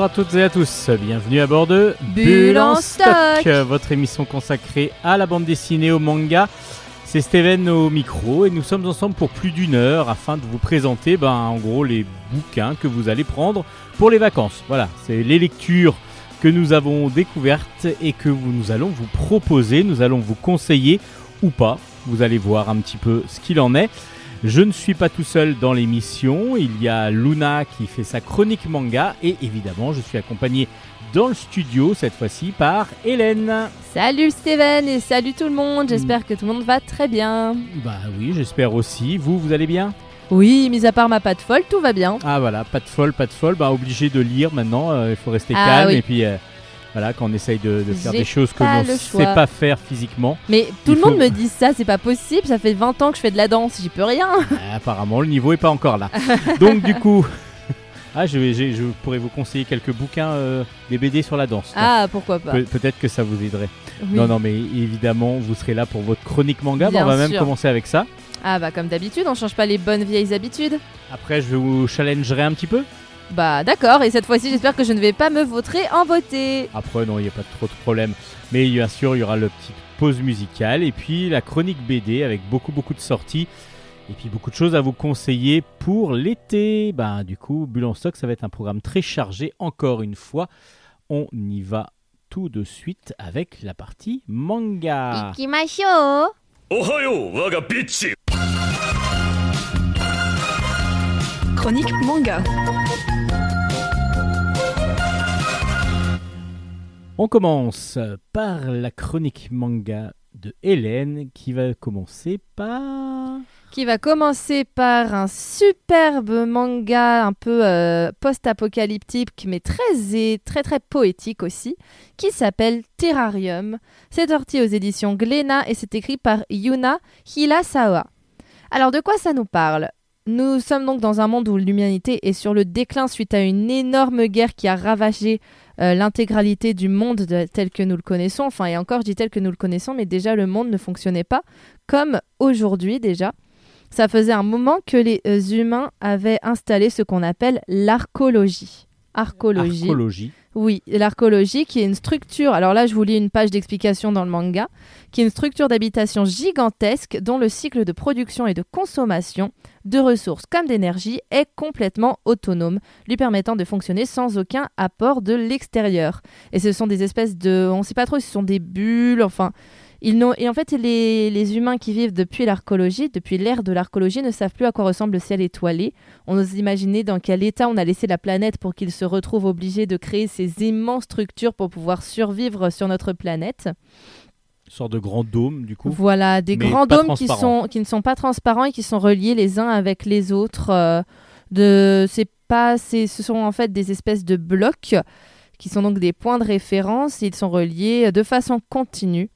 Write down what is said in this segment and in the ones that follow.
Bonjour à toutes et à tous, bienvenue à bord de Bulle en stock. votre émission consacrée à la bande dessinée, au manga. C'est Steven au micro et nous sommes ensemble pour plus d'une heure afin de vous présenter ben, en gros les bouquins que vous allez prendre pour les vacances. Voilà, c'est les lectures que nous avons découvertes et que vous- nous allons vous proposer, nous allons vous conseiller ou pas. Vous allez voir un petit peu ce qu'il en est. Je ne suis pas tout seul dans l'émission, il y a Luna qui fait sa chronique manga et évidemment je suis accompagné dans le studio cette fois-ci par Hélène. Salut Steven et salut tout le monde, j'espère que tout le monde va très bien. Bah oui, j'espère aussi. Vous, vous allez bien? Oui, mis à part ma patte folle, tout va bien. Ah voilà, pas de folle, pas de folle, bah obligé de lire maintenant, euh, il faut rester Ah calme oui. et puis euh, voilà, quand on essaye de, de faire des choses que l'on ne sait pas faire physiquement, Mais tout le monde me dit ça, c'est pas possible, ça fait 20 ans que je fais de la danse, j'y peux rien. euh, apparemment le niveau est pas encore là. Donc du coup, ah, je, pourrais vous conseiller quelques bouquins, euh, des BD sur la danse. Ah, pourquoi pas. Pe- Peut-être que ça vous aiderait. Oui. Non, non, mais évidemment, vous serez là pour votre chronique manga. Bien on va même commencer avec ça. Ah bah comme d'habitude, on change pas les bonnes vieilles habitudes. Après, je vous challengerai un petit peu. Bah d'accord, et cette fois-ci j'espère que je ne vais pas me vautrer en beauté. Après non, il n'y a pas trop de problèmes Mais bien sûr, il y aura la petite pause musicale et puis la chronique BD avec beaucoup beaucoup de sorties. Et puis beaucoup de choses à vous conseiller pour l'été. Bah du coup, Bulle en stock, ça va être un programme très chargé encore une fois. On y va tout de suite avec la partie manga. Ohayo, waga Chronique manga. On commence par la chronique manga de Hélène qui va commencer par... qui va commencer par un superbe manga un peu euh, post-apocalyptique mais très très très poétique aussi qui s'appelle Terrarium. C'est sorti aux éditions Glénat et c'est écrit par Yuna Hirasawa. Alors de quoi ça nous parle? Nous sommes donc dans un monde où l'humanité est sur le déclin suite à une énorme guerre qui a ravagé euh, l'intégralité du monde de- tel que nous le connaissons. Enfin et encore je dis tel que nous le connaissons mais déjà le monde ne fonctionnait pas comme aujourd'hui déjà. Ça faisait un moment que les euh, humains avaient installé ce qu'on appelle l'archéologie. Archéologie. Archéologie. Oui, l'archéologie qui est une structure, alors là je vous lis une page d'explication dans le manga, qui est une structure d'habitation gigantesque dont le cycle de production et de consommation de ressources comme d'énergie est complètement autonome, lui permettant de fonctionner sans aucun apport de l'extérieur. Et ce sont des espèces de... On ne sait pas trop si ce sont des bulles, enfin... Ils n'ont- et en fait, les, les humains qui vivent depuis l'archéologie, depuis l'ère de l'archéologie, ne savent plus à quoi ressemble le ciel étoilé. On ose imaginer dans quel état on a laissé la planète pour qu'ils se retrouvent obligés de créer ces immenses structures pour pouvoir survivre sur notre planète. Une sorte de grand dôme, du coup. Voilà, des grands dômes qui, sont, qui ne sont pas transparents et qui sont reliés les uns avec les autres. euh, de, c'est pas, c'est, ce sont en fait des espèces de blocs qui sont donc des points de référence. Ils sont reliés de façon continue.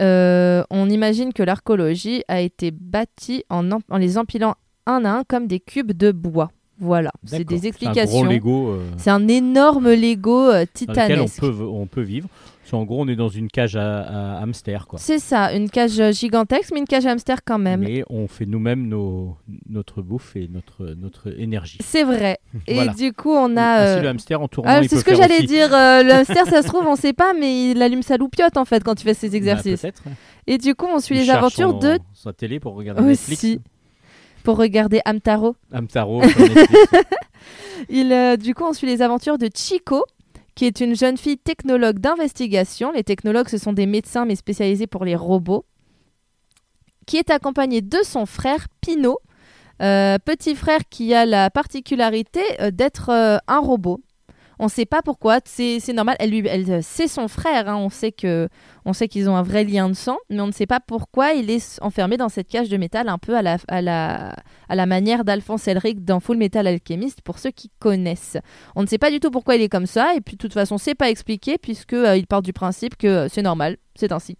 Euh, on imagine que l'archéologie a été bâtie en, les empilant un à un comme des cubes de bois. Voilà, c'est des explications. euh, C'est un énorme Lego euh, dans lequel on titanesque. peut, on peut vivre. Qu'en gros, on est dans une cage à, à hamster, quoi. C'est ça, une cage gigantesque, mais une cage hamster quand même. Mais on fait nous-mêmes nos, notre bouffe et notre, notre énergie. C'est vrai. Et Voilà. du coup, on a. Ainsi, euh, le hamster en tournant, ah, c'est ce que j'allais aussi- dire. euh, le hamster, ça se trouve, on sait pas, mais il allume sa loupiote en fait quand il fait ses Bah, exercices. Et du coup, on suit Il les aventures son- de sa télé pour regarder Netflix. Pour regarder sur Netflix. Il, euh, du coup, on suit les aventures de Chico, qui est une jeune fille technologue d'investigation. Les technologues, ce sont des médecins, mais spécialisés pour les robots, qui est accompagnée de son frère Pino, euh, petit frère qui a la particularité euh, d'être un robot. On ne sait pas pourquoi, c'est normal. Elle, lui, euh, c'est son frère. hein. On sait que, on sait qu'ils ont un vrai lien de sang, mais on ne sait pas pourquoi il est enfermé dans cette cage de métal, un peu à la, à la, à la manière d'Alphonse Elric dans Full Metal Alchemist, pour ceux qui connaissent. On ne sait pas du tout pourquoi il est comme ça, et puis de toute façon, c'est pas expliqué, puisque euh, il part du principe que euh, c'est normal, c'est ainsi.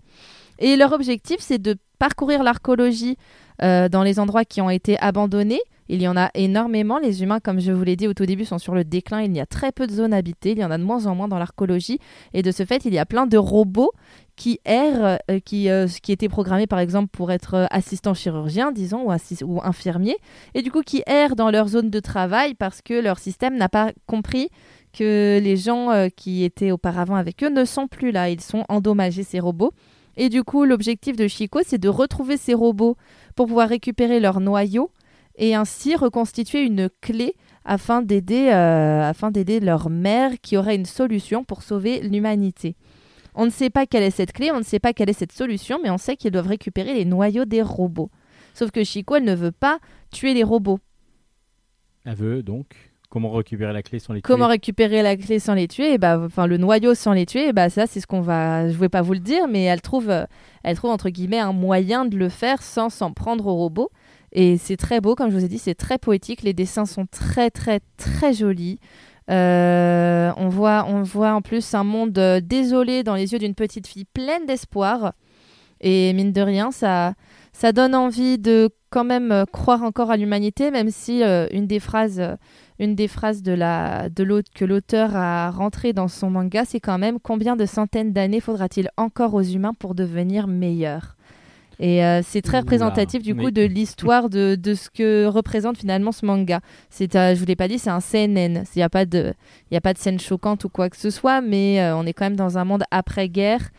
Et leur objectif, c'est de parcourir l'archéologie euh, dans les endroits qui ont été abandonnés. Il y en a énormément. Les humains, comme je vous l'ai dit au tout début, sont sur le déclin. Il y a très peu de zones habitées. Il y en a de moins en moins dans l'archéologie. Et de ce fait, il y a plein de robots qui erre, euh, qui, euh, qui était programmé par exemple pour être assistant chirurgien, disons, ou, ou infirmier, et du coup qui errent dans leur zone de travail parce que leur système n'a pas compris que les gens qui étaient auparavant avec eux ne sont plus là, ils sont endommagés ces robots. Et du coup, l'objectif de Chico, c'est de retrouver ces robots pour pouvoir récupérer leur noyau et ainsi reconstituer une clé afin d'aider euh, afin d'aider leur mère qui aurait une solution pour sauver l'humanité. On ne sait pas quelle est cette clé, on ne sait pas quelle est cette solution, mais on sait qu'ils doivent récupérer les noyaux des robots. Sauf que Chico, elle ne veut pas tuer les robots. Elle veut donc comment récupérer la clé sans les Comment tuer récupérer la clé sans les tuer? Bah, Enfin, le noyau sans les tuer, et bah, ça, c'est ce qu'on va. Je vais pas vous le dire, mais elle trouve, euh, elle trouve entre guillemets un moyen de le faire sans s'en prendre aux robots. Et c'est très beau, comme je vous ai dit, c'est très poétique. Les dessins sont très, très, très jolis. Euh, on, voit, on voit en plus un monde euh, désolé dans les yeux d'une petite fille pleine d'espoir. Et mine de rien, ça, ça donne envie de quand même croire encore à l'humanité, même si euh, une des phrases, une des phrases de la, de l'autre que l'auteur a rentré dans son manga, c'est quand même combien de centaines d'années faudra-t-il encore aux humains pour devenir meilleurs? Et euh, c'est très Oula, représentatif du coup mais- de l'histoire de, de ce que représente finalement ce manga. C'est, euh, je vous l'ai pas dit, c'est un CNN. Il n'y a pas de, y a pas de scène choquante ou quoi que ce soit, mais euh, on est quand même dans un monde après-guerre.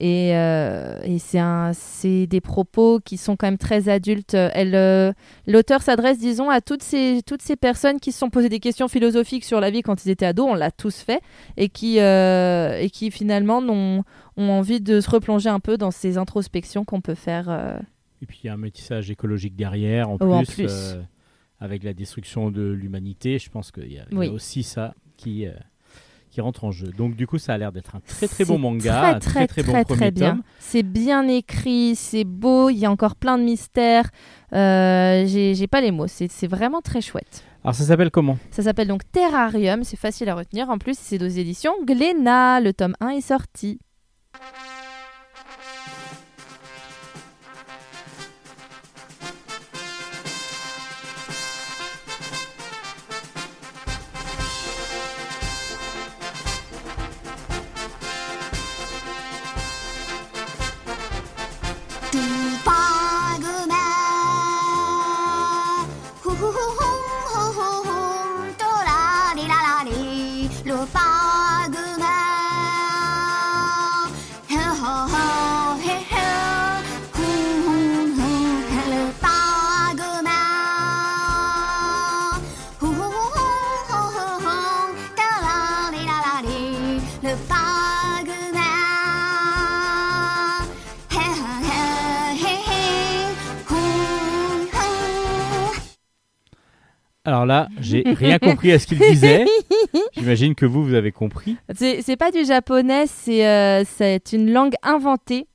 Et, euh, et c'est des propos qui sont quand même très adultes. Euh, l'auteur s'adresse, disons, à toutes ces, toutes ces personnes qui se sont posées des questions philosophiques sur la vie quand ils étaient ados. On l'a tous fait et qui, euh, et qui finalement ont envie de se replonger un peu dans ces introspections qu'on peut faire. Et puis il y a un métissage écologique derrière en Oh, en plus, avec la destruction de l'humanité. Je pense qu'il y, a- y aussi ça qui, qui rentre en jeu. Donc du coup, ça a l'air d'être un très très bon manga, un très très, bon premier bien. C'est bien écrit, c'est beau, il y a encore plein de mystères. Euh, j'ai pas les mots, c'est vraiment très chouette. Alors ça s'appelle comment? Ça s'appelle donc Terrarium, c'est facile à retenir. En plus, c'est aux éditions Glénat. Le tome 1 est sorti. J'ai rien compris à ce qu'il disait. J'imagine que vous, vous avez compris. C'est pas du japonais, c'est euh, c'est une langue inventée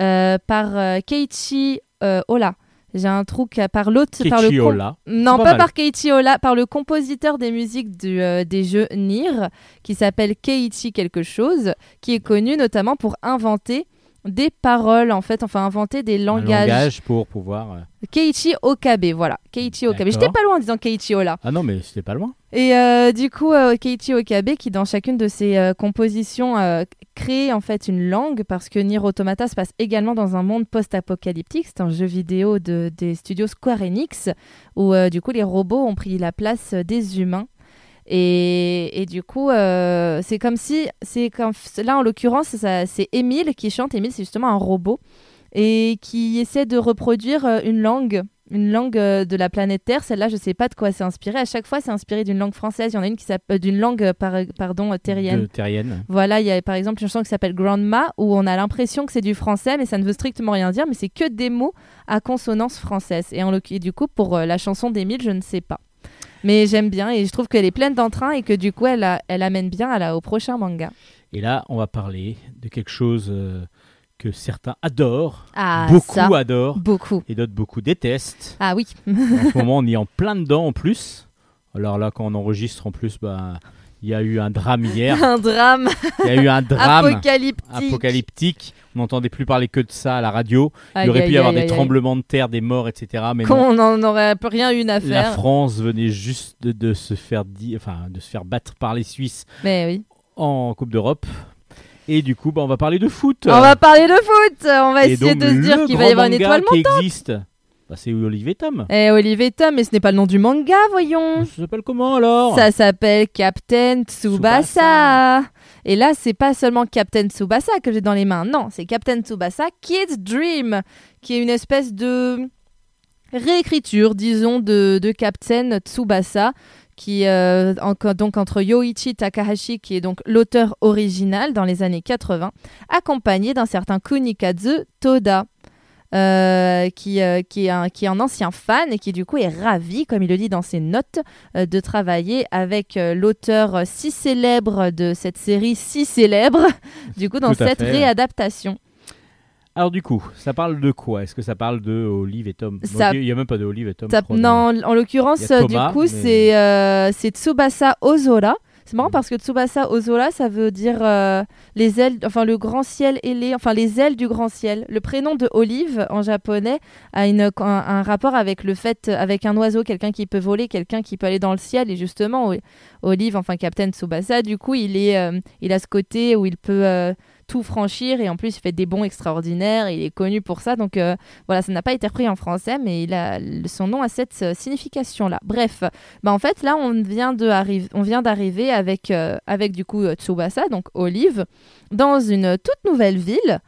euh, par euh, Keiichi euh, Ola. J'ai un truc par l'autre, par le Keiichi-Ola. Non, pas par Keiichi Ola, par le compositeur des musiques du, des jeux Nier, qui s'appelle Keiichi quelque chose, qui est connu notamment pour inventer des paroles, en fait, enfin inventer des Un langages. langage pour pouvoir. euh, Keiichi Okabe, voilà. Keiichi Okabe. J'étais pas loin en disant Keiichi Ola. Ah non, mais c'était pas loin. Et euh, du coup, euh, Keiichi Okabe, qui dans chacune de ses compositions crée en fait une langue, parce que Nier Automata se passe également dans un monde post-apocalyptique. C'est un jeu vidéo de, des studios Square Enix, où du coup les robots ont pris la place des humains. Et, et du coup, euh, c'est comme si, c'est comme là en l'occurrence, c'est Émile qui chante. Émile, c'est justement un robot et qui essaie de reproduire euh, une langue, une langue euh, de la planète Terre. Celle-là, je sais pas de quoi c'est inspiré. À chaque fois, c'est inspiré d'une langue française. Il y en a une qui s'appelle d'une langue, par- pardon, terrienne. De terrienne. Voilà, il y a par exemple une chanson qui s'appelle Grandma où on a l'impression que c'est du français, mais ça ne veut strictement rien dire, mais c'est que des mots à consonance française. Et, en, et du coup, pour la chanson d'Émile, je ne sais pas. Mais j'aime bien et je trouve qu'elle est pleine d'entrain et que du coup, elle, a- elle amène bien à la, au prochain manga. Et là, on va parler de quelque chose euh, que certains adorent, Ah, beaucoup ça, adorent, beaucoup. et d'autres beaucoup détestent. Ah oui. en ce moment, on y est en plein dedans en plus. Alors là, quand on enregistre en plus, bah, il y a eu un drame hier. un drame Il y a eu un drame apocalyptique. apocalyptique. On n'entendait plus parler que de ça à la radio. Il Aïe, aurait pu y avoir aïe, des tremblements de terre, des morts, etc. Mais. Qu'on n'en aurait rien une à La faire. France venait juste de, de se faire di- enfin, de se faire battre par les Suisses Mais oui. en Coupe d'Europe. Et du coup, bah, on va parler de foot. On va parler de foot. On va Et essayer donc, de se dire qu'il va y avoir une étoile qui montante. existe. Bah, c'est Olivier Tom. Eh, Olivier Tom, mais ce n'est pas le nom du manga, voyons. Ça s'appelle comment alors? Ça s'appelle Captain Tsubasa. Et là, c'est pas seulement Captain Tsubasa que j'ai dans les mains. Non, c'est Captain Tsubasa Kid's Dream, qui est une espèce de réécriture, disons, de, de Captain Tsubasa, qui euh, en- donc entre Yoichi Takahashi, qui est donc l'auteur original dans les années 80, accompagné d'un certain Kunikazu Toda. Euh, qui, euh, qui, est un, qui est un ancien fan et qui du coup est ravi, comme il le dit dans ses notes, euh, de travailler avec l'auteur si célèbre de cette série si célèbre, du coup dans cette fait. réadaptation. Alors du coup, ça parle de quoi? Est-ce que ça parle de Olive et Tom? Ça- Il n'y a même pas de Olive et Tom. Ça- non, en l'occurrence, du coup, mais- c'est c'est Tsubasa Ozora. Parce que Tsubasa Ozora, ça veut dire euh, les ailes, enfin le grand ciel ailé, enfin les ailes du grand ciel. Le prénom de Olive en japonais a un, rapport avec le fait, avec un oiseau, quelqu'un qui peut voler, quelqu'un qui peut aller dans le ciel. Et justement, Olive, enfin Captain Tsubasa, du coup, il est, euh, il a ce côté où il peut euh, tout franchir et en plus il fait des bons extraordinaires. Il est connu pour ça, donc euh, voilà, ça n'a pas été repris en français, mais il a son nom a cette euh, signification-là. Bref, bah en fait là on vient de on vient d'arriver avec euh, avec du coup Tsubasa, donc Olive, dans une toute nouvelle ville.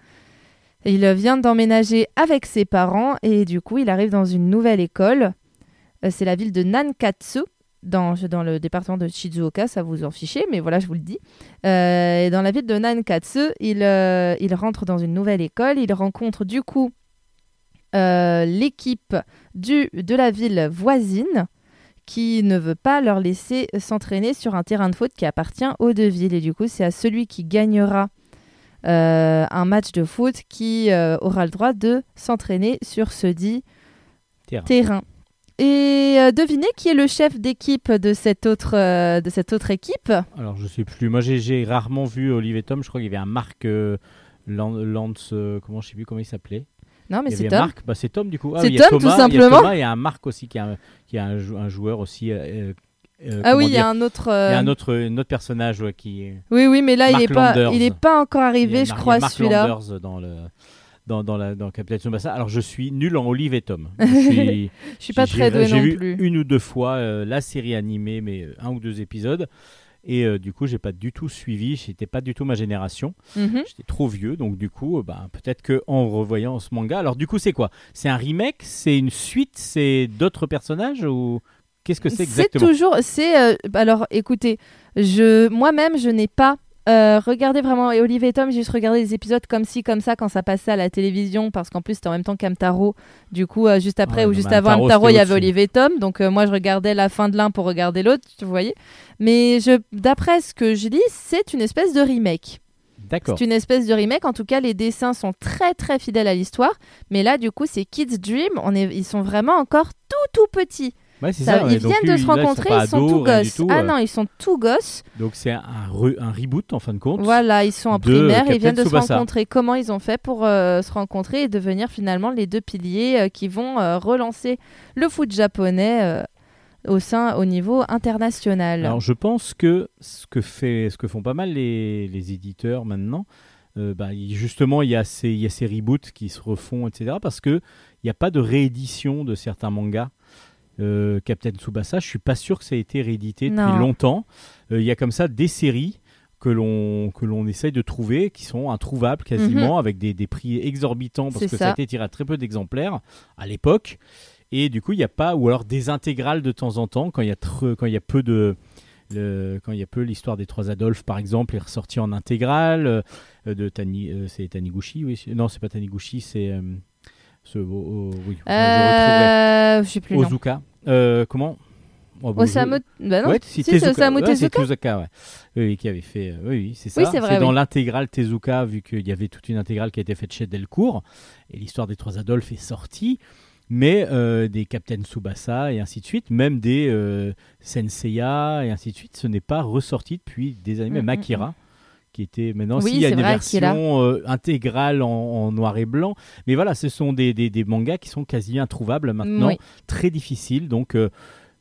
Il vient d'emménager avec ses parents et du coup il arrive dans une nouvelle école. C'est la ville de Nankatsu. Dans, dans le département de Shizuoka, ça vous en fichez, mais voilà, je vous le dis. Euh, et dans la ville de Nankatsu, il, euh, il rentre dans une nouvelle école. Il rencontre du coup euh, l'équipe de la ville voisine qui ne veut pas leur laisser s'entraîner sur un terrain de foot qui appartient aux deux villes. Et du coup, c'est à celui qui gagnera euh, un match de foot qui aura le droit de s'entraîner sur ce dit Terrain. terrain. Et euh, devinez qui est le chef d'équipe de cette autre euh, de cette autre équipe? Alors je sais plus. Moi j'ai- rarement vu Olive et Tom. Je crois qu'il y avait un Marc euh, Lan- Lance. euh, comment je sais plus comment il s'appelait. Non, mais c'est Tom. Marc. Bah c'est Tom du coup. Ah C'est oui, a Tom, tout Thomas, Il y a simplement. Thomas et un Marc aussi qui est un, qui est un, jou- un joueur aussi. euh, euh, Ah oui, il y a un autre. Il y a euh, un autre, un autre personnage ouais, qui. Oui, oui, mais là, il est pas, Landers. il est pas encore a arrivé, je a crois, celui-là. Dans le. Dans, dans, la, dans Captain Tsubasa. Alors je suis nul en Olive et Tom. Je suis, Je suis pas très doué J'ai non vu plus. une ou deux fois euh, la série animée, mais euh, un ou deux épisodes. Et euh, du coup, j'ai pas du tout suivi. J'étais pas du tout ma génération. Mhm. J'étais trop vieux, donc du coup, bah, peut-être que en revoyant ce manga. Alors du coup, c'est quoi? C'est un remake? C'est une suite? C'est d'autres personnages? Ou qu'est-ce que c'est C'est exactement? toujours, c'est euh, alors écoutez, je moi-même je n'ai pas euh, regardé vraiment et Olivier et Tom, j'ai juste regardé les épisodes comme ci comme ça quand ça passait à la télévision parce qu'en plus c'était en même temps qu'Amtaro. Du coup, euh, juste après Ouais, ou juste avant Amtaro, il y avait. Olivier et Tom, donc euh, moi je regardais la fin de l'un pour regarder l'autre, vous voyez. Mais d'après ce que je lis, c'est une espèce de remake. D'accord. C'est une espèce de remake. En tout cas, les dessins sont très très fidèles à l'histoire. Mais là, du coup, c'est Kids Dream. On est, ils sont vraiment encore tout tout petits. Ouais, c'est Ça- ça. ouais. ils Donc, viennent de se rencontrer, ils sont ados, tout gosses. tout, ah non, ils sont tout gosses. Donc c'est un, re- un reboot en fin de compte. Voilà, ils sont en primaire, ils viennent de se rencontrer. Comment ils ont fait pour euh, se rencontrer et devenir finalement les deux piliers euh, qui vont euh, relancer le foot japonais au sein, au niveau international? Alors je pense que ce que, fait, ce que font pas mal les, les éditeurs maintenant, euh, bah, justement il y, a ces, il y a ces reboots qui se refont, etc. Parce qu'il n'y a pas de réédition de certains mangas. Euh, Captain Tsubasa, je suis pas sûr que ça ait été réédité depuis Non. longtemps. Euh, Il y a comme ça des séries que l'on que l'on essaye de trouver qui sont introuvables quasiment avec des, des prix exorbitants parce Mhm. Que ça. a été tiré à très peu d'exemplaires à l'époque et du coup il n'y a pas ou alors des intégrales de temps en temps quand il y a tre- quand il y a peu de le- quand il y a peu l'histoire des trois Adolphes par exemple est ressortie en intégrale euh, de Tani euh, c'est Taniguchi oui non c'est pas Taniguchi c'est euh, ce oh, oh, oui je sais plus Ozuka Euh, comment Oh, bah, je- Osamu. Bah non, Ouais, si, c'est c'est Osamu Ouais, Tezuka. Tezuka, ouais. Oui, qui avait fait. euh, oui, oui, c'est ça. Oui, c'est dans oui. l'intégrale Tezuka, vu qu'il y avait toute une intégrale qui a été faite chez Delcourt, et l'histoire des trois Adolphes est sortie. Mais euh, des Captain Tsubasa et ainsi de suite, même des euh, Senseiya et ainsi de suite, ce n'est pas ressorti depuis des années. Mm, Même mm, Akira, qui était maintenant, Oui, s'il y a une vrai, version euh, intégrale en, en noir et blanc. Mais voilà, ce sont des, des, des mangas qui sont quasi introuvables maintenant Oui. très difficile. Donc, euh,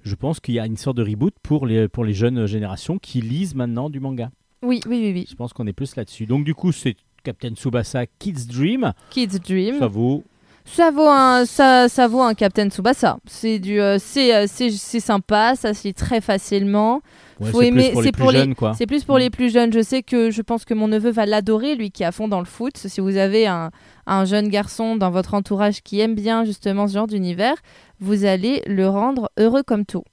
je pense qu'il y a une sorte de reboot pour les, pour les jeunes générations qui lisent maintenant du manga. Oui, oui, oui, oui. Je pense qu'on est plus là-dessus. Donc du coup, c'est Captain Tsubasa Kids Dream. Kids Dream. Ça vaut. Ça vaut un, ça, ça vaut un Captain Tsubasa. C'est du, euh, c'est, euh, c'est, c'est sympa, ça se lit très facilement. Ouais, Faut c'est aimer- plus pour c'est les plus pour les- jeunes, quoi. C'est plus pour Mm. les plus jeunes. Je sais que je pense que mon neveu va l'adorer, lui qui est à fond dans le foot. Si vous avez un, un jeune garçon dans votre entourage qui aime bien justement ce genre d'univers, vous allez le rendre heureux comme tout.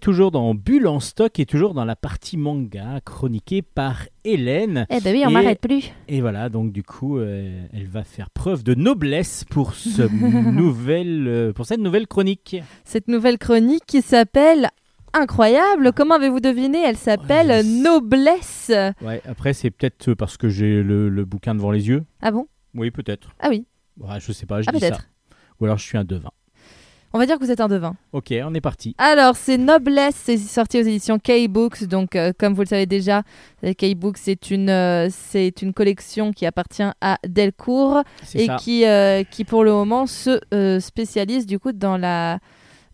Toujours dans Bulle en stock et toujours dans la partie manga chroniquée par Hélène. Eh ben oui, on m'arrête plus. Et voilà, donc du coup, euh, elle va faire preuve de noblesse pour, ce nouvelle, euh, pour cette nouvelle chronique. Cette nouvelle chronique qui s'appelle Incroyable. Comment avez-vous deviné? Elle s'appelle Ouais. Noblesse. Ouais, après, c'est peut-être parce que j'ai le, le bouquin devant les yeux. Ah bon? Oui, peut-être. Ah oui. Ouais, je sais pas, je Ah dis ça. Ou alors je suis un devin. On va dire que vous êtes un devin. Ok, on est parti. Alors, c'est Noblesse, c'est sorti aux éditions K-Books. Donc, euh, comme vous le savez déjà, euh, K-Books, c'est une, euh, c'est une collection qui appartient à Delcourt et ça. qui, euh, qui, pour le moment, se spécialise du coup dans la,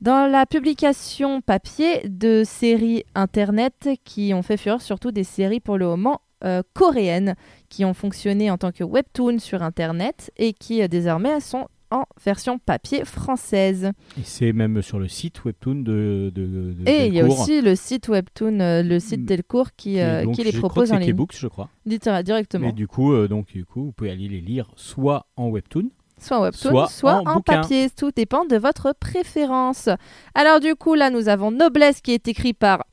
dans la publication papier de séries internet qui ont fait fureur, surtout des séries pour le moment euh, coréennes qui ont fonctionné en tant que webtoon sur internet et qui euh, désormais sont en version papier française. Et c'est même sur le site webtoon de, de, de Et il y a aussi le site webtoon, euh, le site Mm. Delcourt qui, qui euh, donc- qui les propose en c'est ligne, K-Books, je crois. Littéra- directement. Mais du coup, euh, donc, du coup, vous pouvez aller les lire soit en webtoon, soit en webtoon, soit soit, en papier. Tout dépend de votre préférence. Alors du coup, là, nous avons Noblesse qui est écrit par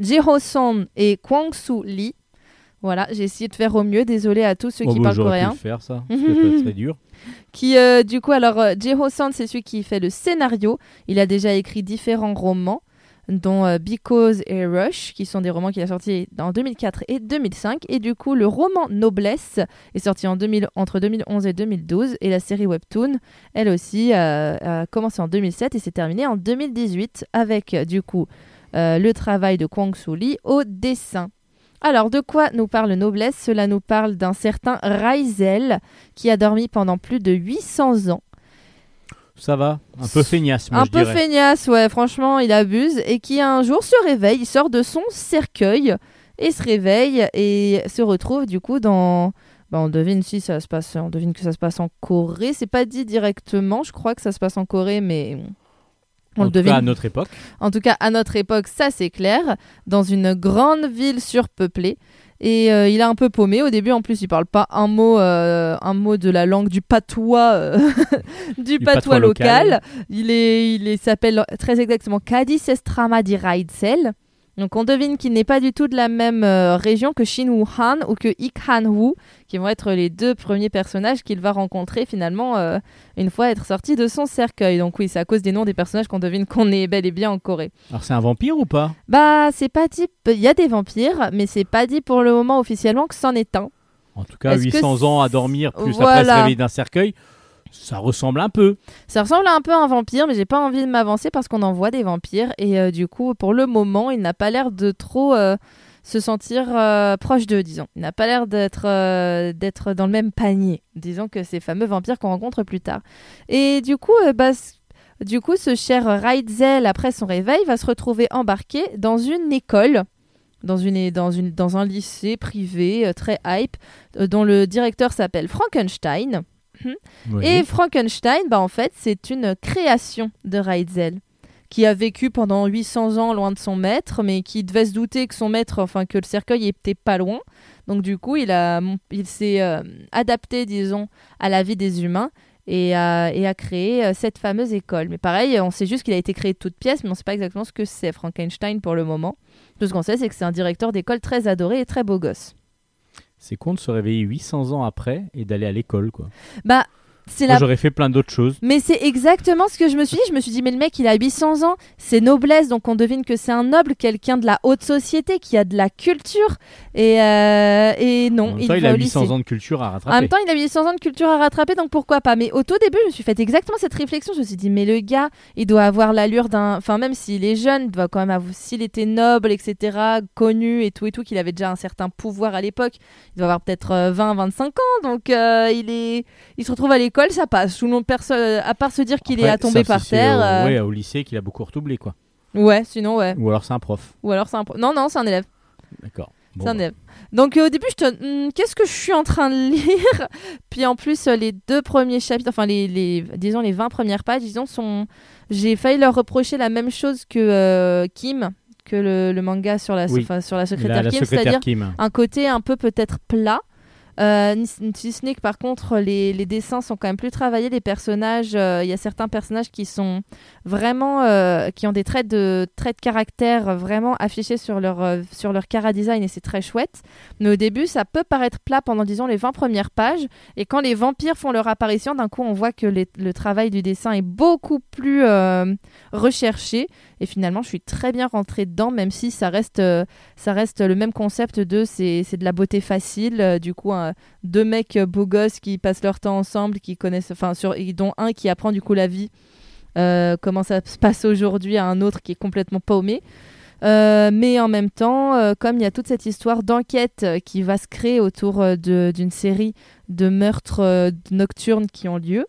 Jiho-son et Kwang-soo Lee. Voilà, j'ai essayé de faire au mieux. Désolé à tous ceux Oh, qui bah, parlent coréen. pu le faire, ça. C'est très dur. Qui, euh, du coup, alors, euh, Jiho-san, c'est celui qui fait le scénario. Il a déjà écrit différents romans, dont euh, Because et Rush, qui sont des romans qu'il a sortis en 2004 et 2005. Et du coup, le roman Noblesse est sorti en 2000 entre 2011 et 2012. Et la série Webtoon, elle aussi, a commencé en 2007 et s'est terminée en 2018 avec, du coup, le travail de Kwang Soo Lee au dessin. Alors, de quoi nous parle Noblesse? Cela nous parle d'un certain Raizel qui a dormi pendant plus de 800 ans. Ça va, un peu feignasse, moi un je peu dirais. feignasse, ouais, franchement, il abuse. Et qui un jour se réveille, il sort de son cercueil et se réveille et se retrouve du coup dans. Bah, on devine si ça se passe, on devine que ça se passe en Corée. C'est pas dit directement, je crois que ça se passe en Corée, mais on en le tout devine. cas, à notre époque. En tout cas, à notre époque, ça c'est clair, dans une grande ville surpeuplée. Et euh, il est un peu paumé au début. En plus, il parle pas un mot, euh, un mot de la langue du patois, euh, du, Du patois, patois local. local. Il est, il s'appelle très exactement Kadis Estrama di Raidzel. Donc on devine qu'il n'est pas du tout de la même euh, région que Shin Woo Han ou que Ik Han Woo, qui vont être les deux premiers personnages qu'il va rencontrer finalement euh, une fois être sorti de son cercueil. Donc oui, c'est à cause des noms des personnages qu'on devine qu'on est bel et bien en Corée. Alors, c'est un vampire ou pas? Bah, c'est pas dit. Il y a des vampires, mais c'est pas dit pour le moment officiellement que c'en est un. En tout cas, Est-ce que 800 ans à dormir, plus après se réveiller d'un cercueil, ça ressemble un peu. Ça ressemble un peu à un vampire, mais j'ai pas envie de m'avancer parce qu'on en voit des vampires. Et euh, du coup, pour le moment, il n'a pas l'air de trop euh, se sentir euh, proche d'eux, disons. Il n'a pas l'air d'être dans le même panier, disons que ces fameux vampires qu'on rencontre plus tard. Et du coup, bah, du coup, ce cher Raidzel, après son réveil, va se retrouver embarqué dans une école. Dans, une, dans, une, dans un lycée privé très hype, dont le directeur s'appelle Frankenstein. Oui. Et Frankenstein, bah, en fait, c'est une création de Raidzel, qui a vécu pendant 800 ans loin de son maître, mais qui devait se douter que son maître, enfin que le cercueil était pas loin. Donc du coup, il, a, il s'est euh, adapté, disons, à la vie des humains et a, et a créé euh, cette fameuse école. Mais pareil, on sait juste qu'il a été créé de toutes pièces, mais on ne sait pas exactement ce que c'est Frankenstein pour le moment. Tout ce qu'on sait, c'est que c'est un directeur d'école très adoré et très beau gosse. C'est con de se réveiller 800 ans après et d'aller à l'école, quoi. Bah, c'est Moi, la j'aurais fait plein d'autres choses. Mais c'est exactement ce que je me suis dit. Je me suis dit, mais le mec, il a 800 ans, c'est noblesse, donc on devine que c'est un noble, quelqu'un de la haute société qui a de la culture. Et, euh, et non, en même il, temps, il a au 800 lycée. ans de culture à En rattraper. même temps, il a 800 ans de culture à rattraper, donc pourquoi pas. Mais au tout début, je me suis fait exactement cette réflexion. Je me suis dit, mais le gars, il doit avoir l'allure d'un. Enfin, même s'il est jeune, il doit quand même avoir. S'il était noble, etc., connu et tout et tout, qu'il avait déjà un certain pouvoir à l'époque, il doit avoir peut-être euh, 20, 25 ans. Donc, euh, il est. Il se retrouve à l'école, ça passe. Tout le monde, à part se dire qu'il est à tomber par si terre. Au, euh, ouais, au lycée qu'il a beaucoup redoublé, quoi. Ouais, sinon, ouais. Ou alors c'est un prof. Ou alors c'est un. pro- Non, non, c'est un élève. D'accord. Bon, c'est un bah. élève. Donc euh, au début, je te. Hmm, Qu'est-ce que je suis en train de lire? Puis en plus, euh, les deux premiers chapitres, enfin les, les, disons les 20 premières pages, disons, sont. J'ai failli leur reprocher la même chose que euh, Kim, que le, le manga sur la, Oui. sur la secrétaire la Kim, c'est-à-dire Kim. un côté un peu peut-être plat. Euh, si ce n'est que par contre, les, dessins sont quand même plus travaillés. Les personnages, euh, il y a certains personnages qui sont vraiment, euh, qui ont des traits de, traits de caractère vraiment affichés sur leur, euh, sur leur cara design et c'est très chouette. Mais au début, ça peut paraître plat pendant, disons, les 20 premières pages. Et quand les vampires font leur apparition, d'un coup, on voit que le travail du dessin est beaucoup plus recherché. Et finalement, je suis très bien rentrée dedans, même si ça reste, euh, ça reste le même concept de c'est de la beauté facile. euh, du coup, deux mecs beaux gosses qui passent leur temps ensemble, qui connaissent, enfin, sur, dont un qui apprend du coup la vie, euh, comment ça se passe aujourd'hui, à un autre qui est complètement paumé. Mais en même temps, comme il y a toute cette histoire d'enquête qui va se créer autour d'une série de meurtres nocturnes qui ont lieu,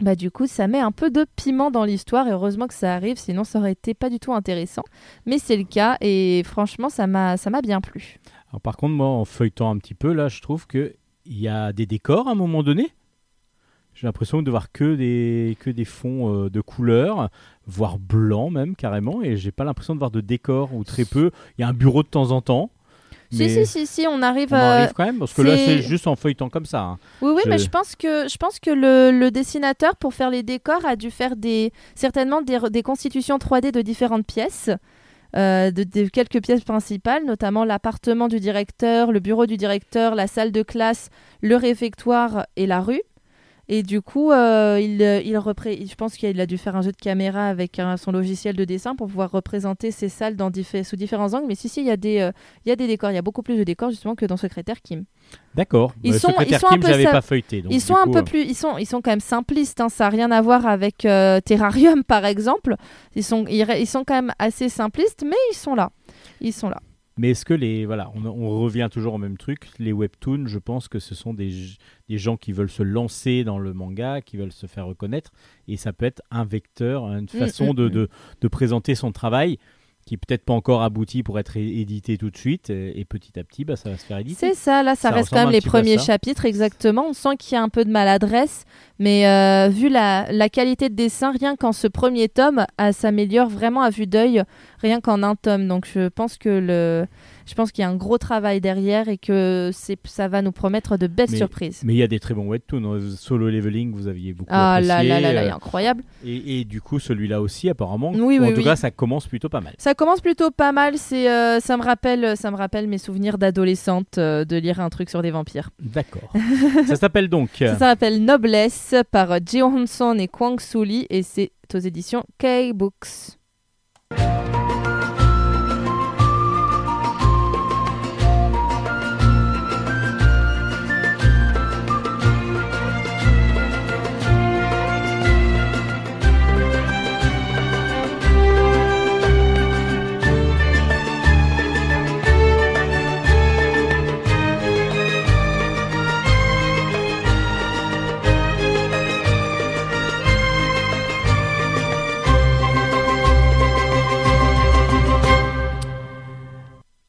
bah du coup ça met un peu de piment dans l'histoire et heureusement que ça arrive, sinon ça aurait été pas du tout intéressant. Mais c'est le cas et franchement ça m'a ça m'a bien plu. Alors, par contre, moi, en feuilletant un petit peu, là, je trouve que il y a des décors à un moment donné. J'ai l'impression de voir que des, que des fonds euh, de couleurs, voire blancs même carrément, et j'ai pas l'impression de voir de décors ou très peu. Il y a un bureau de temps en temps. Si mais si si si, on arrive. on arrive quand même, parce que là, c'est- juste en feuilletant comme ça. hein. Oui, oui, Je- mais je pense que, je pense que le, le dessinateur, pour faire les décors, a dû faire des, certainement des, des constitutions 3D de différentes pièces, euh, de, de quelques pièces principales, notamment l'appartement du directeur, le bureau du directeur, la salle de classe, le réfectoire et la rue. Et du coup, euh, il, euh, il repré- je pense qu'il a dû faire un jeu de caméra avec un- son logiciel de dessin pour pouvoir représenter ces salles dans sous différents angles. Mais si, si, il y, a des, euh, il y a des décors. Il y a beaucoup plus de décors justement que dans Secrétaire Kim. D'accord. Ils Bah, sont- ils sont un Kim, peu pas feuilleté. donc ils sont un peu euh, plus, ils sont, ils sont quand même simplistes. hein, ça n'a rien à voir avec Terrarium par exemple. Ils sont, ils sont quand même assez simplistes, mais ils sont là. Ils sont là. Mais est-ce que les voilà, on, on revient toujours au même truc. Les webtoons, je pense que ce sont des, des gens qui veulent se lancer dans le manga, qui veulent se faire reconnaître, et ça peut être un vecteur, une façon mm, de, mm. de, de présenter son travail qui peut-être pas encore abouti pour être édité tout de suite, et, et petit à petit, bah, ça va se faire éditer. C'est ça. Là, ça, Ça reste quand même les premiers chapitres exactement. On sent qu'il y a un peu de maladresse, mais euh, vu la, la qualité de dessin, rien qu'en ce premier tome, euh, s'améliore vraiment à vue d'œil, rien qu'en un tome. Donc, je pense que le, je pense qu'il y a un gros travail derrière et que c'est, ça va nous promettre de belles Mais- surprises. Mais il y a des très bons webtoons. hein. Solo Leveling, vous aviez beaucoup Ah là apprécié. là là là, il est euh, incroyable. et, et du coup, celui-là aussi, apparemment. Oui, ou oui, en tout oui. cas, ça commence plutôt pas mal. Ça commence plutôt pas mal. C'est, euh, ça me rappelle, ça me rappelle mes souvenirs d'adolescente euh, de lire un truc sur des vampires. D'accord. ça s'appelle donc. Ça s'appelle Noblesse par Jeo Hanson et Kwang Soo Lee et c'est aux éditions K-Books.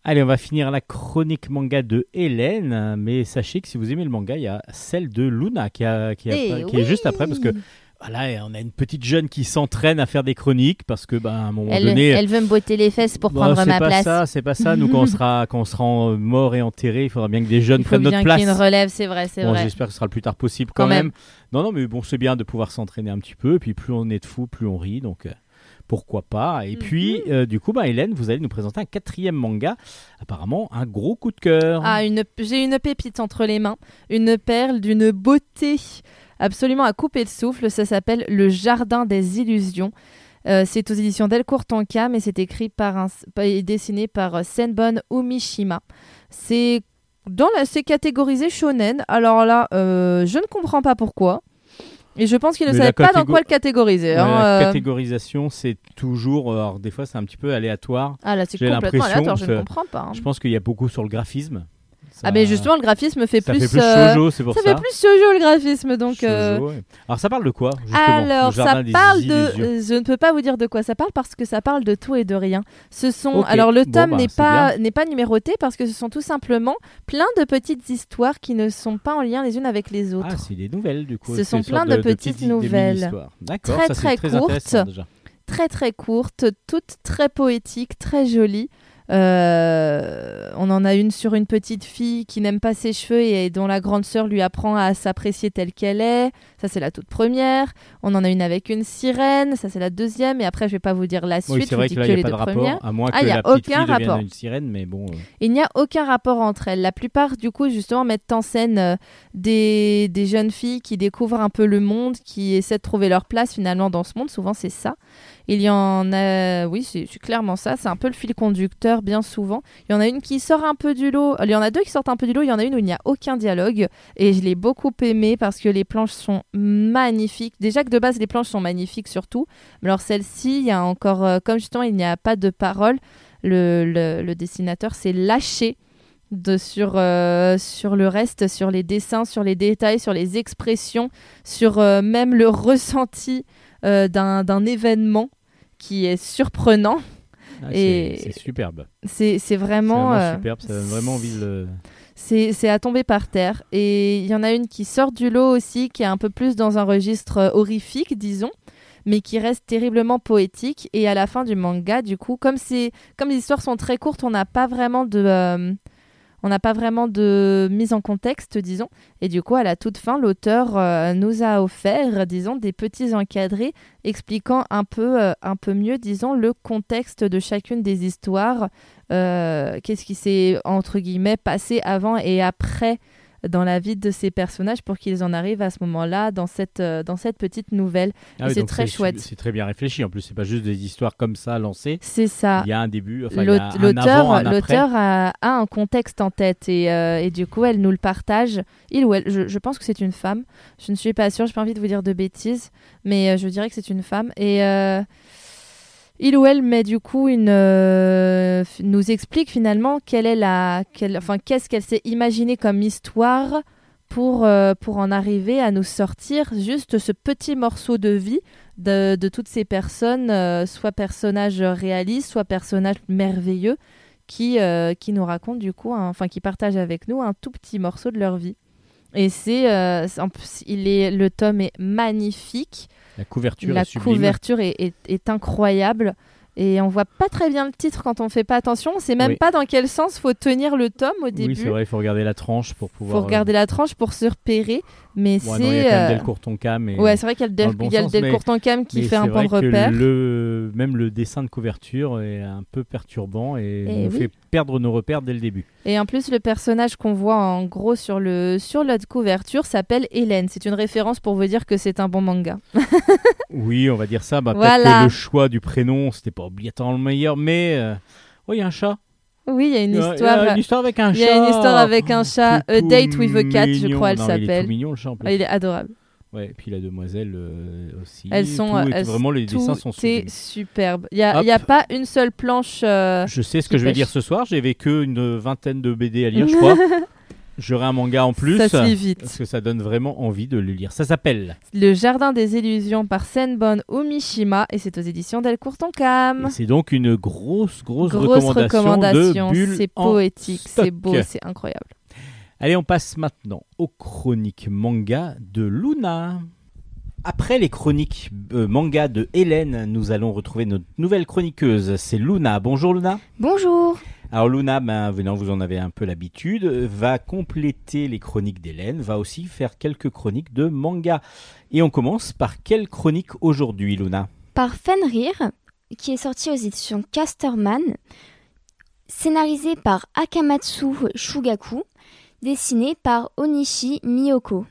Allez, on va finir la chronique manga de Hélène, mais sachez que si vous aimez le manga, il y a celle de Luna qui, a- qui, a- Eh est juste après, parce que. Voilà, on a une petite jeune qui s'entraîne à faire des chroniques parce que, bah, à un moment Elle, donné. elle veut me botter les fesses pour Bon, prendre c'est ma pas place. ça, c'est pas ça. Nous, quand on sera, quand on sera mort et enterré, il faudra bien que des jeunes Il faut prennent notre place. qu'il y ait une relève, c'est vrai, c'est Bon, vrai. j'espère que ce sera le plus tard possible quand, Quand même. même. Non, non, mais bon, c'est bien de pouvoir s'entraîner un petit peu. Et puis, plus on est de fous, plus on rit. Donc, euh, pourquoi pas. Et puis, Mhm. euh, du coup, bah, Hélène, vous allez nous présenter un quatrième manga. Apparemment, un gros coup de cœur. Ah, une, j'ai une pépite entre les mains, une perle d'une beauté absolument à couper le souffle. Ça s'appelle Le Jardin des Illusions. Euh, c'est aux éditions Delcourt Tonka, mais c'est écrit par un, et dessiné par euh, Senbon Umishima. C'est dans la, c'est catégorisé shonen. Alors là, euh, je ne comprends pas pourquoi. Et je pense qu'il ne savait pas dans quoi le catégoriser. Hein, la euh. catégorisation, c'est toujours. euh, Alors, des fois, c'est un petit peu aléatoire. Ah là, c'est complètement aléatoire, je ne comprends pas. hein. Je pense qu'il y a beaucoup sur le graphisme. Ça- Ah, mais justement, le graphisme fait ça plus. fait plus euh, shoujo, c'est pour ça ça. fait plus shoujo le graphisme, donc. euh, Shoujo, ouais. Alors, ça parle de quoi justement, Alors, ça parle de. Je ne peux pas vous dire de quoi ça parle parce que ça parle de tout et de rien. Ce sont. Alors, le Bon, tome bah, n'est pas n'est pas numéroté parce que ce sont tout simplement plein de petites histoires qui ne sont pas en lien les unes avec les autres. Ah, c'est des nouvelles du coup. Ce sont plein de petites nouvelles. D'accord, Très, ça très très courtes. déjà. très très courtes, toutes très poétiques, très jolies. Euh, on en a une sur une petite fille qui n'aime pas ses cheveux et dont la grande sœur lui apprend à s'apprécier telle qu'elle est. Ça, c'est la toute première. On en a une avec une sirène. Ça, c'est la deuxième. Et après, je vais pas vous dire la suite. Oui, je c'est vous dis que là, les pas deux de rapport, premières. à moins Ah, que y a la petite aucun fille rapport. une sirène, mais bon. euh, Il n'y a aucun rapport entre elles. La plupart, du coup, justement, mettent en scène euh, des, des jeunes filles qui découvrent un peu le monde, qui essaient de trouver leur place finalement dans ce monde. Souvent, c'est ça. Il y en a, oui, c'est c'est clairement ça. C'est un peu le fil conducteur, bien souvent. Il y en a une qui sort un peu du lot. Il y en a deux qui sortent un peu du lot. Il y en a une où il n'y a aucun dialogue. Et je l'ai beaucoup aimé parce que les planches sont magnifiques. Déjà que de base, les planches sont magnifiques surtout. Mais alors, celle-ci, il y a encore, euh, comme justement, il n'y a pas de parole. Le, le- le dessinateur s'est lâché de, sur, euh, sur le reste, sur les dessins, sur les détails, sur les expressions, sur euh, même le ressenti d'un événement qui est surprenant. ah, c'est c'est superbe. C'est c'est C'est vraiment... euh, superbe, ça donne vraiment envie de. C'est à tomber par terre. Et il y en a une qui sort du lot aussi, qui est un peu plus dans un registre euh, horrifique, disons, mais qui reste terriblement poétique. Et à la fin du manga, du coup, comme, comme les histoires sont très courtes, on n'a pas vraiment de... euh, on n'a pas vraiment de mise en contexte, disons. Et du coup, à la toute fin, l'auteur euh, nous a offert, disons, des petits encadrés expliquant un peu, euh, un peu mieux, disons, le contexte de chacune des histoires. Euh, Qu'est-ce qui s'est, entre guillemets, passé avant et après dans la vie de ces personnages pour qu'ils en arrivent à ce moment-là dans cette, euh, dans cette petite nouvelle. Ah oui, c'est très chouette. C'est très bien réfléchi. En plus, c'est pas juste des histoires comme ça lancées. C'est ça. Il y a un début, enfin, L'auteur a, a un contexte en tête et, euh, et du coup elle nous le partage. Il ou elle, je, je pense que c'est une femme. Je ne suis pas sûre, j'ai pas envie de vous dire de bêtises, mais euh, je dirais que c'est une femme. Et euh, il ou elle met du coup une euh, nous explique finalement quelle est la, quelle- enfin qu'est-ce qu'elle s'est imaginé comme histoire pour euh, pour en arriver à nous sortir juste ce petit morceau de vie de, de toutes ces personnes, euh, soit personnages réalistes, soit personnages merveilleux, qui, qui nous racontent du coup, enfin qui partagent avec nous un tout petit morceau de leur vie. Et c'est, il est, le tome est magnifique, La couverture la est sublime. couverture est, est- est incroyable. Et on voit pas très bien le titre quand on fait pas attention. On sait même Oui. pas dans quel sens faut tenir le tome au début. Oui, c'est vrai, il faut regarder la tranche pour pouvoir. faut regarder la tranche pour se repérer. Mais euh, non, il y a c'est. quand même euh, Delcourt. Ouais, c'est vrai qu'il y a le, Del- bon le sens, Delcourt qui fait un c'est point de repère. Le, même le dessin de couverture est un peu perturbant et, Eh nous oui. fait perdre nos repères dès le début. Et en plus, le personnage qu'on voit en gros sur, le, sur la couverture s'appelle Hélène. C'est une référence pour vous dire que c'est un bon manga. Oui, on va dire ça. Bah, Voilà. Peut-être que le choix du prénom, c'était pas obligatoirement le meilleur, mais. euh, oui, il y a un chat. Oui, il y a une Il il y a histoire. une histoire avec un Il chat. y a une histoire avec un chat, A Date with a Cat, je crois, elle Il est s'appelle. mignon, le chat en plus. Ah, il est adorable. Ouais, et puis la demoiselle euh, aussi. Elles sont. Tout elles- vraiment, les tout dessins sont est superbe. Il n'y a, a pas une seule planche. euh, Je sais ce que je vais dire ce soir. J'avais que une vingtaine de BD à lire, je crois. J'aurai un manga en plus. Ça se lit vite. Parce que ça donne vraiment envie de le lire. Ça s'appelle. Le Jardin des Illusions par Senbon Umishima et c'est aux éditions Delcourt Tonkam. C'est donc une grosse, grosse, Grosse recommandation, c'est poétique, c'est beau, c'est incroyable. Allez, on passe maintenant aux chroniques manga de Luna. après les chroniques euh, manga de Hélène, nous allons retrouver notre nouvelle chroniqueuse, c'est Luna. Bonjour Luna. Bonjour. Alors Luna, ben, venant, vous en avez un peu l'habitude, va compléter les chroniques d'Hélène, va aussi faire quelques chroniques de manga. Et on commence par quelle chronique aujourd'hui Luna? Par Fenrir, qui est sorti aux éditions Casterman, scénarisé par Akamatsu Shugaku, dessiné par Onishi Miyoko.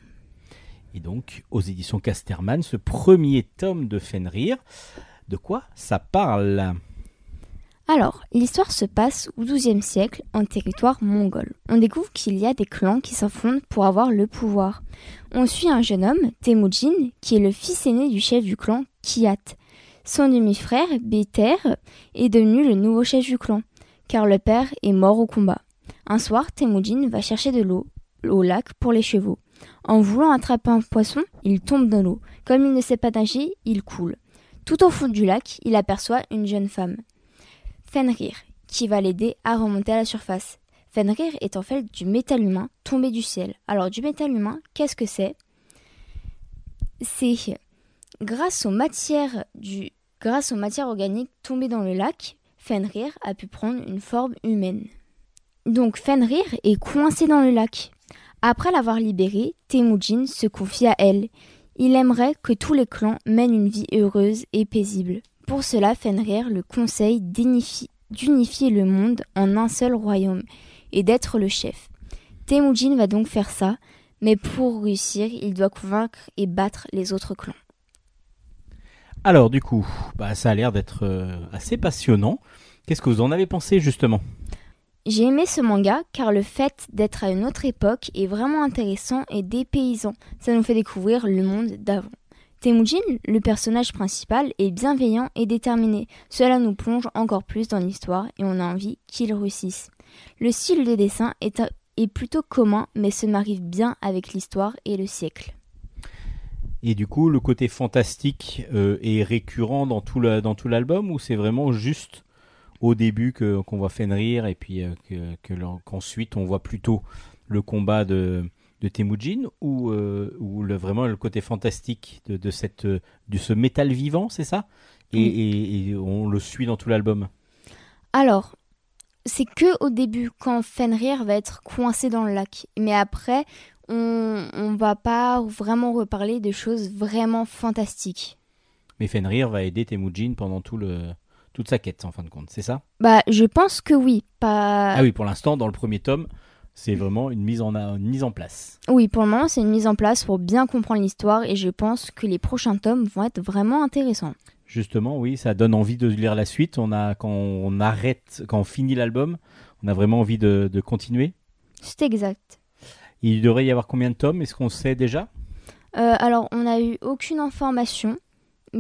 Et donc, aux éditions Casterman, ce premier tome de Fenrir, de quoi ça parle? Alors, l'histoire se passe au XIIe siècle en territoire mongol. On découvre qu'il y a des clans qui s'affrontent pour avoir le pouvoir. On suit un jeune homme, Temujin, qui est le fils aîné du chef du clan, Kiat. Son demi-frère, Beter, est devenu le nouveau chef du clan, car le père est mort au combat. Un soir, Temujin va chercher de l'eau au lac pour les chevaux. En voulant attraper un poisson, il tombe dans l'eau. Comme il ne sait pas nager, il coule. Tout au fond du lac, il aperçoit une jeune femme, Fenrir, qui va l'aider à remonter à la surface. Fenrir est en fait du métal humain tombé du ciel. Alors du métal humain, qu'est-ce que c'est? C'est grâce aux matières grâce aux matières organiques tombées dans le lac, Fenrir a pu prendre une forme humaine. Donc Fenrir est coincé dans le lac. Après l'avoir libéré, Temujin se confie à elle. Il aimerait que tous les clans mènent une vie heureuse et paisible. Pour cela, Fenrir le conseille d'unifi- d'unifier le monde en un seul royaume et d'être le chef. Temujin va donc faire ça, mais pour réussir, il doit convaincre et battre les autres clans. Alors du coup, bah, ça a l'air d'être euh, assez passionnant. Qu'est-ce que vous en avez pensé justement? J'ai aimé ce manga car le fait d'être à une autre époque est vraiment intéressant et dépaysant. Ça nous fait découvrir le monde d'avant. Temujin, le personnage principal, est bienveillant et déterminé. Cela nous plonge encore plus dans l'histoire et on a envie qu'il réussisse. Le style de dessin est, a- est plutôt commun mais se marie bien avec l'histoire et le siècle. Et du coup, le côté fantastique euh, est récurrent dans tout l'album ou c'est vraiment juste au début que qu'on voit Fenrir et puis euh, que, que qu'ensuite on voit plutôt le combat de, de Temujin ou, euh, ou le, vraiment le côté fantastique de, de cette euh, de ce métal vivant, c'est ça? Et, Oui. et- et on le suit dans tout l'album. Alors, c'est que au début quand Fenrir va être coincé dans le lac. Mais après, on, on va pas vraiment reparler de choses vraiment fantastiques. Mais Fenrir va aider Temujin pendant tout le toute sa quête en fin de compte, c'est ça? Bah, je pense que oui. Pas... Ah oui, pour l'instant dans le premier tome, c'est vraiment une mise en une mise en place. Oui, pour le moment, c'est une mise en place pour bien comprendre l'histoire et je pense que les prochains tomes vont être vraiment intéressants. Justement, oui, ça donne envie de lire la suite. On a, quand on arrête, quand on finit l'album, on a vraiment envie de, de continuer. C'est exact. Il devrait y avoir combien de tomes? Est-ce qu'on sait déjà? Euh, alors, on n'a eu aucune information.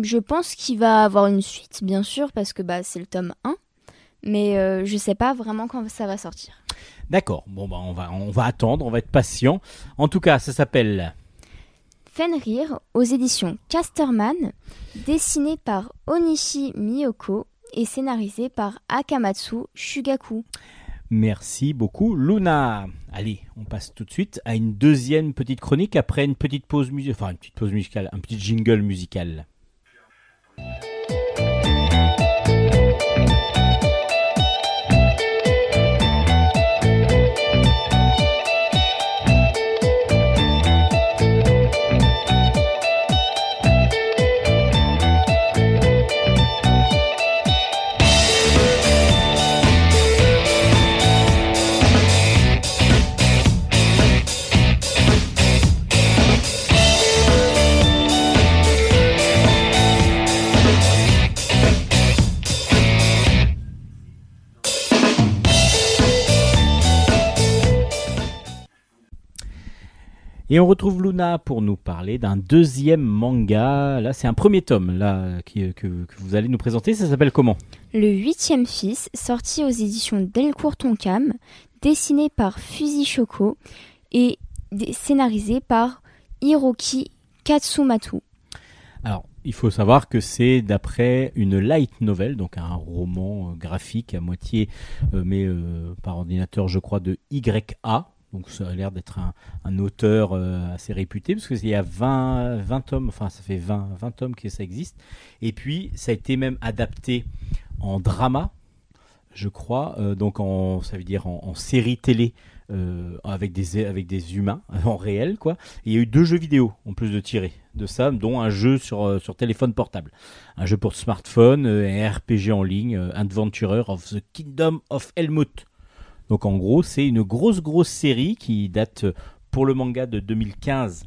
Je pense qu'il va avoir une suite, bien sûr, parce que bah, c'est le tome 1. Mais euh, je sais pas vraiment quand ça va sortir. D'accord. Bon, bah, on va, on va attendre, on va être patient. En tout cas, ça s'appelle. Fenrir aux éditions Casterman, dessiné par Onishi Miyoko et scénarisé par Akamatsu Shugaku. Merci beaucoup, Luna. Allez, on passe tout de suite à une deuxième petite chronique après une petite pause musicale, enfin une petite pause musicale, un petit jingle musical. Thank you. Et on retrouve Luna pour nous parler d'un deuxième manga. Là, c'est un premier tome là qui- que, que vous allez nous présenter. Ça s'appelle comment? Le huitième fils, sorti aux éditions Delcourt Tonkam, dessiné par Fuzi Shoko et scénarisé par Hiroki Katsumatu. Alors, il faut savoir que c'est d'après une light novel, donc un roman euh, graphique à moitié, euh, mais euh, par ordinateur, je crois, de YA. Donc ça a l'air d'être un, auteur euh, assez réputé, parce qu'il y a 20, 20 tomes, enfin ça fait 20, 20 tomes que ça existe. Et puis ça a été même adapté en drama, je crois, euh, donc en, ça veut dire en, série télé. euh, avec des avec des humains en réel quoi il y a eu deux jeux vidéo en plus de tirer de ça dont un jeu sur téléphone portable un jeu pour smartphone et RPG en ligne Adventurer of the Kingdom of Helmut donc en gros c'est une grosse grosse série qui date pour le manga de 2015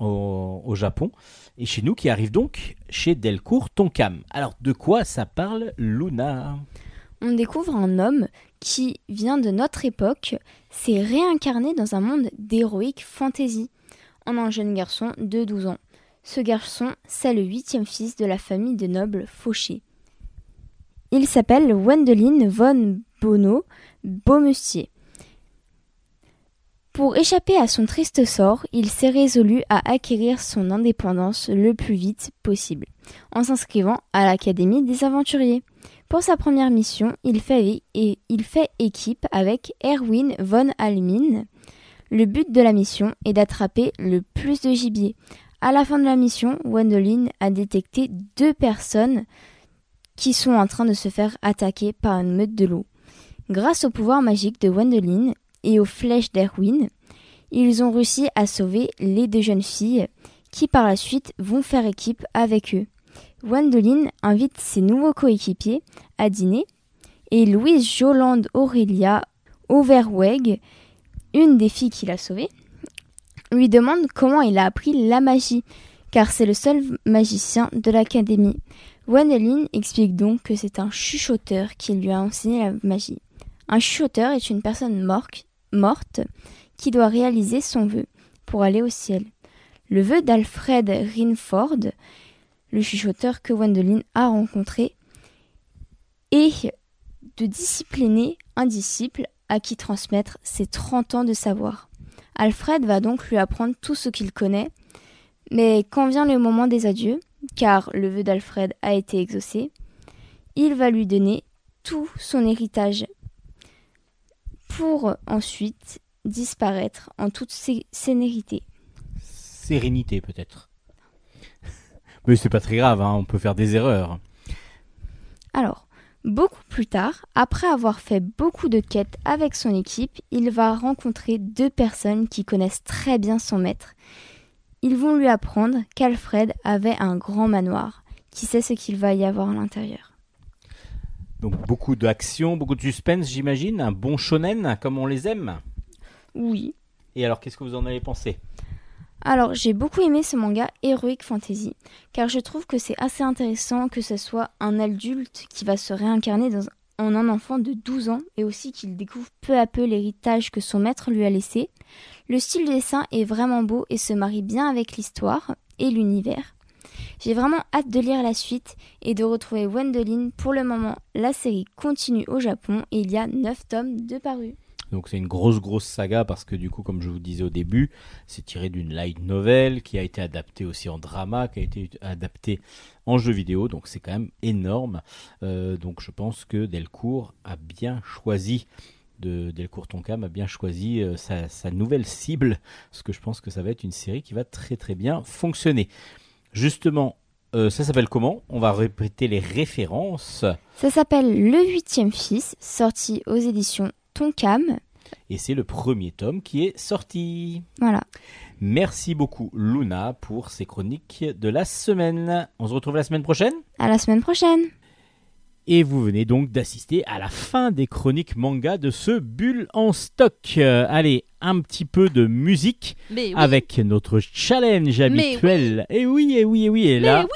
au, Japon et chez nous qui arrive donc chez Delcourt Tonkam alors de quoi ça parle Luna? On découvre un homme qui vient de notre époque, s'est réincarné dans un monde d'héroïque fantasy, en un jeune garçon de 12 ans. Ce garçon, c'est le huitième fils de la famille de nobles Fauché. Il s'appelle Wendelin von Bono Beaumestier. Pour échapper à son triste sort, il s'est résolu à acquérir son indépendance le plus vite possible, en s'inscrivant à l'Académie des aventuriers. Pour sa première mission, il fait, et il fait équipe avec Erwin von Almin. Le but de la mission est d'attraper le plus de gibier. À la fin de la mission, Wendelin a détecté deux personnes qui sont en train de se faire attaquer par une meute de loups. Grâce au pouvoir magique de Wendelin et aux flèches d'Erwin, ils ont réussi à sauver les deux jeunes filles qui par la suite vont faire équipe avec eux. Wendelin invite ses nouveaux coéquipiers à dîner et Louise Jolande Aurélia Overweg, une des filles qu'il a sauvées, lui demande comment il a appris la magie, car c'est le seul magicien de l'académie. Wendelin explique donc que c'est un chuchoteur qui lui a enseigné la magie. Un chuchoteur est une personne morte, qui doit réaliser son vœu pour aller au ciel. Le vœu d'Alfred Rinford, le chuchoteur que Wendelin a rencontré, est de discipliner un disciple à qui transmettre ses 30 ans de savoir. Alfred va donc lui apprendre tout ce qu'il connaît, mais quand vient le moment des adieux, car le vœu d'Alfred a été exaucé, il va lui donner tout son héritage pour ensuite disparaître en toute sé- sénérité. sérénité peut-être mais c'est pas très grave hein, on peut faire des erreurs Alors, beaucoup plus tard, après avoir fait beaucoup de quêtes avec son équipe, il va rencontrer deux personnes qui connaissent très bien son maître. Ils vont lui apprendre qu'Alfred avait un grand manoir. Qui sait ce qu'il va y avoir à l'intérieur Donc beaucoup d'action, beaucoup de suspense, j'imagine. Un bon shonen, comme on les aime. Oui. Et alors, qu'est-ce que vous en avez pensé? Alors, j'ai beaucoup aimé ce manga Heroic Fantasy, car je trouve que c'est assez intéressant que ce soit un adulte qui va se réincarner dans, en un enfant de 12 ans, et aussi qu'il découvre peu à peu l'héritage que son maître lui a laissé. Le style de dessin est vraiment beau et se marie bien avec l'histoire et l'univers. J'ai vraiment hâte de lire la suite et de retrouver Wendelin. Pour le moment, la série continue au Japon et il y a 9 tomes de parus. Donc c'est une grosse grosse saga parce que du coup comme je vous disais au début, c'est tiré d'une light novel qui a été adaptée aussi en drama, qui a été adaptée en jeu vidéo, donc c'est quand même énorme. Euh, donc je pense que Delcourt a bien choisi de Delcourt Tonkam a bien choisi euh, sa, sa nouvelle cible, parce que je pense que ça va être une série qui va très très bien fonctionner. Justement, euh, ça s'appelle comment? On va répéter les références. Ça s'appelle Le Huitième Fils, sorti aux éditions Tonkam. Et c'est le premier tome qui est sorti. Voilà. Merci beaucoup Luna pour ces chroniques de la semaine. On se retrouve la semaine prochaine? À la semaine prochaine. Et vous venez donc d'assister à la fin des chroniques manga de ce bulle en stock. Euh, allez, un petit peu de musique oui. avec notre challenge habituel. Et oui, et oui, et oui. Et Mais là,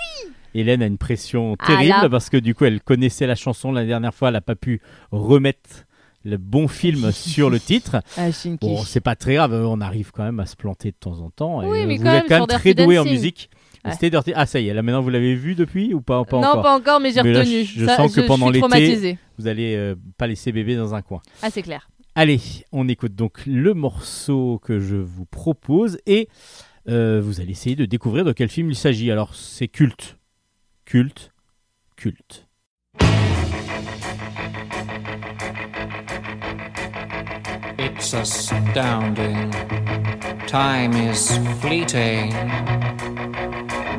Hélène a une pression Ah terrible parce que du coup, elle connaissait la chanson la dernière fois. Elle n'a pas pu remettre le bon film sur le titre. Ah. Bon, c'est pas très grave, on arrive quand même à se planter de temps en temps. Oui, et, euh, mais vous quand êtes même, quand même très doué en musique. Ouais. C'était Dirty- Ah, ça y est, là maintenant vous l'avez vu depuis ou pas, pas non, encore pas encore, mais j'ai retenu. je- je Ça, sens que pendant l'été-. Vous allez euh, pas laisser bébé dans un coin. Ah, c'est clair. Allez, on écoute donc le morceau que je vous propose et euh, vous allez essayer de découvrir de quel film il s'agit. Alors, c'est culte. Culte. Culte. 愛 It's astounding. Time is fleeting.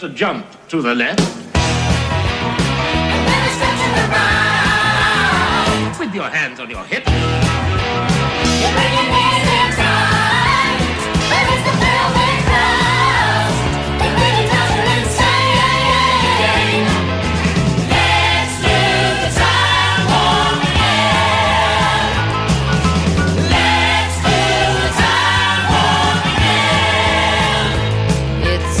Just a jump to the left. With your hands on your hips. The the the. It's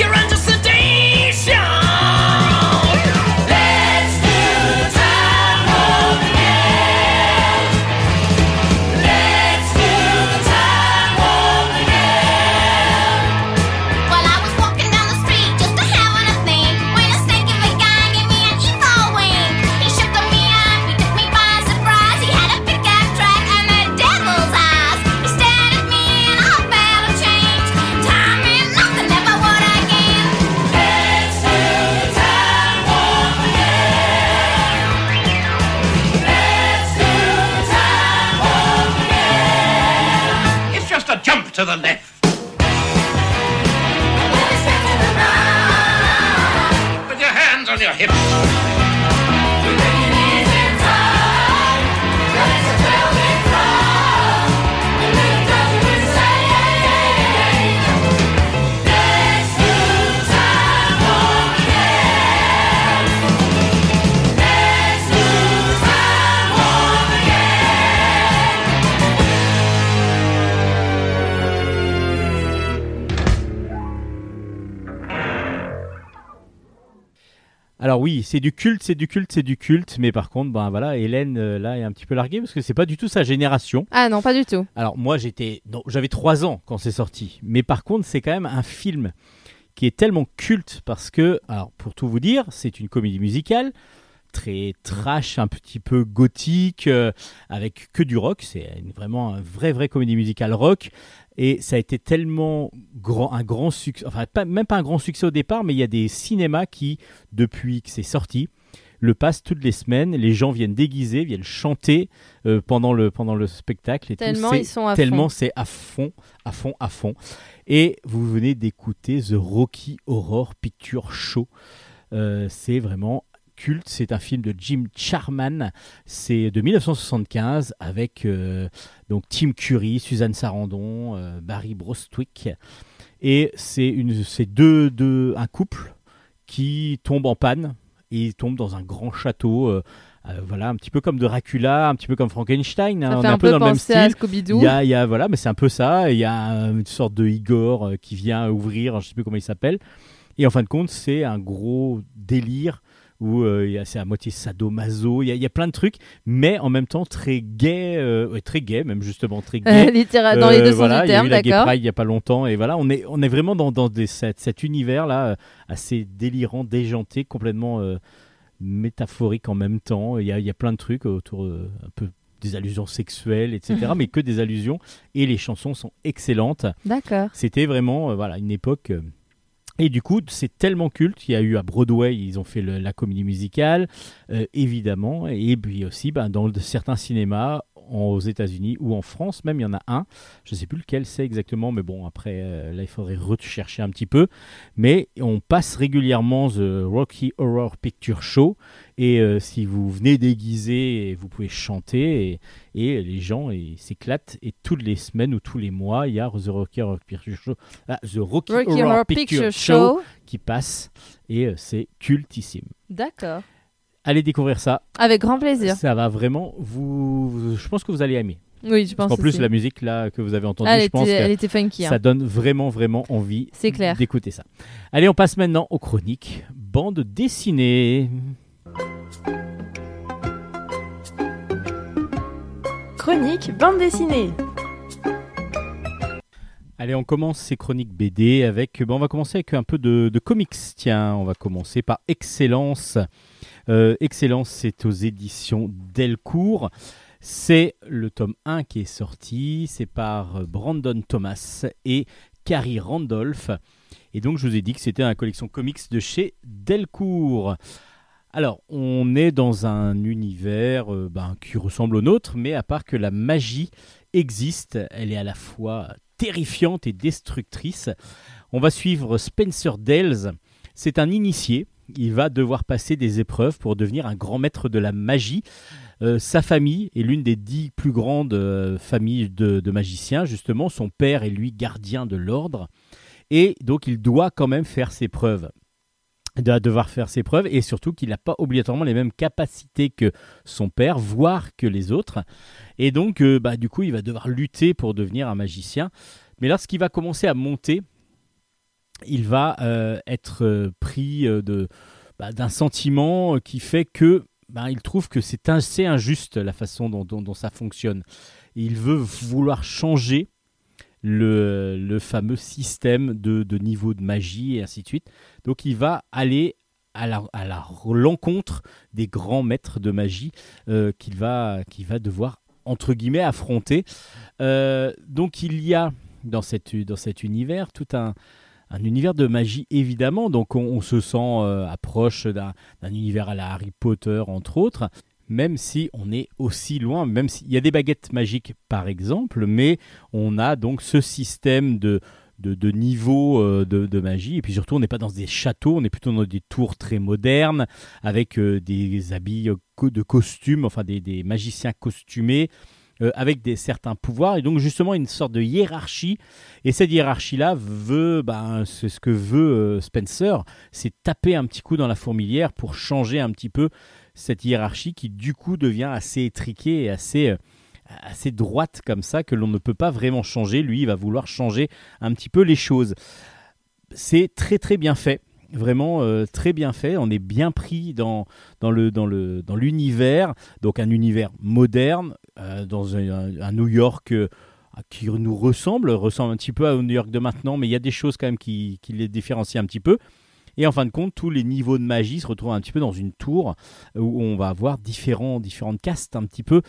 You're under Alors oui, c'est du culte, c'est du culte, c'est du culte, mais par contre, ben voilà, Hélène euh, là est un petit peu larguée parce que c'est pas du tout sa génération. Ah non, pas du tout. Alors moi j'étais, non, j'avais 3 ans quand c'est sorti, mais par contre c'est quand même un film qui est tellement culte parce que, alors pour tout vous dire, c'est une comédie musicale très trash, un petit peu gothique, euh, avec que du rock. C'est une- vraiment un vrai, vrai comédie musicale rock. Et ça a été tellement grand, un grand succès, enfin pas- même pas un grand succès au départ, mais il y a des cinémas qui, depuis que c'est sorti, le passent toutes les semaines. Les gens viennent déguisés, viennent chanter euh, pendant, le, pendant le spectacle. Et. Tellement C'est- ils sont à tellement fond. c'est à fond, à fond, à fond. Et vous venez d'écouter The Rocky Horror Picture Show. Euh, c'est vraiment culte. C'est un film de Jim Charman. C'est de 1975 avec euh, donc Tim Curry, Suzanne Sarandon, euh, Barry Brostwick. Et c'est une, c'est deux, deux, un couple qui tombe en panne et il tombe dans un grand château. euh, voilà, un petit peu comme Dracula, un petit peu comme Frankenstein. hein. Ça on fait est un, peu peu dans le même style. Scooby-Doo. Il y a, il y a- voilà, mais c'est un peu ça. Il y a une sorte de Igor qui vient ouvrir, je sais plus comment il s'appelle. Et en fin de compte, c'est un gros délire où euh, c'est à moitié sadomaso. Il y, a, il y a plein de trucs, mais en même temps très gay, euh, très gay, même justement très gay. Dans les Euh, deux sens du il y a terme, eu la Gay d'accord. Pride il y a pas longtemps et voilà, on est on est vraiment dans, dans des- cet, cet univers là assez délirant, déjanté, complètement métaphorique en même temps. Il y a, il y a plein de trucs autour un peu des allusions sexuelles, etc. mais que des allusions et les chansons sont excellentes. D'accord. C'était vraiment euh, voilà une époque. euh, Et du coup, c'est tellement culte. Il y a eu à Broadway, ils ont fait la comédie musicale, euh, évidemment. Et puis aussi, ben, dans certains cinémas aux États-Unis ou en France, même il y en a un. Je ne sais plus lequel c'est exactement, mais bon, après, euh, là, il faudrait rechercher un petit peu. Mais on passe régulièrement The Rocky Horror Picture Show. Et euh, si vous venez déguisé, vous pouvez chanter. Et, et les gens s'éclatent. Et toutes les semaines ou tous les mois, il y a The Rocky Horror Picture Show. ah, The Rocky, Rocky Horror, Horror Picture, Picture Show Show. qui passe et euh, c'est cultissime. D'accord. Allez découvrir ça. Avec grand plaisir. Ça va vraiment vous, vous- je pense que vous allez aimer. Oui, je Parce pense qu'en plus la musique là que vous avez entendue, elle, je pense était, elle était funky. hein. ça donne vraiment vraiment envie d'écouter ça. Allez, on passe maintenant aux chroniques bande dessinée. Chronique bande dessinée. Allez, on commence ces chroniques BD avec. bon, on va commencer avec un peu de, comics. Tiens, on va commencer par Excellence. Euh, Excellence, c'est aux éditions Delcourt. C'est le tome 1 qui est sorti. C'est par Brandon Thomas et Carrie Randolph. Et donc, je vous ai dit que c'était la collection comics de chez Delcourt. Alors, on est dans un univers euh, ben, qui ressemble au nôtre, mais à part que la magie existe, elle est à la fois terrifiante et destructrice. On va suivre Spencer Dales. C'est un initié. Il va devoir passer des épreuves pour devenir un grand maître de la magie. Euh, sa famille est l'une des dix plus grandes euh, familles de, de magiciens. Justement, son père est lui gardien de l'ordre. Et donc, il doit quand même faire ses preuves. Doit devoir faire ses preuves et surtout qu'il n'a pas obligatoirement les mêmes capacités que son père, voire que les autres. Et donc, euh, bah, du coup, il va devoir lutter pour devenir un magicien. Mais lorsqu'il va commencer à monter, il va euh, être euh, pris de, bah, d'un sentiment qui fait que bah, il trouve que c'est assez injuste la façon dont- dont ça fonctionne. Il veut vouloir changer le, fameux système de, de niveau de magie et ainsi de suite. Donc il va aller à la, à l'encontre des grands maîtres de magie euh, qu'il va, devoir entre guillemets affronter. Euh, donc il y a dans, dans cet univers tout un, un univers de magie évidemment, donc on, on se sent euh, approche d'un, d'un univers à la Harry Potter entre autres, même si on est aussi loin, même s'il y a des baguettes magiques par exemple, mais on a donc ce système de, de, de niveau euh, de, magie, et puis surtout on n'est pas dans des châteaux, on est plutôt dans des tours très modernes, avec euh, des habits euh, de costumes, enfin des, magiciens costumés, avec des certains pouvoirs, et donc justement une sorte de hiérarchie, et cette hiérarchie-là veut, ben, c'est ce que veut Spencer, c'est taper un petit coup dans la fourmilière pour changer un petit peu cette hiérarchie qui du coup devient assez étriquée et assez, euh, assez droite comme ça que l'on ne peut pas vraiment changer. Lui, il va vouloir changer un petit peu les choses. C'est très très bien fait. Vraiment euh, très bien fait. On est bien pris dans, dans, le, dans, le, dans l'univers. Donc un univers moderne, euh, dans un, un New York qui nous ressemble, ressemble un petit peu au New York de maintenant, mais il y a des choses quand même qui, qui les différencient un petit peu. Et en fin de compte, tous les niveaux de magie se retrouvent un petit peu dans une tour où on va avoir différentes castes un petit peu.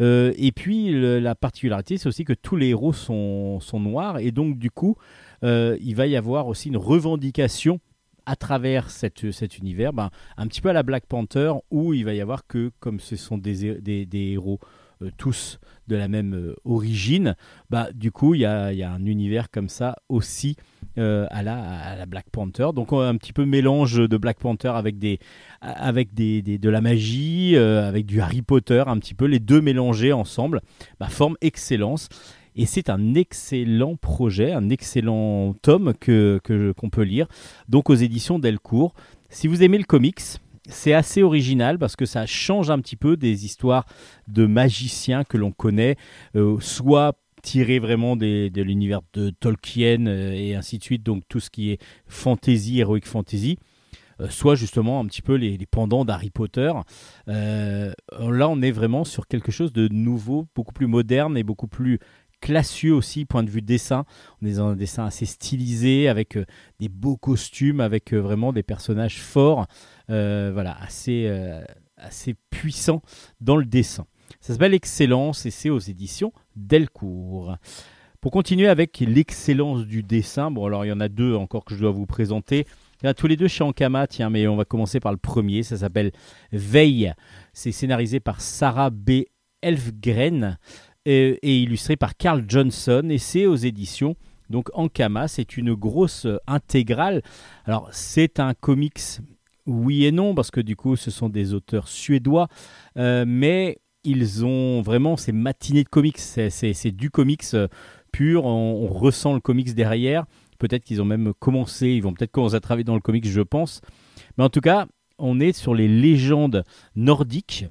Euh, et puis la particularité, c'est aussi que tous les héros sont, noirs et donc du coup, euh, il va y avoir aussi une revendication à travers cet univers, ben, un petit peu à la Black Panther, où il va y avoir que, comme ce sont des, des héros euh, tous de la même euh, origine, bah, du coup, il y a, un univers comme ça aussi euh, à, la, Black Panther. Donc, un petit peu mélange de Black Panther avec, des, avec des, de la magie, avec du Harry Potter, un petit peu, les deux mélangés ensemble, bah, forment excellence. Et c'est un excellent projet, un excellent tome que- qu'on peut lire, donc aux éditions Delcourt. Si vous aimez le comics, c'est assez original parce que ça change un petit peu des histoires de magiciens que l'on connaît, euh, soit tiré vraiment de l'univers de Tolkien euh, et ainsi de suite, donc tout ce qui est fantasy, heroic fantasy, euh, soit justement un petit peu les, les pendants d'Harry Potter. Là, on est vraiment sur quelque chose de nouveau, beaucoup plus moderne et beaucoup plus classieux aussi, point de vue dessin. On est dans un dessin assez stylisé, avec des beaux costumes, avec vraiment des personnages forts, voilà, assez, euh, assez puissants dans le dessin. Ça s'appelle Excellence et c'est aux éditions Delcourt. Pour continuer avec l'excellence du dessin, bon alors il y en a deux encore que je dois vous présenter. Il y en a tous les deux chez Ankama, tiens, mais on va commencer par le premier, ça s'appelle Veille. C'est scénarisé par Sarah B. Elfgren euh, et illustré par Carl Johnson et c'est aux éditions donc Ankama, c'est une grosse euh, intégrale. Alors c'est un comics oui et non parce que du coup ce sont des auteurs suédois euh, mais ils ont vraiment ces matinées de comics, c'est, du comics euh, pur, on, ressent le comics derrière. Peut-être qu'ils ont même commencé, ils vont peut-être commencer à travailler dans le comics, je pense. Mais en tout cas, on est sur les légendes nordiques,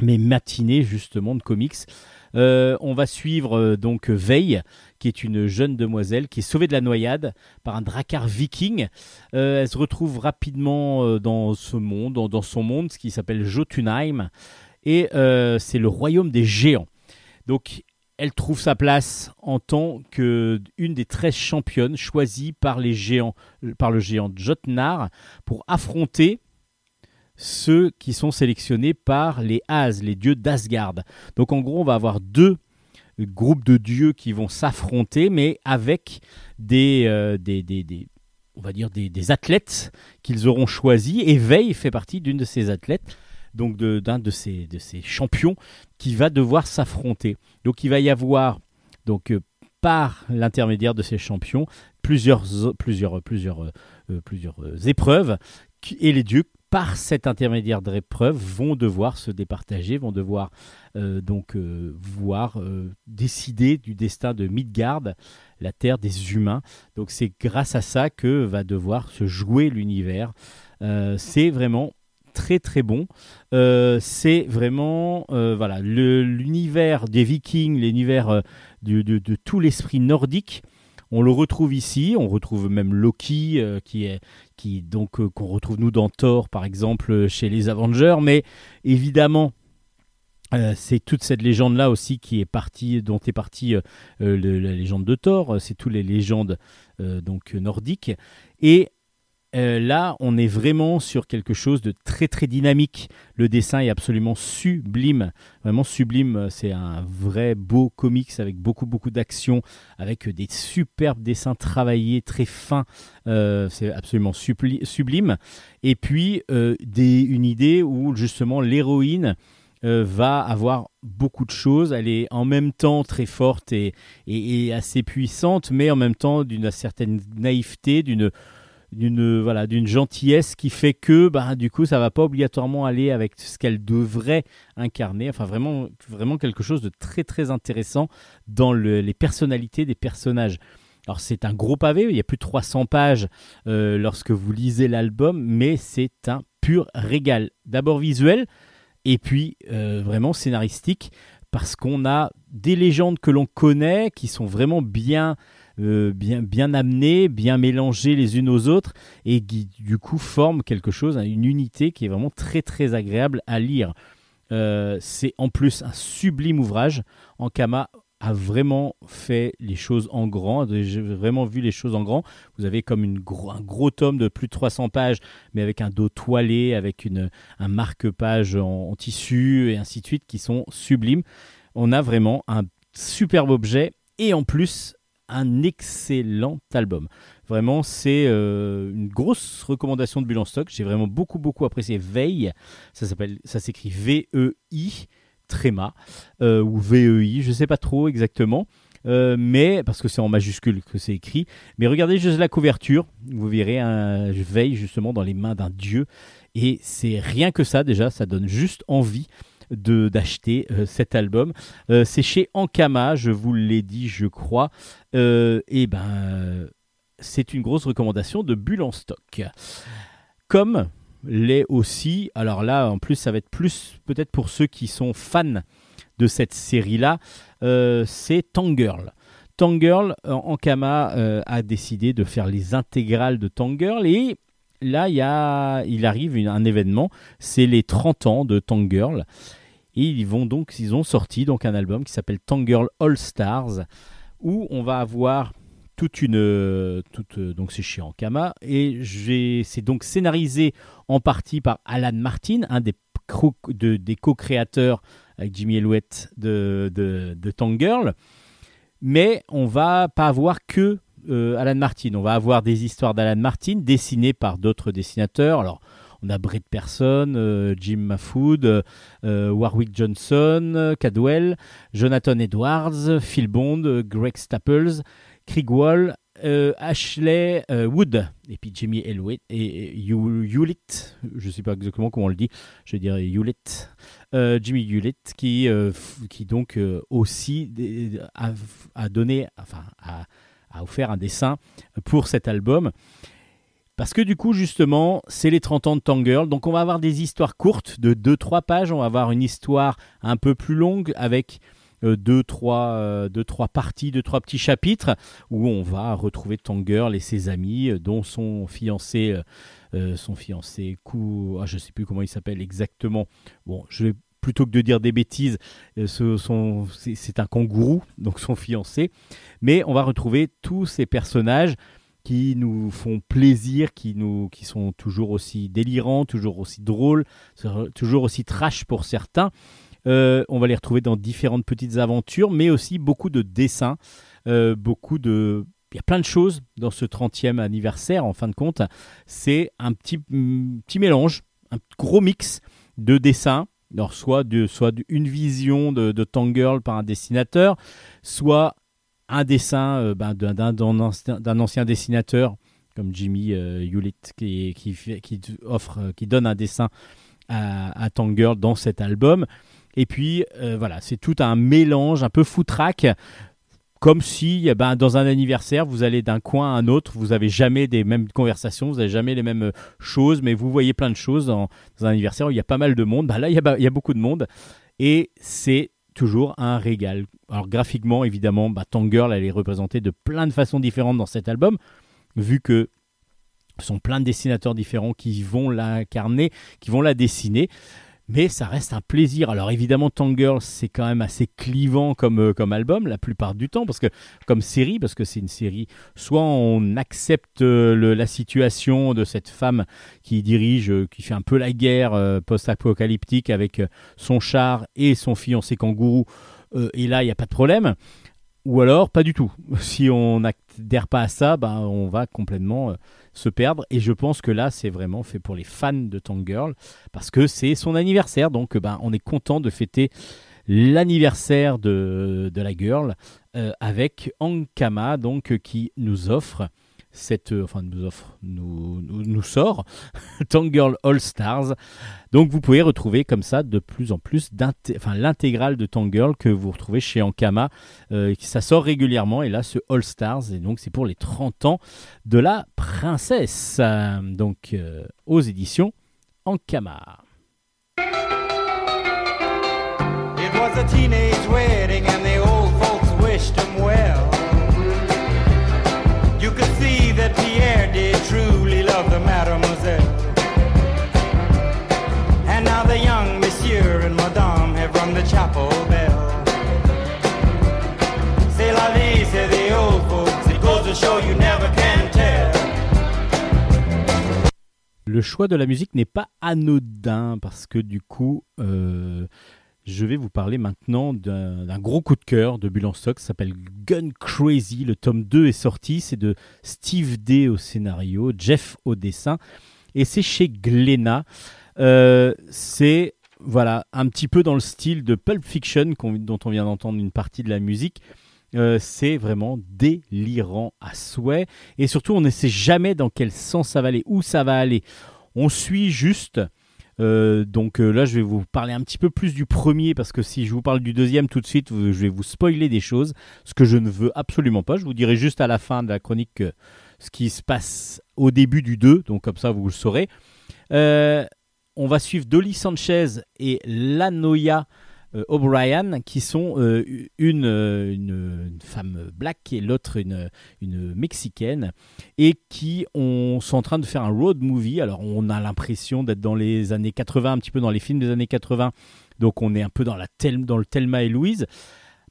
mais matinées justement de comics. Euh, on va suivre donc Veille, qui est une jeune demoiselle qui est sauvée de la noyade par un drakkar viking. Euh, elle se retrouve rapidement euh, dans ce monde, dans, son monde, ce qui s'appelle Jotunheim, et euh, c'est le royaume des géants. Donc, elle trouve sa place en tant que une des 13 championnes choisies par les géants, par le géant Jotnar pour affronter ceux qui sont sélectionnés par les As, les dieux d'Asgard. Donc en gros, on va avoir deux groupes de dieux qui vont s'affronter, mais avec des, euh, des, on va dire des, athlètes qu'ils auront choisis. Et Veil fait partie d'une de ces athlètes, donc d'un de, ces, de ces champions qui va devoir s'affronter. Donc il va y avoir donc euh, par l'intermédiaire de ces champions plusieurs plusieurs plusieurs euh, plusieurs épreuves et les dieux par cet intermédiaire d'épreuves vont devoir se départager, vont devoir euh, donc euh, voir euh, décider du destin de Midgard, la terre des humains. Donc c'est grâce à ça que va devoir se jouer l'univers. C'est vraiment très très bon. C'est vraiment voilà l'univers des Vikings, l'univers de, de tout l'esprit nordique. On le retrouve ici, on retrouve même Loki euh, qui est qui donc euh, qu'on retrouve nous dans Thor par exemple euh, chez les Avengers, mais évidemment c'est toute cette légende là aussi qui est partie dont est partie la légende de Thor, c'est toutes les légendes donc nordiques. Et euh, là, on est vraiment sur quelque chose de très très dynamique. Le dessin est absolument sublime, vraiment sublime. C'est un vrai beau comics avec beaucoup beaucoup d'action, avec des superbes dessins travaillés, très fins. Euh, c'est absolument sublime. Et puis euh, une idée où justement l'héroïne va avoir beaucoup de choses. Elle est en même temps très forte et assez puissante, mais en même temps d'une certaine naïveté, d'une d'une voilà d'une gentillesse qui fait que bah, du coup ça va pas obligatoirement aller avec ce qu'elle devrait incarner. Enfin vraiment vraiment quelque chose de très très intéressant dans le- les personnalités des personnages. Alors c'est un gros pavé il y a plus de 300 pages euh, lorsque vous lisez l'album mais c'est un pur régal. D'abord visuel et puis euh, vraiment scénaristique parce qu'on a des légendes que l'on connaît qui sont vraiment bien euh, bien, bien amenées, bien mélangées les unes aux autres et qui du coup forment quelque chose, une unité qui est vraiment très très agréable à lire. Euh, c'est en plus un sublime ouvrage. Ankama a vraiment fait les choses en grand, j'ai vraiment vu les choses en grand. Vous avez comme un gros tome de plus de 300 pages, mais avec un dos toilé, avec un marque-page en, en tissu et ainsi de suite, qui sont sublimes. On a vraiment un superbe objet et en plus un excellent album. Vraiment, c'est euh, une grosse recommandation de Bulle en stock. J'ai vraiment beaucoup, beaucoup apprécié Veille. Ça s'appelle, ça s'écrit V-E-I, tréma, euh, ou V-E-I, je sais pas trop exactement. Euh, mais parce que c'est en majuscule que c'est écrit. Mais regardez juste la couverture, vous verrez un Veille justement dans les mains d'un dieu. Et c'est rien que ça déjà, ça donne juste envie d'acheter euh, cet album. Euh, c'est chez Ankama, je vous l'ai dit, je crois. Euh, et ben, c'est une grosse recommandation de Bulle en stock. Comme l'est aussi, alors là, en plus, ça va être plus peut-être pour ceux qui sont fans de cette série-là, c'est Tangirl. Tangirl, Ankama a décidé de faire les intégrales de Tangirl et là, il, arrive un événement, c'est les 30 ans de Tangirl. Et ils vont donc, ils ont sorti donc un album qui s'appelle Tangirl All Stars, où on va avoir toute une, euh, toute, euh, donc c'est chez Ankama et c'est donc scénarisé en partie par Alan Martin, un des, co-créateurs avec Jimmy Elliott de, de, de Tangirl. Mais on va pas avoir que euh, Alan Martin. On va avoir des histoires d'Alan Martin dessinées par d'autres dessinateurs. Alors, on a Brett Person, euh, Jim Mahfood, euh, Warwick Johnson, euh, Cadwell, Jonathan Edwards, Phil Bond, euh, Greg Staples, Craig Wall, euh, Ashley euh, Wood, et puis Jimmy Elway et, et Hew- Hewlett, je ne sais pas exactement comment on le dit, je dirais Hewlett, euh, Jimmy Hewlett, qui, euh, qui donc euh, aussi a, a donné, enfin, a, a offert un dessin pour cet album. Parce que du coup, justement, c'est les 30 ans de Tangirl. Donc, on va avoir des histoires courtes de 2-3 pages. On va avoir une histoire un peu plus longue avec 2-3 parties, 2-3 petits chapitres où on va retrouver Tangirl et ses amis, euh, dont son fiancé, euh, euh, son fiancé, Kou, ah, je ne sais plus comment il s'appelle exactement. Bon, je vais plutôt que de dire des bêtises, euh, c'est un kangourou, donc son fiancé. Mais on va retrouver tous ces personnages qui nous font plaisir, qui, nous, qui sont toujours aussi délirants, toujours aussi drôles, toujours aussi trash pour certains. Euh, on va les retrouver dans différentes petites aventures, mais aussi beaucoup de dessins, euh, beaucoup de... Il y a plein de choses dans ce 30e anniversaire, en fin de compte. C'est un petit, mm, petit mélange, un gros mix de dessins, alors soit, de, soit une vision de, de Tangirl par un dessinateur, soit un dessin euh, ben, d'un, ancien, dessinateur comme Jimmy euh, Hewlett qui, offre, euh, qui donne un dessin à, à Tangirl dans cet album. Et puis voilà, c'est tout un mélange un peu foutraque, comme si eh ben, dans un anniversaire, vous allez d'un coin à un autre, vous avez jamais des mêmes conversations, vous n'avez jamais les mêmes choses, mais vous voyez plein de choses dans, un anniversaire où il y a pas mal de monde. Bah, là, il y, a, il y a beaucoup de monde. Et c'est toujours un régal. Alors graphiquement, évidemment, bah, Tangirl, elle est représentée de plein de façons différentes dans cet album, vu que ce sont plein de dessinateurs différents qui vont l'incarner, qui vont la dessiner. Mais ça reste un plaisir. Alors évidemment, Tangirl, c'est quand même assez clivant comme, euh, comme album la plupart du temps, parce que comme série, parce que c'est une série, soit on accepte euh, la situation de cette femme qui dirige, euh, qui fait un peu la guerre post-apocalyptique avec son char et son fiancé kangourou, et là, il n'y a pas de problème. Ou alors, pas du tout. Si on n'adhère pas à ça, ben, on va complètement euh, se perdre. Et je pense que là, c'est vraiment fait pour les fans de Tangirl, parce que c'est son anniversaire. Donc, ben, on est content de fêter l'anniversaire de, de la girl euh, avec Ankama, donc, euh, qui nous offre cette, euh, nous offre, nous, sort Tangirl All Stars. Donc vous pouvez retrouver comme ça de plus en plus l'intégrale de Tangirl que vous retrouvez chez Ankama. Euh, ça sort régulièrement et là ce All Stars et donc c'est pour les 30 ans de la princesse. Donc euh, aux éditions Ankama. Le choix de la musique n'est pas anodin parce que du coup, euh, je vais vous parler maintenant d'un gros coup de cœur de Bulle en stock. S'appelle Gun Crazy. Le tome 2 est sorti. C'est de Steve Day au scénario, Jeff au dessin. Et c'est chez Glénat. Euh, c'est voilà, un petit peu dans le style de Pulp Fiction dont on vient d'entendre une partie de la musique. Euh, c'est vraiment délirant à souhait. Et surtout, on ne sait jamais dans quel sens ça va aller, où ça va aller. On suit juste. euh, donc euh, là, je vais vous parler un petit peu plus du premier parce que si je vous parle du deuxième tout de suite, je vais vous spoiler des choses, ce que je ne veux absolument pas. Je vous dirai juste à la fin de la chronique ce qui se passe au début du 2, donc comme ça vous le saurez. On va suivre Dolly Sanchez et Lanoya euh, O'Brien, qui sont euh, une, euh, une, une femme black et l'autre une, une mexicaine, et qui ont, sont en train de faire un road movie. Alors on a l'impression d'être dans les années 80, un petit peu dans les films des années 80, donc on est un peu dans, la tel, dans le Thelma et Louise,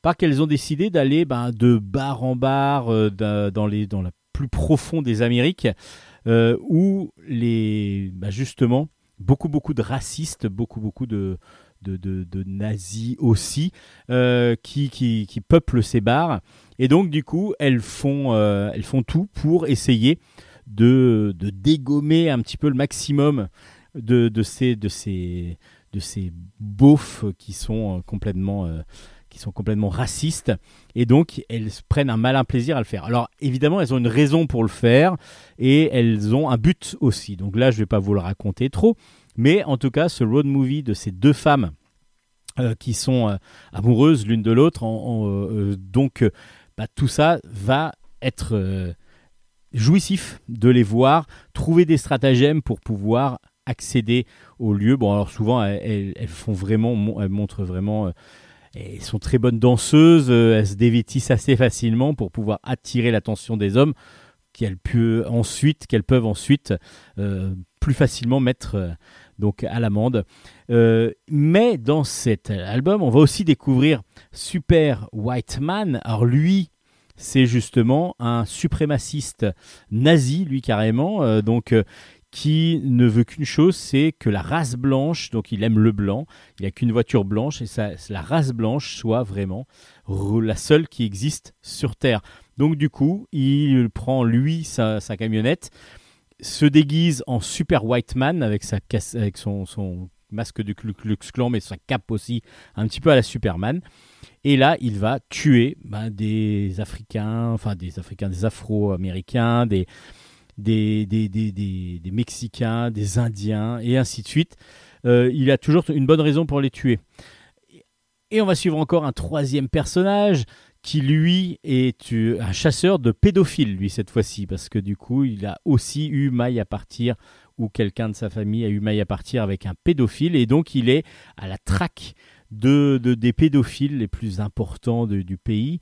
par qu'elles ont décidé d'aller ben, de bar en bar dans, les, dans la plus profond des Amériques, où les, ben, justement beaucoup beaucoup de racistes, beaucoup beaucoup de, nazis aussi, euh, qui, peuplent ces bars. Et donc, du coup, elles font, euh, tout pour essayer de, dégommer un petit peu le maximum de, ces, de beaufs qui sont euh, complètement, sont complètement racistes. Et donc, elles prennent un malin plaisir à le faire. Alors, évidemment, elles ont une raison pour le faire et elles ont un but aussi. Donc là, je ne vais pas vous le raconter trop. Mais en tout cas, ce road movie de ces deux femmes euh, qui sont euh, amoureuses l'une de l'autre, euh, donc bah, tout ça va être jouissif de les voir, trouver des stratagèmes pour pouvoir accéder au lieu. Bon, alors souvent, elles, elles- font vraiment, elles montrent vraiment. Elles sont très bonnes danseuses, euh, elles se dévêtissent assez facilement pour pouvoir attirer l'attention des hommes qu'elles peuvent ensuite, peuvent ensuite euh, plus facilement mettre euh, donc à l'amende. Mais dans cet album, on va aussi découvrir Super White Man. Alors lui, c'est justement un suprémaciste nazi, lui carrément, donc qui ne veut qu'une chose, c'est que la race blanche, donc il aime le blanc, il n'a qu'une voiture blanche, et ça, la race blanche soit vraiment la seule qui existe sur Terre. Donc du coup, il prend lui sa, camionnette, se déguise en super white man avec, sa avec son, son masque de Ku Klux Klan, mais sa cape aussi, un petit peu à la Superman. Et là, il va tuer ben, des Africains, enfin des Africains, des Afro-Américains, des, des, des, des, des- Mexicains, des Indiens, et ainsi de suite. Euh, il a toujours une bonne raison pour les tuer. Et on va suivre encore un troisième personnage qui, lui, est un chasseur de pédophiles, lui, cette fois-ci, parce que du coup, il a aussi eu maille à partir, ou quelqu'un de sa famille a eu maille à partir avec un pédophile, et donc il est à la traque de, de- des pédophiles les plus importants du pays.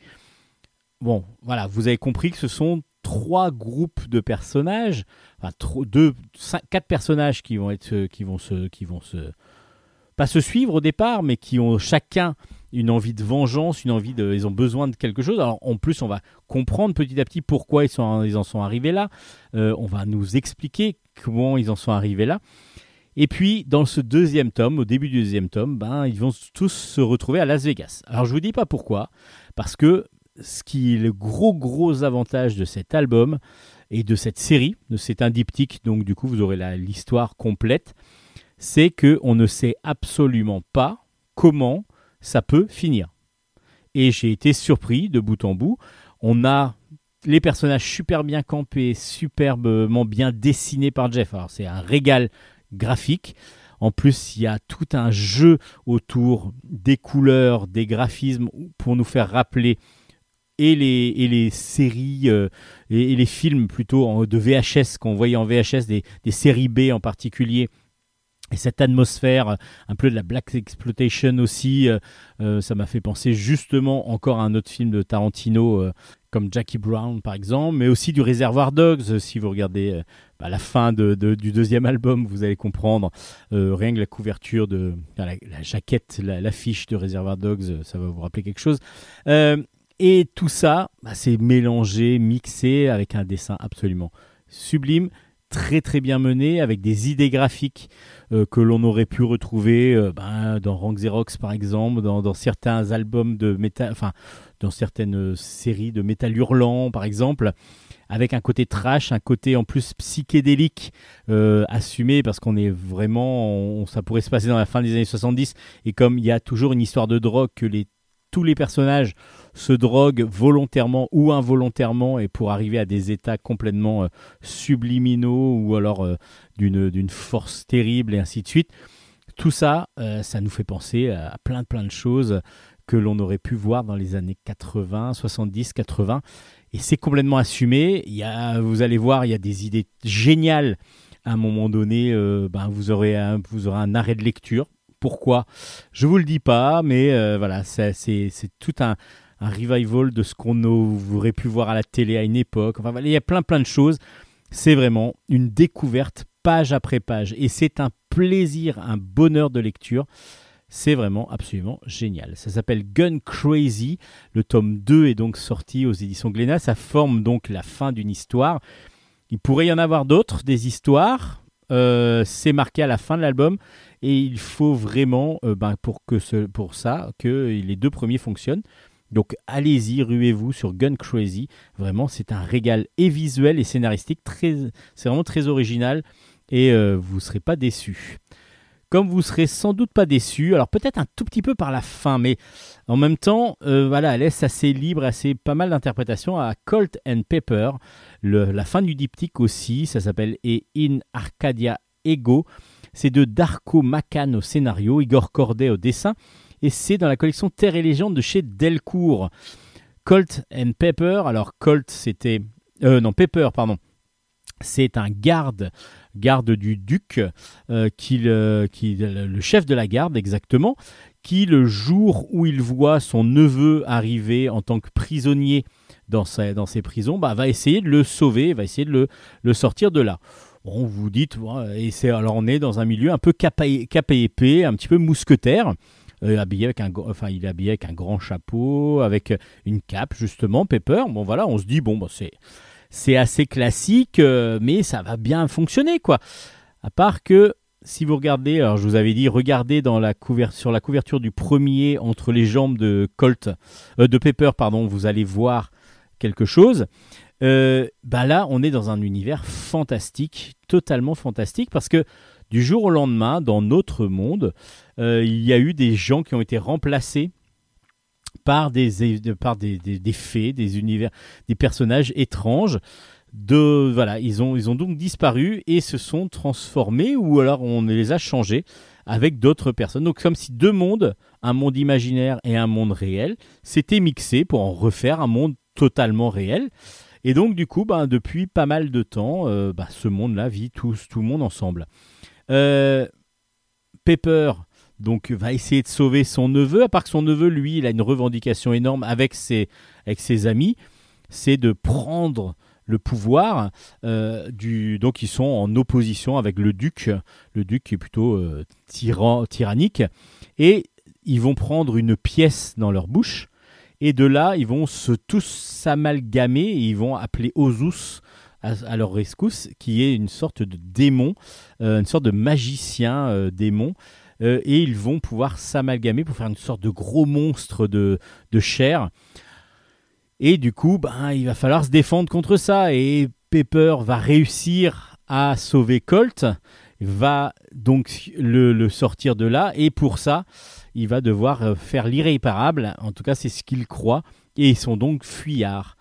Bon, voilà, vous avez compris que ce sont trois groupes de personnages, enfin tro- deux, cinq- quatre personnages qui vont être, qui vont se, qui vont se, pas se suivre au départ, mais qui ont chacun une envie de vengeance, une envie de, ils ont besoin de quelque chose. Alors en plus, on va comprendre petit à petit pourquoi ils, sont, ils en sont arrivés là. Euh, on va nous expliquer comment ils en sont arrivés là. Et puis, dans ce deuxième tome, au début du deuxième tome, ben, ils vont tous se retrouver à Las Vegas. Alors, je vous dis pas pourquoi, parce que ce qui est le gros, gros avantage de cet album et de cette série, c'est un diptyque, donc du coup, vous aurez l'histoire complète, c'est que on ne sait absolument pas comment ça peut finir. Et j'ai été surpris de bout en bout. On a les personnages super bien campés, superbement bien dessinés par Jeff. Alors c'est un régal graphique. En plus, il y a tout un jeu autour des couleurs, des graphismes pour nous faire rappeler et les, et les séries euh, et, les films plutôt en- de VHS qu'on voyait en VHS, des, des séries B en particulier. Et cette atmosphère, euh, un peu de la black exploitation aussi, euh, ça m'a fait penser justement encore à un autre film de Tarantino, comme Jackie Brown par exemple, mais aussi du Réservoir Dogs. Si vous regardez bah, la fin de- du deuxième album, vous allez comprendre. rien que la couverture de la, jaquette, la- l'affiche de Réservoir Dogs, ça va vous rappeler quelque chose. Et tout ça, bah, c'est mélangé, mixé avec un dessin absolument sublime, très très bien mené, avec des idées graphiques euh, que l'on aurait pu retrouver euh, ben, dans Rank Xerox par exemple, dans, certains albums de métal, enfin dans certaines séries de métal hurlant par exemple, avec un côté trash, un côté en plus psychédélique euh, assumé parce qu'on est vraiment, ça pourrait se passer dans la fin des années 70 et comme il y a toujours une histoire de drogue que les tous les personnages se droguent volontairement ou involontairement et pour arriver à des états complètement euh, subliminaux ou alors euh, d'une force terrible et ainsi de suite. Tout ça, euh, ça nous fait penser à plein plein de choses que l'on aurait pu voir dans les années 80, 70, 80 et c'est complètement assumé. Il y a, vous allez voir, il y a des idées géniales. À un moment donné, ben, vous, aurez un, vous aurez un arrêt de lecture. Pourquoi? Je vous le dis pas, mais euh, voilà, c'est tout un, un revival de ce qu'on aurait pu voir à la télé à une époque. Enfin, il y a plein plein de choses. C'est vraiment une découverte page après page. Et c'est un plaisir, un bonheur de lecture. C'est vraiment absolument génial. Ça s'appelle Gun Crazy. Le tome 2 est donc sorti aux éditions Glénat. Ça forme donc la fin d'une histoire. Il pourrait y en avoir d'autres, des histoires. Euh, c'est marqué à la fin de l'album et il faut vraiment, euh, ben, pour, que pour ça, que les deux premiers fonctionnent. Donc allez-y, ruez-vous sur Gun Crazy. Vraiment, c'est un régal et visuel et scénaristique. Très, c'est vraiment très original et euh, vous ne serez pas déçus. Comme vous serez sans doute pas déçus, alors peut-être un tout petit peu par la fin, mais en même temps, euh, voilà, elle laisse assez libre, assez pas mal d'interprétations à Colt and Pepper. La fin du diptyque aussi, ça s'appelle Et in Arcadia Ego. C'est de Darko Makan au scénario, Igor Corday au dessin, et c'est dans la collection Terre et Légende de chez Delcourt. Colt and Pepper, alors Colt c'était... Euh, non, Pepper, pardon. C'est un garde, garde du duc, euh, qui, le, chef de la garde exactement, qui le jour où il voit son neveu arriver en tant que prisonnier dans, sa- dans ses prisons, bah, va essayer de le sauver, va essayer de le, le sortir de là. Bon, vous dites, et c'est alors on est dans un milieu un peu capa et cap et épée, un petit peu mousquetaire. Euh, habillé avec un, enfin, il est habillé avec un grand chapeau, avec une cape justement, Pepper. Bon voilà, on se dit bon, bah, c'est c'est assez classique, euh, mais ça va bien fonctionner quoi. À part que si vous regardez, alors je vous avais dit, regardez dans la sur la couverture du premier entre les jambes de Colt, euh, de Pepper, pardon, vous allez voir quelque chose. Euh, bah là, on est dans un univers fantastique, totalement fantastique, parce que du jour au lendemain, dans notre monde, euh, il y a eu des gens qui ont été remplacés par des, par des, des, fées, des univers, des personnages étranges. De, voilà, ils ont, ils ont donc disparu et se sont transformés, ou alors on les a changés avec d'autres personnes. Donc comme si deux mondes, un monde imaginaire et un monde réel, s'étaient mixés pour en refaire un monde totalement réel. Et donc du coup, ben, depuis pas mal de temps, euh, bah, ce monde-là vit tous, tout le monde ensemble. Euh, Pepper donc va essayer de sauver son neveu, à part que son neveu, lui, il a une revendication énorme avec ses, avec ses amis, c'est de prendre le pouvoir euh, du donc ils sont en opposition avec le duc. Le duc qui est plutôt euh, tyran, tyrannique. Et ils vont prendre une pièce dans leur bouche. Et de là ils vont se tous s'amalgamer et ils vont appeler Ozus à, leur rescousse qui est une sorte de démon euh, une sorte de magicien démon euh, et ils vont pouvoir s'amalgamer pour faire une sorte de gros monstre de, de chair. Et du coup, ben, il va falloir se défendre contre ça. Et Pepper va réussir à sauver Colt, va donc le, le sortir de là. Et pour ça, il va devoir euh, faire l'irréparable. En tout cas, c'est ce qu'il croit. Et ils sont donc fuyards.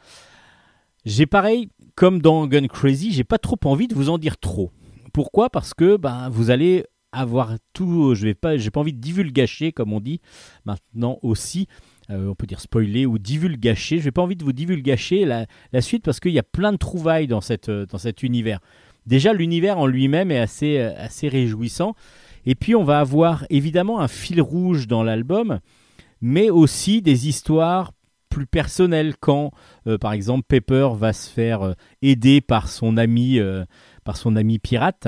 J'ai pareil, comme dans Gun Crazy, j'ai pas trop envie de vous en dire trop. Pourquoi? Parce que ben, vous allez avoir tout. Je vais pas, pas envie de divulgacher, comme on dit maintenant aussi. Euh, on peut dire spoiler ou divulgacher. Je n'ai pas envie de vous divulgacher la, la suite parce qu'il y a plein de trouvailles dans, cette, euh, dans cet univers. Déjà, l'univers en lui-même est assez, euh, assez réjouissant. Et puis, on va avoir évidemment un fil rouge dans l'album, mais aussi des histoires plus personnelles quand, par exemple, Pepper va se faire aider par son ami, par son ami pirate.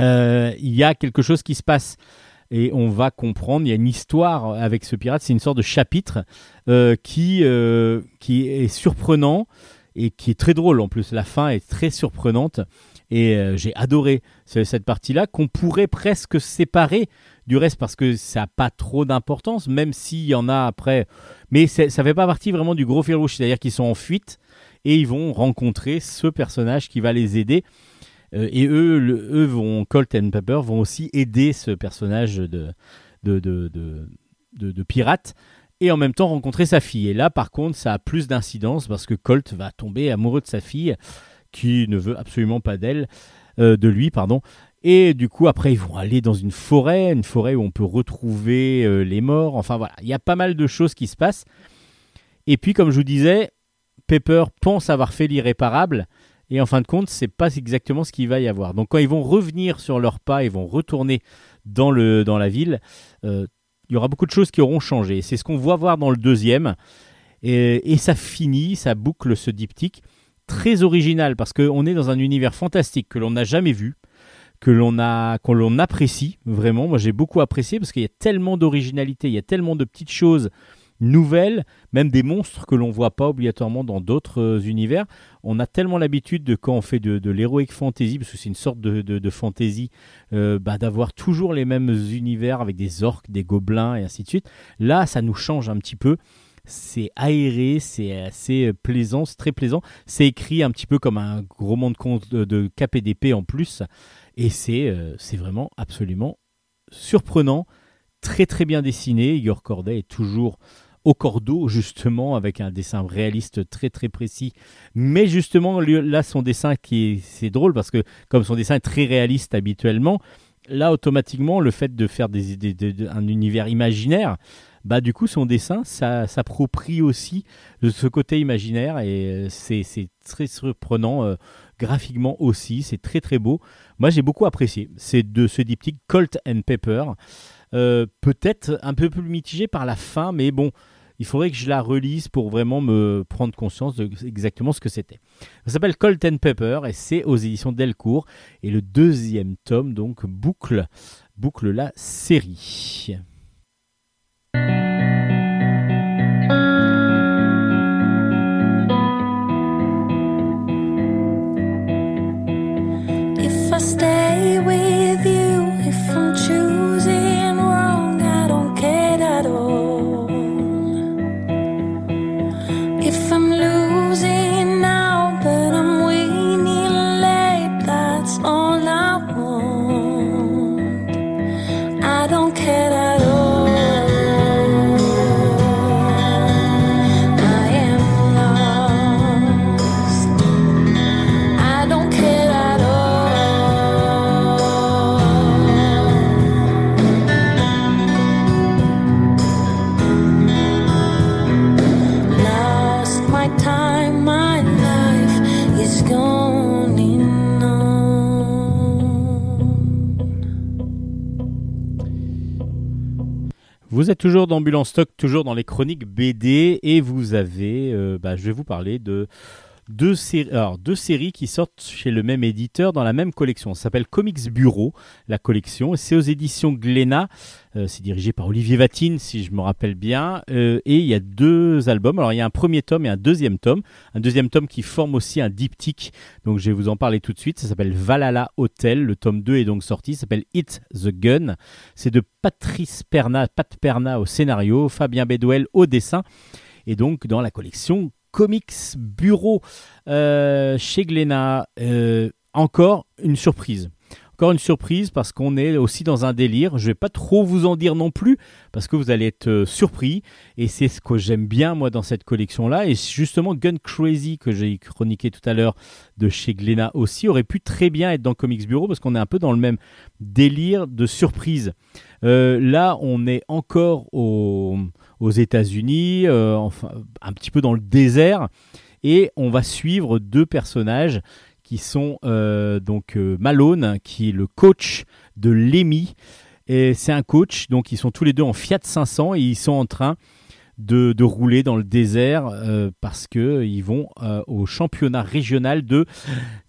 Euh, il y a quelque chose qui se passe et on va comprendre, il y a une histoire avec ce pirate, c'est une sorte de chapitre euh, qui, euh, qui est surprenant et qui est très drôle en plus. La fin est très surprenante et j'ai adoré ce- cette partie-là qu'on pourrait presque séparer du reste parce que ça n'a pas trop d'importance, même s'il y en a après. Mais ça fait pas partie vraiment du gros fil rouge, c'est-à-dire qu'ils sont en fuite et ils vont rencontrer ce personnage qui va les aider. Euh, et eux, le- eux vont, Colt and Pepper vont aussi aider ce personnage de, de, de, de, pirate et en même temps rencontrer sa fille. Et là, par contre, ça a plus d'incidence parce que Colt va tomber amoureux de sa fille qui ne veut absolument pas d'elle, euh, de lui, pardon. Et du coup, après, ils vont aller dans une forêt, une forêt où on peut retrouver euh, les morts. Enfin voilà, il y a pas mal de choses qui se passent. Et puis, comme je vous disais, Pepper pense avoir fait l'irréparable. Et en fin de compte, c'est pas exactement ce qu'il va y avoir. Donc quand ils vont revenir sur leurs pas, ils vont retourner dans, le, dans la ville, euh, il y aura beaucoup de choses qui auront changé. C'est ce qu'on voit voir dans le deuxième. Et, ça finit, ça boucle ce diptyque très original parce qu'on est dans un univers fantastique que l'on n'a jamais vu, que l'on a, qu'on l'on apprécie vraiment. Moi, j'ai beaucoup apprécié parce qu'il y a tellement d'originalité, il y a tellement de petites choses nouvelles, même des monstres que l'on voit pas obligatoirement dans d'autres euh, univers. On a tellement l'habitude de quand on fait de, de l'heroic fantasy, parce que c'est une sorte de, fantasy, euh, bah, d'avoir toujours les mêmes univers avec des orques, des gobelins et ainsi de suite. Là, ça nous change un petit peu. C'est aéré, c'est assez plaisant, c'est très plaisant. C'est écrit un petit peu comme un roman de conte de, de KPDP en plus. Et c'est euh, c'est vraiment absolument surprenant, très très bien dessiné. Igor Corday est toujours au cordeau, justement, avec un dessin réaliste très très précis. Mais justement, là, son dessin, qui est, c'est drôle parce que comme son dessin est très réaliste habituellement, là, automatiquement, le fait de faire des, des- des- de- un univers imaginaire, bah du coup, son dessin, ça s'approprie aussi de ce côté imaginaire et euh, c'est c'est très surprenant euh, graphiquement aussi. C'est très très beau. Moi, j'ai beaucoup apprécié. C'est de ce diptyque Colt and Pepper. Euh, Peut-être un peu plus mitigé par la fin, mais bon, il faudrait que je la relise pour vraiment me prendre conscience de exactement ce que c'était. Ça s'appelle Colt and Pepper et c'est aux éditions Delcourt. Et le deuxième tome, donc, boucle, boucle la série. Vous êtes toujours dans en stock, toujours dans les chroniques BD, et vous avez, euh, bah, je vais vous parler de deux, séries, qui sortent chez le même éditeur dans la même collection. Ça s'appelle Comics Bureau, la collection, c'est aux éditions Glénat. Euh, c'est dirigé par Olivier Vatine, si je me rappelle bien, Euh, et il y a deux albums. Alors il y a un premier tome et un deuxième tome, un deuxième tome qui forme aussi un diptyque. Donc je vais vous en parler tout de suite. Ça s'appelle Valhalla Hotel. Le tome 2 est donc sorti. Ça s'appelle Hit the Gun. C'est de Patrice Perna, Pat Perna au scénario, Fabien Bedouel au dessin, et donc dans la collection Comics Bureau euh, chez Glénat. Euh, encore une surprise. Encore une surprise parce qu'on est aussi dans un délire. Je vais pas trop vous en dire non plus parce que vous allez être euh, surpris et c'est ce que j'aime bien moi dans cette collection là et justement Gun Crazy que j'ai chroniqué tout à l'heure de chez Glénat aussi aurait pu très bien être dans Comics Bureau parce qu'on est un peu dans le même délire de surprise. Là, on est encore au- aux États-Unis, euh, enfin un petit peu dans le désert, et on va suivre deux personnages qui sont euh, donc euh, Malone, qui est le coach de Lemmy, et c'est un coach, donc ils sont tous les deux en Fiat 500 et ils sont en train de, de rouler dans le désert parce que ils vont au championnat régional de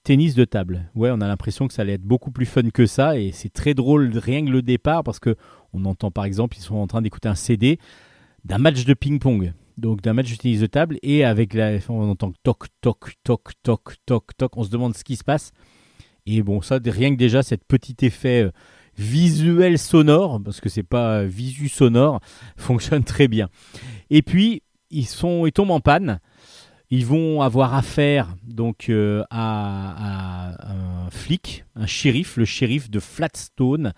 tennis de table. Ouais, on a l'impression que ça allait être beaucoup plus fun que ça et c'est très drôle rien que le départ parce que on entend par exemple ils sont en train d'écouter un CD d'un match de ping-pong. Donc d'un match de de table et avec la on entend toc toc toc toc toc toc, on se demande ce qui se passe. Et bon, ça rien que déjà cet petit effet euh, visuel sonore parce que c'est pas euh, visu sonore fonctionne très bien. Et puis ils sont ils tombent en panne. Ils vont avoir affaire donc euh, à, à un flic, un shérif, le shérif de Flatstone,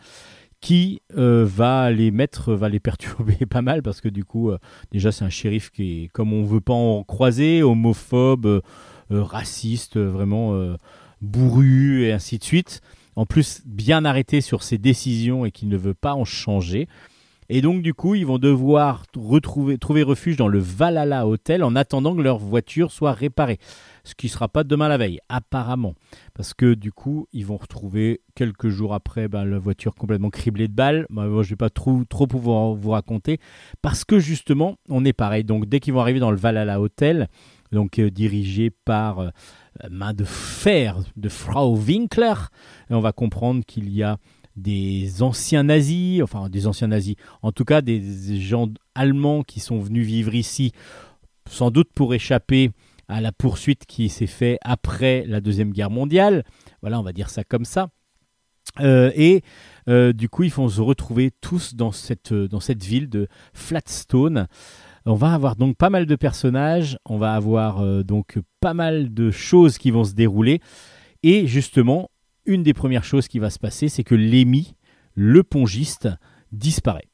qui euh, va les mettre, va les perturber pas mal parce que du coup, euh, déjà c'est un shérif qui est, comme on veut pas en croiser, homophobe, euh, euh, raciste, euh, vraiment euh, bourru et ainsi de suite. En plus, bien arrêté sur ses décisions et qui ne veut pas en changer. Et donc, du coup, ils vont devoir retrouver, trouver refuge dans le Valhalla Hotel en attendant que leur voiture soit réparée. Ce qui sera pas demain la veille, apparemment. Parce que du coup, ils vont retrouver quelques jours après ben, la voiture complètement criblée de balles. Moi, moi, je vais pas trop, trop pouvoir vous raconter. Parce que justement, on est pareil. Donc, dès qu'ils vont arriver dans le Valhalla Hotel, donc euh, dirigé par euh, main de fer de Frau Winkler, on va comprendre qu'il y a des anciens nazis, enfin des anciens nazis, en tout cas des gens allemands qui sont venus vivre ici, sans doute pour échapper à la poursuite qui s'est faite après la Deuxième Guerre mondiale. Voilà, on va dire ça comme ça. Euh, et euh, du coup, ils vont se retrouver tous dans cette, euh, dans cette ville de Flatstone. On va avoir donc pas mal de personnages, on va avoir donc pas mal de choses qui vont se dérouler. Et justement, une des premières choses qui va se passer, c'est que Lémi, le pongiste, disparaît.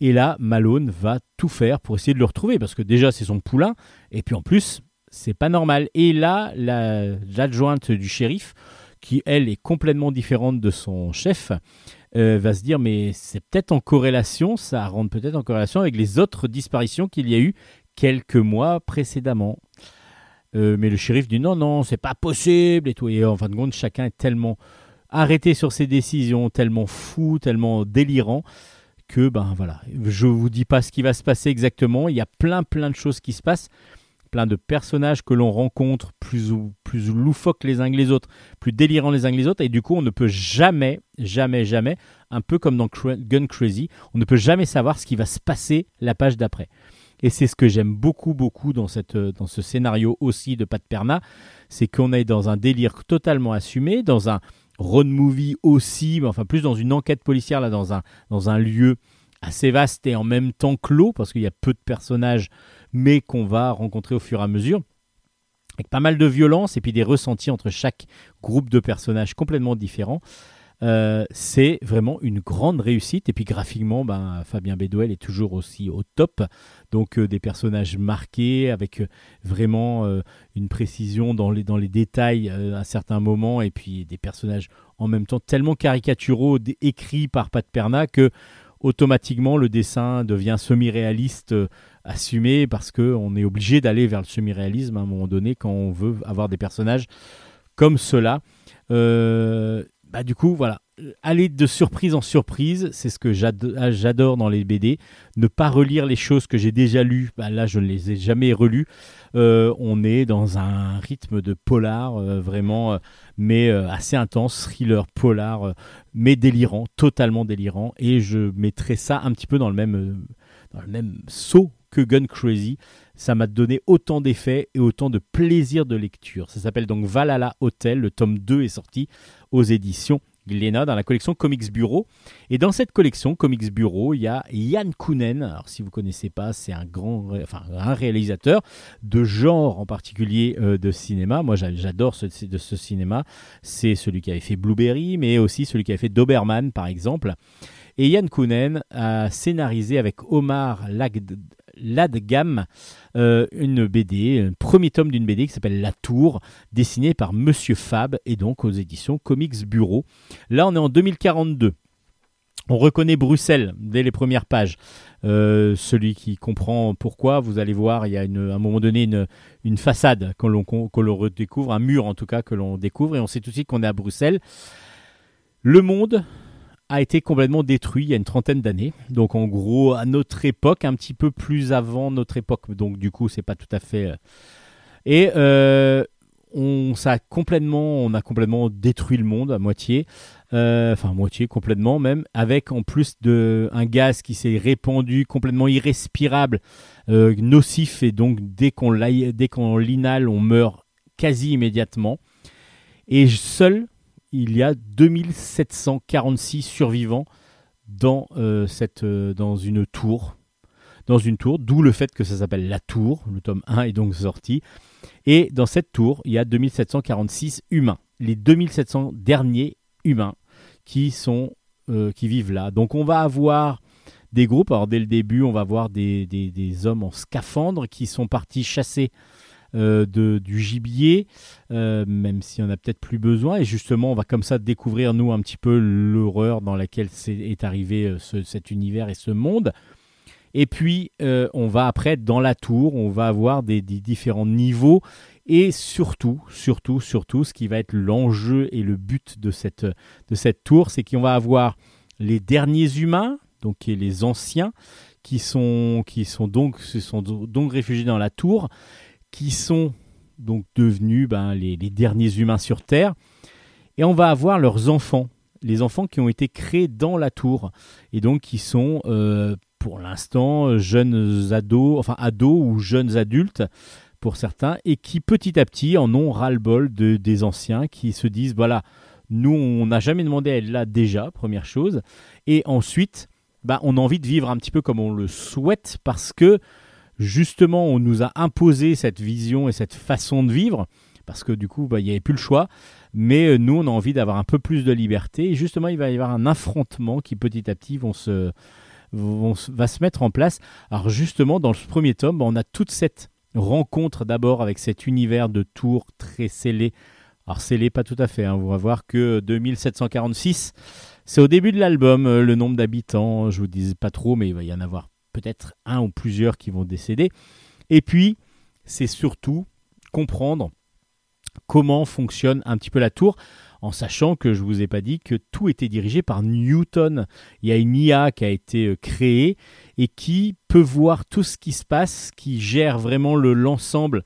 Et là, Malone va tout faire pour essayer de le retrouver, parce que déjà c'est son poulain, et puis en plus, c'est pas normal. Et là, la- l'adjointe du shérif, qui elle est complètement différente de son chef, euh, va se dire mais c'est peut-être en corrélation, ça rentre peut-être en corrélation avec les autres disparitions qu'il y a eu quelques mois précédemment. Euh, mais le shérif dit non, non, c'est pas possible et tout. Et en fin de compte, chacun est tellement arrêté sur ses décisions, tellement fou, tellement délirant que ben voilà, je vous dis pas ce qui va se passer exactement. Il y a plein plein de choses qui se passent, plein de personnages que l'on rencontre plus ou plus loufoques les uns que les autres, plus délirants les uns que les autres, et du coup on ne peut jamais, jamais, jamais, un peu comme dans Gun Crazy, on ne peut jamais savoir ce qui va se passer la page d'après. Et c'est ce que j'aime beaucoup, beaucoup dans, cette, dans ce scénario aussi de Pat Perna, c'est qu'on est dans un délire totalement assumé, dans un road movie aussi, mais enfin plus dans une enquête policière, là, dans un, dans un lieu assez vaste et en même temps clos, parce qu'il y a peu de personnages, mais qu'on va rencontrer au fur et à mesure, avec pas mal de violence et puis des ressentis entre chaque groupe de personnages complètement différents. Euh, c'est vraiment une grande réussite. Et puis graphiquement, ben, Fabien Bédouel est toujours aussi au top. Donc euh, des personnages marqués avec euh, vraiment une précision dans les, dans les détails à certains moments. Et puis des personnages en même temps tellement caricaturaux, écrits par Pat Perna que automatiquement le dessin devient semi-réaliste assumé parce qu'on est obligé d'aller vers le semi-réalisme à un moment donné quand on veut avoir des personnages comme cela. Euh, bah, du coup, voilà. Aller de surprise en surprise, c'est ce que ah, j'adore dans les BD. Ne pas relire les choses que j'ai déjà lues, bah, là je ne les ai jamais relues. Euh, on est dans un rythme de polar euh, vraiment, euh, mais assez intense, thriller polar, mais délirant, totalement délirant. Et je mettrai ça un petit peu dans le même, dans le même saut que Gun Crazy. Ça m'a donné autant d'effets et autant de plaisir de lecture. Ça s'appelle donc Valhalla Hotel. Le tome 2 est sorti aux éditions Glénat dans la collection Comics Bureau. Et dans cette collection Comics Bureau, il y a Yann Kounen. Alors si vous connaissez pas, c'est un grand, enfin un réalisateur de genre en particulier euh, de cinéma. Moi, j'a- j'adore ce, ce cinéma. C'est celui qui avait fait Blueberry, mais aussi celui qui avait fait Doberman, par exemple. Et Yann Kounen a scénarisé avec Omar Lagd- Ladgam euh, une BD, un premier tome d'une BD qui s'appelle La Tour, dessinée par Monsieur Fab et donc aux éditions Comics Bureau. Là, on est en 2042. On reconnaît Bruxelles dès les premières pages. Euh, celui qui comprend pourquoi, vous allez voir, il y a à un moment donné une, façade que l'on que l'on redécouvre, un mur en tout cas que l'on découvre, et on sait tout de suite qu'on est à Bruxelles. Le monde a été complètement détruit il y a une trentaine d'années. Donc en gros, à notre époque, un petit peu plus avant notre époque. Donc du coup, c'est pas tout à fait. euh, Et euh, on, ça a complètement, on a complètement détruit le monde à moitié. Euh, enfin, à moitié, complètement même, avec en plus de un gaz qui s'est répandu complètement irrespirable, nocif, et donc dès qu'on dès qu'on l'inhale, on meurt quasi immédiatement. Et seul, il y a 2746 survivants dans, euh, cette, euh, dans une tour. Dans une tour, d'où le fait que ça s'appelle la tour. Le tome 1 est donc sorti. Et dans cette tour, il y a 2746 humains. Les 2700 derniers humains qui, sont, euh, qui vivent là. Donc on va avoir des groupes. Alors dès le début, on va voir des, des- des hommes en scaphandre qui sont partis chasser de, du gibier, euh, même n'y en a peut-être plus besoin. Et justement, on va comme ça découvrir, nous, un petit peu l'horreur dans laquelle c'est- est arrivé euh, ce- cet univers et ce monde. Et puis, euh, on va après, dans la tour, on va avoir des, des différents niveaux. Et surtout, surtout, surtout, ce qui va être l'enjeu et le but de cette, de cette tour, c'est qu'on va avoir les derniers humains, donc est les anciens, qui sont, qui sont donc, se sont donc réfugiés dans la tour, qui sont donc devenus ben, les, derniers humains sur Terre. Et on va avoir leurs enfants, les enfants qui ont été créés dans la tour et donc qui sont euh, pour l'instant jeunes ados, enfin ados ou jeunes adultes pour certains, et qui petit à petit en ont ras-le-bol de, des anciens qui se disent voilà, nous on n'a jamais demandé à être là déjà, première chose, et ensuite bah, on a envie de vivre un petit peu comme on le souhaite parce que justement on nous a imposé cette vision et cette façon de vivre parce que du coup bah, il n'y avait plus le choix. Mais euh, nous on a envie d'avoir un peu plus de liberté. Et justement il va y avoir un affrontement qui petit à petit va se mettre en place. Alors justement dans ce premier tome bah, on a toute cette rencontre d'abord avec cet univers de tours très scellé. Alors scellé pas tout à fait hein. on va voir que 2746 c'est au début de l'album, euh, le nombre d'habitants, je vous dis pas trop, mais il va y en avoir peut-être un ou plusieurs qui vont décéder. Et puis, c'est surtout comprendre comment fonctionne un petit peu la tour, en sachant que je vous ai pas dit que tout était dirigé par Newton. Il y a une IA qui a été euh, créée et qui peut voir tout ce qui se passe, qui gère vraiment le- l'ensemble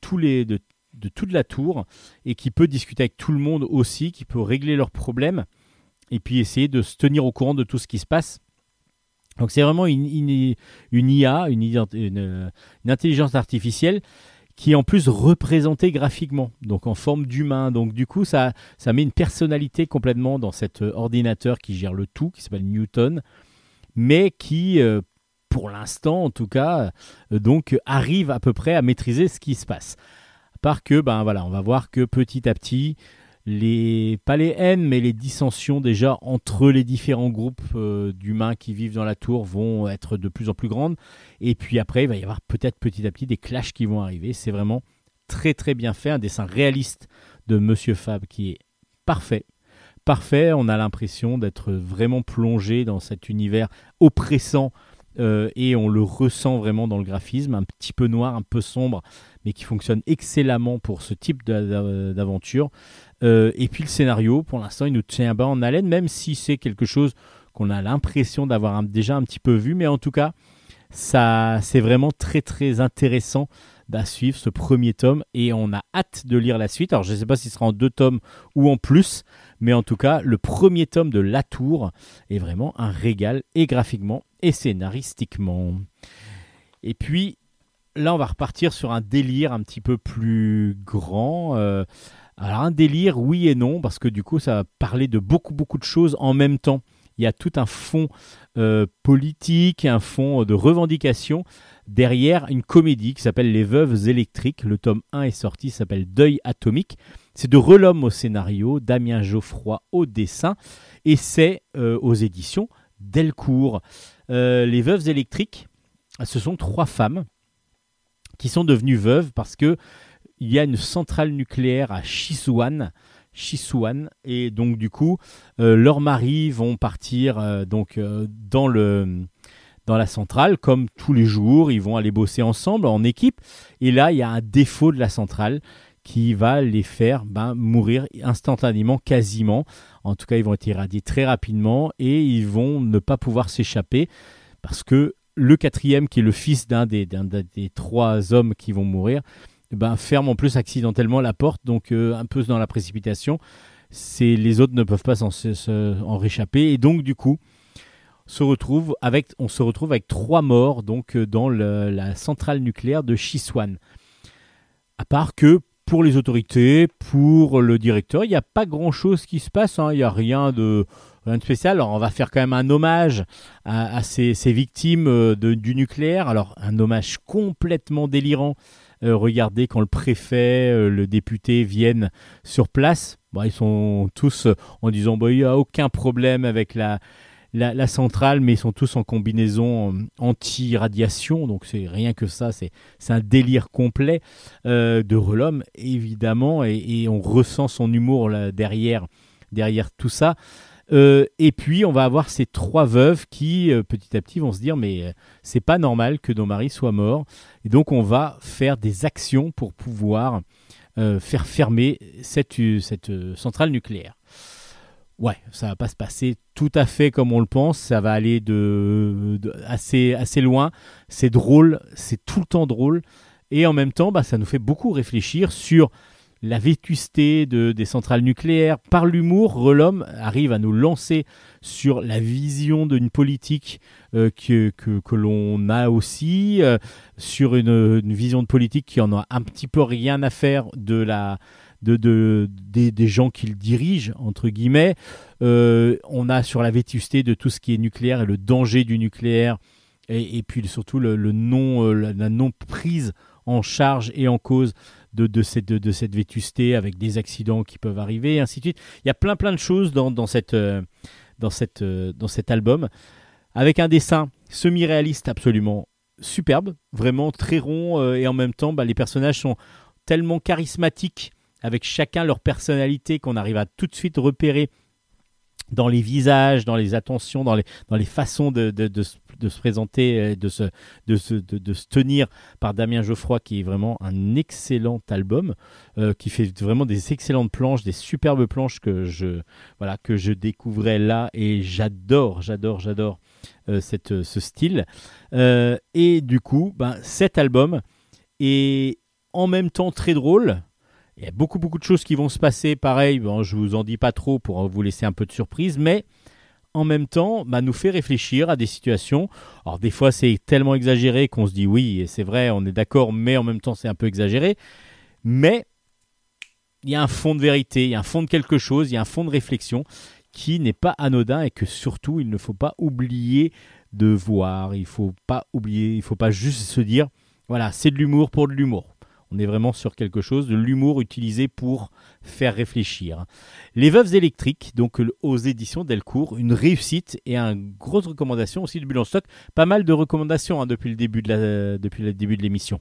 tous les, de, de toute la tour et qui peut discuter avec tout le monde aussi, qui peut régler leurs problèmes et puis essayer de se tenir au courant de tout ce qui se passe. Donc c'est vraiment une, IA, une, intelligence artificielle qui est en plus représentée graphiquement, donc en forme d'humain. Donc du coup, ça, met une personnalité complètement dans cet euh, ordinateur qui gère le tout, qui s'appelle Newton, mais qui, euh, pour l'instant en tout cas, euh, donc arrive à peu près à maîtriser ce qui se passe. À part que, ben voilà, on va voir que petit à petit, les pas les haines mais les dissensions déjà entre les différents groupes euh, d'humains qui vivent dans la tour vont être de plus en plus grandes. Et puis après il va y avoir peut-être petit à petit des clashs qui vont arriver. C'est vraiment très très bien fait. Un dessin réaliste de Monsieur Fab qui est parfait. Parfait. On a l'impression d'être vraiment plongé dans cet univers oppressant euh, et on le ressent vraiment dans le graphisme un petit peu noir un peu sombre mais qui fonctionne excellemment pour ce type d'a- d'aventure. Euh, et puis le scénario, pour l'instant, il nous tient bas en haleine, même si c'est quelque chose qu'on a l'impression d'avoir déjà un petit peu vu, mais en tout cas, ça, c'est vraiment très très intéressant à suivre ce premier tome. Et on a hâte de lire la suite. Alors je ne sais pas si ce sera en deux tomes ou en plus, mais en tout cas, le premier tome de La Tour est vraiment un régal et graphiquement et scénaristiquement. Et puis là, on va repartir sur un délire un petit peu plus grand. euh, alors un délire, oui et non, parce que du coup, ça va parler de beaucoup, beaucoup de choses en même temps. Il y a tout un fond euh, politique, un fond de revendication derrière une comédie qui s'appelle Les Veuves électriques. Le tome 1 est sorti, s'appelle Deuil atomique. C'est de Relhomme au scénario, Damien Geoffroy au dessin, et c'est euh, aux éditions Delcourt. Euh, les Veuves électriques, ce sont trois femmes qui sont devenues veuves parce que il y a une centrale nucléaire à Chisuan et donc du coup euh, leurs maris vont partir donc dans le dans la centrale comme tous les jours, ils vont aller bosser ensemble en équipe et là il y a un défaut de la centrale qui va les faire ben, mourir instantanément, quasiment. En tout cas, ils vont être irradiés très rapidement et ils vont ne pas pouvoir s'échapper parce que le quatrième, qui est le fils d'un des, trois hommes qui vont mourir, ben, ferme en plus accidentellement la porte, donc euh, un peu dans la précipitation. Les autres ne peuvent pas s'en, se- se- en réchapper et donc du coup se retrouve avec, on se retrouve avec trois morts donc euh, dans la centrale nucléaire de Chiswan. À part que pour les autorités, pour le directeur, il n'y a pas grand-chose qui se passe. hein. Il n'y a rien de, spécial. Alors on va faire quand même un hommage à, ces, victimes euh, du nucléaire. Alors un hommage complètement délirant. Euh, regardez quand le préfet, le député viennent sur place. Ils sont tous en disant bah, il n'y a aucun problème avec la, la, centrale, mais ils sont tous en combinaison euh, anti-radiation. Donc c'est rien que ça, c'est un délire complet euh, de Relhomme, évidemment, et, on ressent son humour derrière, derrière tout ça. Euh, et puis on va avoir ces trois veuves qui petit à petit vont se dire mais c'est pas normal que nos maris soient morts et donc on va faire des actions pour pouvoir faire fermer cette, cette centrale nucléaire. Ouais, ça va pas se passer tout à fait comme on le pense, ça va aller de, assez, assez loin. C'est drôle, c'est tout le temps drôle, et en même temps, bah, ça nous fait beaucoup réfléchir sur la vétusté de, des centrales nucléaires. Par l'humour, Relom arrive à nous lancer sur la vision d'une politique euh, que, que, que l'on a aussi, euh, sur une, une vision de politique qui en a un petit peu rien à faire de la, de, de- des, gens qu'il dirige, entre guillemets. Euh, on a sur la vétusté de tout ce qui est nucléaire et le danger du nucléaire, et, puis surtout le, non, euh, la, non-prise en charge et en cause de, de, cette, de, cette vétusté avec des accidents qui peuvent arriver, et ainsi de suite. Il y a plein plein de choses dans, dans, cette, euh, dans, cette, dans cet album, avec un dessin semi-réaliste absolument superbe, vraiment très rond, et en même temps, bah, les personnages sont tellement charismatiques avec chacun leur personnalité qu'on arrive à tout de suite repérer dans les visages, dans les attentions, dans les, dans les façons de, se- présenter, euh, de se, de, se, de, se tenir par Damien Geoffroy, qui est vraiment un excellent album, euh, qui fait vraiment des excellentes planches, des superbes planches que je, voilà, que je découvrais là, et j'adore, j'adore, j'adore euh, cette, ce style. Euh, et du coup, ben, cet album est en même temps très drôle. Il y a beaucoup beaucoup de choses qui vont se passer. Pareil, bon, je vous en dis pas trop pour vous laisser un peu de surprise, mais en même temps, bah, nous fait réfléchir à des situations. Alors des fois, c'est tellement exagéré qu'on se dit oui, c'est vrai, on est d'accord, mais en même temps, c'est un peu exagéré. Mais il y a un fond de vérité, il y a un fond de quelque chose, il y a un fond de réflexion qui n'est pas anodin et que surtout, il ne faut pas oublier de voir. Il faut pas oublier, il faut pas juste se dire voilà, c'est de l'humour pour de l'humour. On est vraiment sur quelque chose de l'humour utilisé pour faire réfléchir. Les Veuves électriques, donc euh, aux éditions Delcourt, une réussite et une grosse recommandation aussi de Bulle en stock. Pas mal de recommandations hein, depuis le début de l'émission.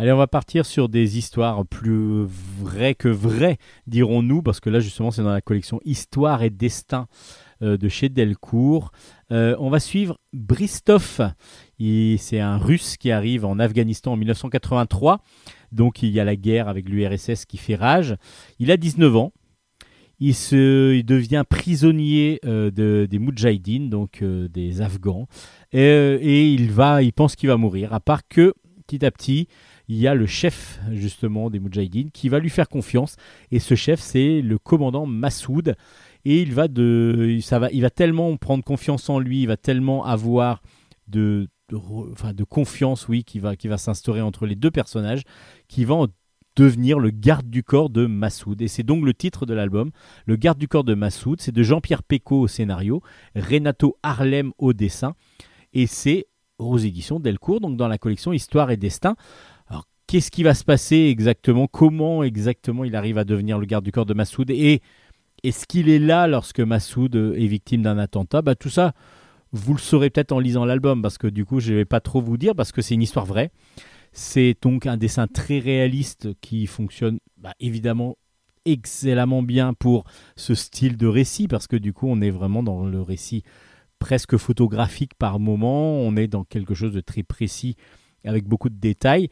Allez, on va partir sur des histoires plus vraies que vraies, dirons-nous, parce que là, justement, c'est dans la collection Histoire et Destin euh, de chez Delcourt. Euh, on va suivre Bristov. C'est un Russe qui arrive en Afghanistan en 1983. Donc, il y a la guerre avec l'URSS qui fait rage. Il a 19 ans. Il, se, il devient prisonnier euh, de, des Moudjahidines, donc des Afghans. Et, et il, va, il pense qu'il va mourir, à part que, petit à petit, il y a le chef justement des Moudjahidines qui va lui faire confiance. Et ce chef c'est le commandant Massoud. Et il va tellement prendre confiance en lui il va tellement avoir de confiance oui qui va s'instaurer entre les deux personnages qui va en devenir le garde du corps de Massoud. Et c'est donc le titre de l'album. Le garde du corps de Massoud c'est de Jean-Pierre Pecot au scénario Renato Harlem au dessin. Et c'est aux éditions Delcourt donc dans la collection Histoire et Destin qu'est-ce qui va se passer exactement Comment exactement il arrive à devenir le garde du corps de Massoud Et est-ce qu'il est là lorsque Massoud est victime d'un attentat? Bah, Tout ça, vous le saurez peut-être en lisant l'album, parce que du coup, je ne vais pas trop vous dire, parce que c'est une histoire vraie. C'est donc un dessin très réaliste qui fonctionne bah, évidemment excellemment bien pour ce style de récit, parce que du coup, on est vraiment dans le récit presque photographique par moment, on est dans quelque chose de très précis avec beaucoup de détails.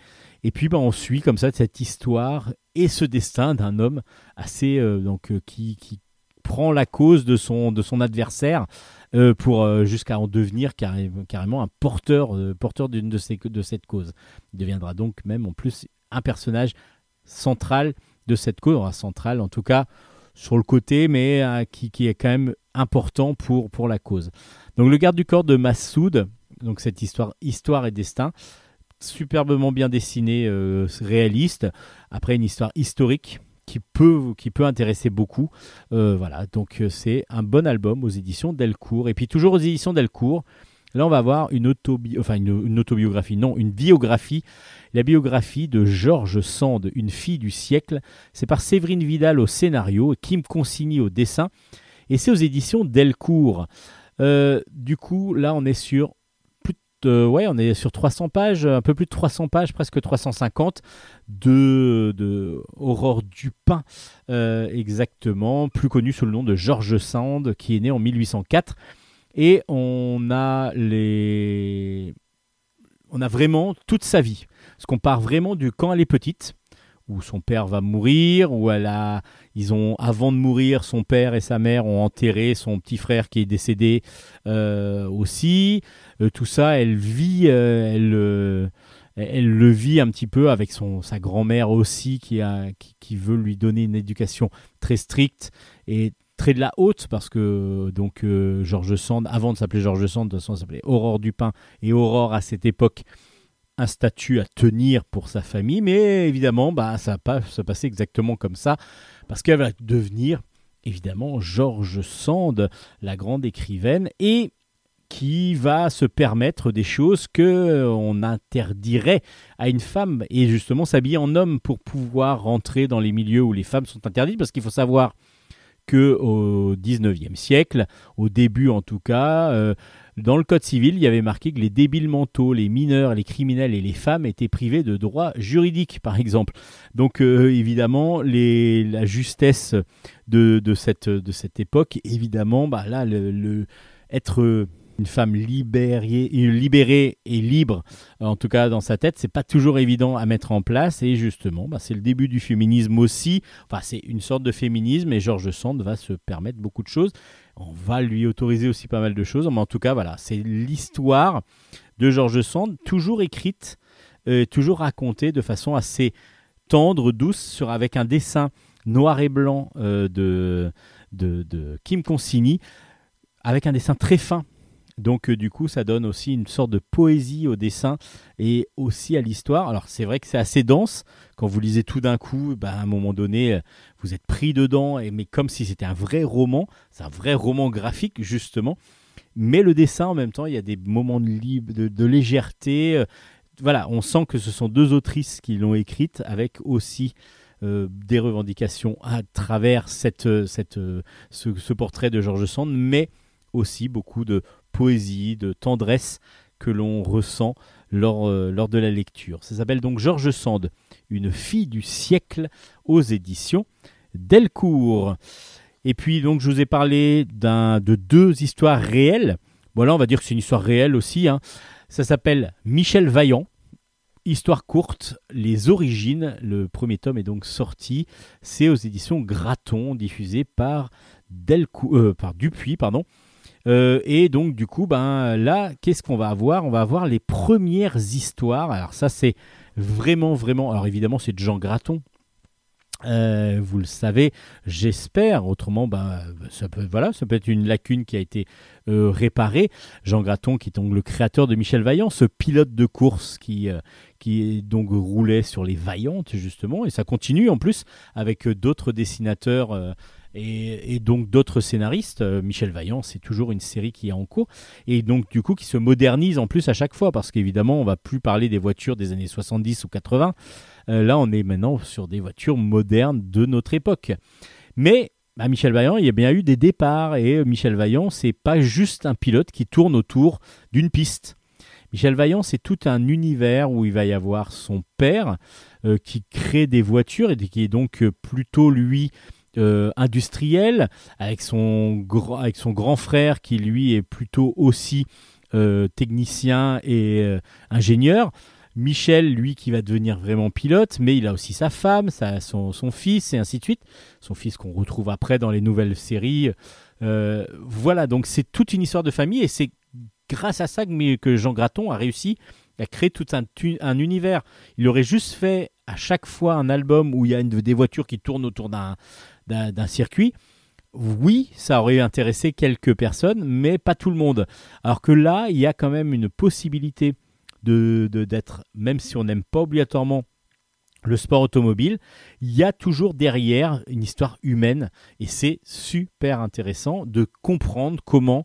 Et puis bah, on suit comme ça cette histoire et ce destin d'un homme assez euh, donc euh, qui, qui prend la cause de son de son adversaire euh, pour jusqu'à en devenir carré- carrément un porteur porteur d'une de de cette cause. Il deviendra donc même en plus un personnage central de cette cause, central en tout cas sur le côté, mais qui, qui est quand même important pour, pour la cause. Donc le garde du corps de Massoud, donc cette histoire, histoire et destin, superbement bien dessiné, euh, réaliste. Après une histoire historique qui peut, qui peut intéresser beaucoup. Euh, voilà, donc euh, c'est un bon album aux éditions Delcourt. Et puis toujours aux éditions Delcourt, là on va avoir une, autobi enfin, une, autobiographie, non, une biographie. La biographie de Georges Sand, une fille du siècle. C'est par Séverine Vidal au scénario Kim Consigny au dessin. Et c'est aux éditions Delcourt. Du coup, là on est sur on est sur 300 pages, un peu plus de 300 pages, presque 350 de, de Aurore Dupin, euh, exactement, plus connu sous le nom de George Sand, qui est né en 1804. Et on a les, on a vraiment toute sa vie, parce qu'on part vraiment du quand elle est petite où son père va mourir, où elle a, ils ont, avant de mourir, son père et sa mère ont enterré son petit frère qui est décédé euh, aussi. Euh, tout ça, elle vit, euh, elle, le vit un petit peu avec son, sa grand-mère aussi qui, a, qui, veut lui donner une éducation très stricte et très de la haute parce que donc Georges Sand, avant de s'appeler Georges Sand, de toute façon, s'appelait Aurore Dupin et Aurore à cette époque un statut à tenir pour sa famille, mais évidemment, bah, ça va pas se passer exactement comme ça, parce qu'elle va devenir évidemment Georges Sand, la grande écrivaine, et qui va se permettre des choses que on interdirait à une femme, et justement s'habiller en homme pour pouvoir rentrer dans les milieux où les femmes sont interdites, parce qu'il faut savoir que au 19e siècle, au début en tout cas, euh, dans le Code civil, il y avait marqué que les débiles mentaux, les mineurs, les criminels et les femmes étaient privés de droits juridiques, par exemple. Donc, euh, évidemment, la justesse de, cette, époque, évidemment, bah, là, être une femme libérée, et libre, en tout cas dans sa tête, c'est pas toujours évident à mettre en place. Et justement, bah, c'est le début du féminisme aussi. Enfin, c'est une sorte de féminisme et Georges Sand va se permettre beaucoup de choses. On va lui autoriser aussi pas mal de choses. Mais en tout cas, voilà, c'est l'histoire de Georges Sand, toujours écrite, euh, toujours racontée de façon assez tendre, douce, avec un dessin noir et blanc euh, de, de, de Kim Consigny, avec un dessin très fin. Donc euh, du coup, ça donne aussi une sorte de poésie au dessin et aussi à l'histoire. Alors c'est vrai que c'est assez dense. Quand vous lisez tout d'un coup, bah, à un moment donné, euh, vous êtes pris dedans, et, mais comme si c'était un vrai roman. C'est un vrai roman graphique, justement. Mais le dessin, en même temps, il y a des moments de, de, légèreté. euh, Voilà, on sent que ce sont deux autrices qui l'ont écrite, avec aussi des revendications à travers cette, cette, ce, ce portrait de Georges Sand, mais aussi beaucoup de poésie, de tendresse que l'on ressent lors, euh, lors de la lecture. Ça s'appelle donc Georges Sand, une fille du siècle aux éditions Delcourt. Et puis donc je vous ai parlé de deux histoires réelles. Voilà, on va dire que c'est une histoire réelle aussi. hein. Ça s'appelle Michel Vaillant. Histoire courte, les origines. Le premier tome est donc sorti. C'est aux éditions Graton, diffusé par Delcou- euh, par Dupuis, pardon. Euh, et donc du coup, ben là, qu'est-ce qu'on va avoir? On va avoir les premières histoires. Alors ça, c'est vraiment, vraiment. Alors évidemment, c'est de Jean Graton. Euh, vous le savez, j'espère. Autrement, ben, ça peut, voilà, ça peut être une lacune qui a été euh, réparée. Jean Graton, qui est donc le créateur de Michel Vaillant, ce pilote de course qui, qui donc roulait sur les Vaillantes justement, et ça continue en plus avec d'autres dessinateurs. Et, donc d'autres scénaristes. Euh, Michel Vaillant, c'est toujours une série qui est en cours et donc du coup qui se modernise en plus à chaque fois parce qu'évidemment on va plus parler des voitures des années 70 ou 80. Euh, là on est maintenant sur des voitures modernes de notre époque. Mais à Michel Vaillant, il y a bien eu des départs et euh, Michel Vaillant, c'est pas juste un pilote qui tourne autour d'une piste. Michel Vaillant, c'est tout un univers où il va y avoir son père qui crée des voitures et qui est donc plutôt lui euh, industriel, avec son, avec son grand frère qui lui est plutôt aussi euh, technicien et euh, ingénieur. Michel, lui, qui va devenir vraiment pilote, mais il a aussi sa femme, sa- son, son fils, et ainsi de suite. Son fils qu'on retrouve après dans les nouvelles séries. Voilà, donc c'est toute une histoire de famille, et c'est grâce à ça que, Jean Graton a réussi à créer tout un, un univers. Il aurait juste fait à chaque fois un album où il y a des voitures qui tournent autour d'un d'un circuit, oui, ça aurait intéressé quelques personnes, mais pas tout le monde. Alors que là, il y a quand même une possibilité de- d'être, même si on n'aime pas obligatoirement le sport automobile, il y a toujours derrière une histoire humaine et c'est super intéressant de comprendre comment,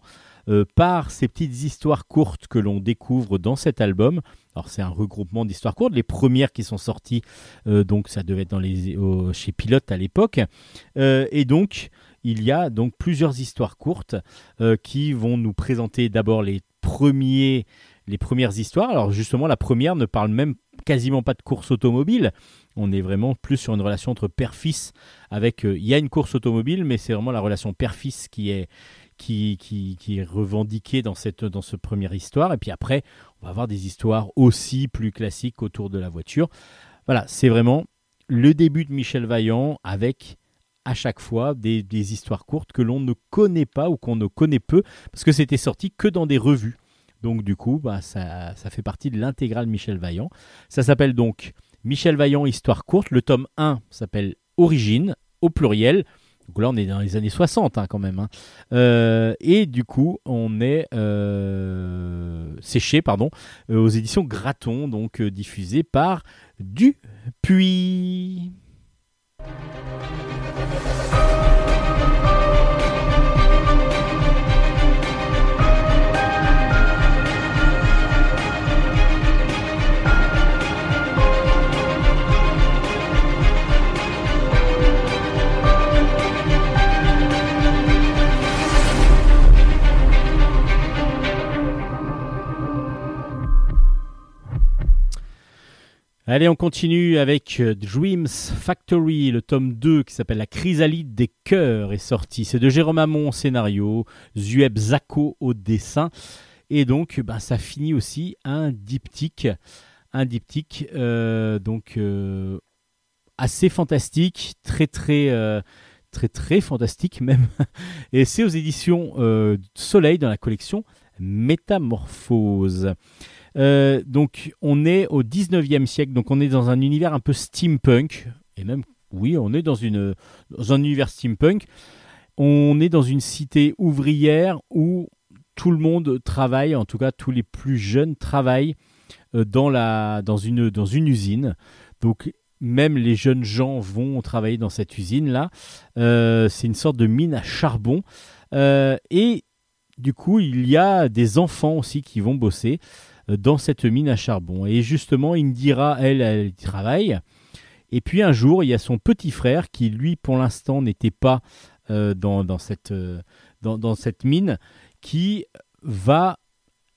euh, par ces petites histoires courtes que l'on découvre dans cet album, alors c'est un regroupement d'histoires courtes, les premières qui sont sorties, euh, donc ça devait être chez Pilote à l'époque, euh, et donc il y a donc plusieurs histoires courtes qui vont nous présenter d'abord les premiers les premières histoires. Alors justement, la première ne parle même quasiment pas de course automobile. On est vraiment plus sur une relation entre père-fils avec... Il y a une course automobile, mais c'est vraiment la relation père-fils qui est, qui, est revendiquée dans cette, dans ce première histoire. Et puis après, on va avoir des histoires aussi plus classiques autour de la voiture. Voilà, c'est vraiment le début de Michel Vaillant avec à chaque fois des, des histoires courtes que l'on ne connaît pas ou qu'on ne connaît peu parce que c'était sorti que dans des revues. Donc du coup, bah, ça, ça fait partie de l'intégrale Michel Vaillant. Ça s'appelle donc Michel Vaillant Histoire courte. Le tome 1 s'appelle Origine au pluriel. Donc là, on est dans les années 60 hein, quand même. hein. Euh, et du coup, on est euh, séché pardon, euh, aux éditions Graton, donc diffusé par Dupuis. Allez, on continue avec euh, Dreams Factory, le tome 2 qui s'appelle La chrysalide des cœurs est sorti. C'est de Jérôme Hamon au scénario, Zueb Zako au dessin. Et donc, ben, ça finit aussi un diptyque. Un diptyque euh, donc euh, assez fantastique, très très très très fantastique même. Et c'est aux éditions Soleil dans la collection Métamorphose. Euh, donc on est au 19e siècle, donc on est dans un univers un peu steampunk, et même, oui, on est dans, une, dans un univers steampunk. On est dans une cité ouvrière où tout le monde travaille, en tout cas tous les plus jeunes travaillent euh, dans, la, dans, une, dans une usine. Donc même les jeunes gens vont travailler dans cette usine-là. Euh, c'est une sorte de mine à charbon. Et du coup, il y a des enfants aussi qui vont bosser dans cette mine à charbon. Et justement, Indira, elle, elle travaille. Et puis un jour, il y a son petit frère qui, lui, pour l'instant, n'était pas euh, dans, dans cette, euh, dans, dans cette mine, qui va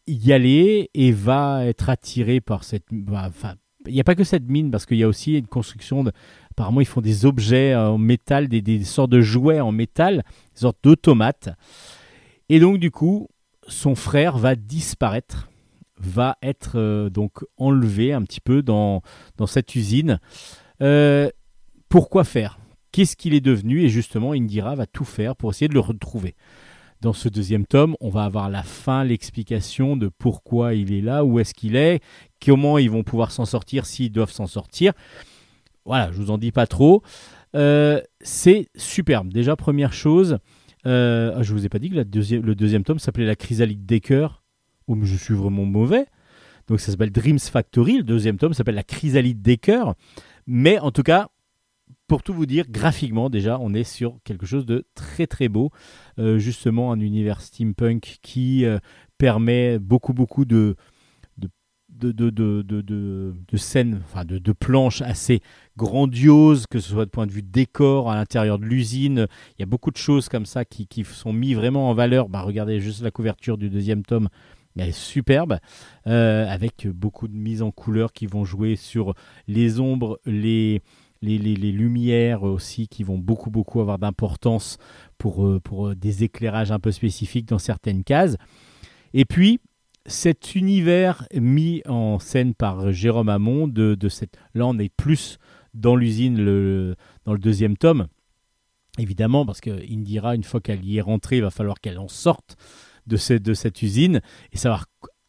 y aller et va être attiré par cette... bah, Enfin, il n'y a pas que cette mine, parce qu'il y a aussi une construction de... Apparemment, ils font des objets en métal, des, des sortes de jouets en métal, des sortes d'automates. Et donc, du coup, son frère va disparaître, va être euh, donc enlevé un petit peu dans, cette usine. Euh, pourquoi faire? Qu'est-ce qu'il est devenu? Et justement, Indira va tout faire pour essayer de le retrouver. Dans ce deuxième tome, on va avoir la fin, l'explication de pourquoi il est là, où est-ce qu'il est, comment ils vont pouvoir s'en sortir s'ils doivent s'en sortir. Voilà, je vous en dis pas trop. Euh, c'est superbe. Déjà, première chose, ah, je vous ai pas dit que le deuxième tome s'appelait La chrysalide des cœurs. Mais je suis vraiment mauvais. Donc ça s'appelle Dreams Factory. Le deuxième tome s'appelle La chrysalide des cœurs. Mais en tout cas, pour tout vous dire, graphiquement déjà, on est sur quelque chose de très très beau. Euh, justement, un univers steampunk qui euh, permet beaucoup beaucoup de de, de, de, de, de- scènes, enfin de, de planches assez grandioses, que ce soit de point de vue décor à l'intérieur de l'usine. Il y a beaucoup de choses comme ça qui, qui sont mis vraiment en valeur. Bah, regardez juste la couverture du deuxième tome. Elle est superbe, euh, avec beaucoup de mises en couleur qui vont jouer sur les ombres, les, lumières aussi, qui vont beaucoup, beaucoup avoir d'importance pour, euh, euh, des éclairages un peu spécifiques dans certaines cases. Et puis, cet univers mis en scène par Jérôme Hamon, de, de cette... là on est plus dans l'usine dans le deuxième tome, évidemment, parce que Indira, une fois qu'elle y est rentrée, il va falloir qu'elle en sorte de, cette- usine et savoir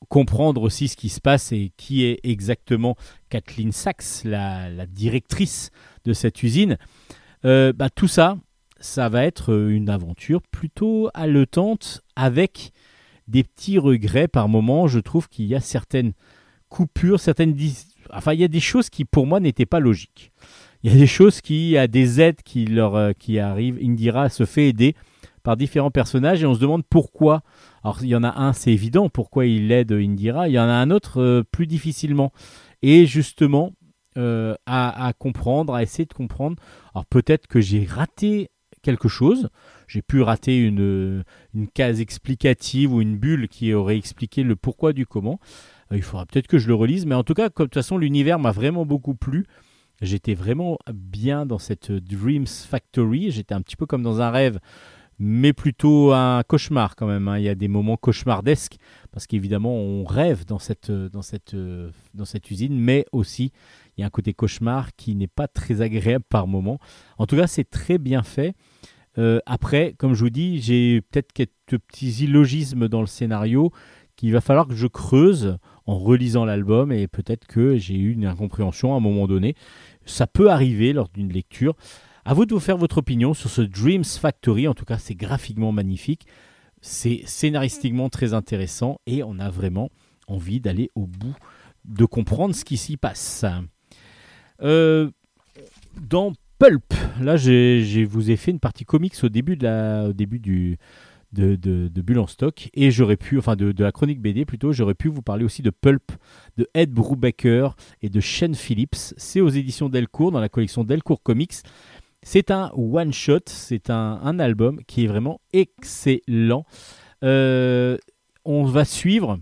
comprendre aussi ce qui se passe et qui est exactement Kathleen Sachs, la, directrice de cette usine. Euh, bah, tout ça, ça va être euh, une aventure plutôt haletante avec des petits regrets par moment. Je trouve qu'il y a certaines coupures, certaines... dis- Enfin, il y a des choses qui, pour moi, n'étaient pas logiques. Il y a des choses qui, a des aides qui leur euh, qui arrivent. Indira se fait aider par différents personnages et on se demande pourquoi. Alors il y en a un, c'est évident, pourquoi il aide Indira. Il y en a un autre euh, plus difficilement. Et justement, euh, à, comprendre, à essayer de comprendre. Alors peut-être que j'ai raté quelque chose. J'ai pu rater une, une case explicative ou une bulle qui aurait expliqué le pourquoi du comment. Euh, il faudra peut-être que je le relise, mais en tout cas, comme de toute façon, l'univers m'a vraiment beaucoup plu. J'étais vraiment bien dans cette Dreams Factory. J'étais un petit peu comme dans un rêve, mais plutôt un cauchemar quand même. hein. Il y a des moments cauchemardesques parce qu'évidemment, on rêve dans cette, dans, cette, euh, dans cette usine, mais aussi il y a un côté cauchemar qui n'est pas très agréable par moment. En tout cas, c'est très bien fait. Euh, après, comme je vous dis, j'ai peut-être quelques petits illogismes dans le scénario qu'il va falloir que je creuse en relisant l'album et peut-être que j'ai eu une incompréhension à un moment donné. Ça peut arriver lors d'une lecture. À vous de vous faire votre opinion sur ce Dreams Factory. En tout cas, c'est graphiquement magnifique, c'est scénaristiquement très intéressant et on a vraiment envie d'aller au bout de comprendre ce qui s'y passe. Euh, dans Pulp, là, j'ai- vous ai fait une partie comics au début de la, au début du de, de Bulle en stock et j'aurais pu, enfin de, de la chronique BD plutôt, j'aurais pu vous parler aussi de Pulp de Ed Brubaker et de Shane Phillips. C'est aux éditions Delcourt dans la collection Delcourt Comics. C'est un one shot, c'est un, album qui est vraiment excellent. Euh, on va suivre,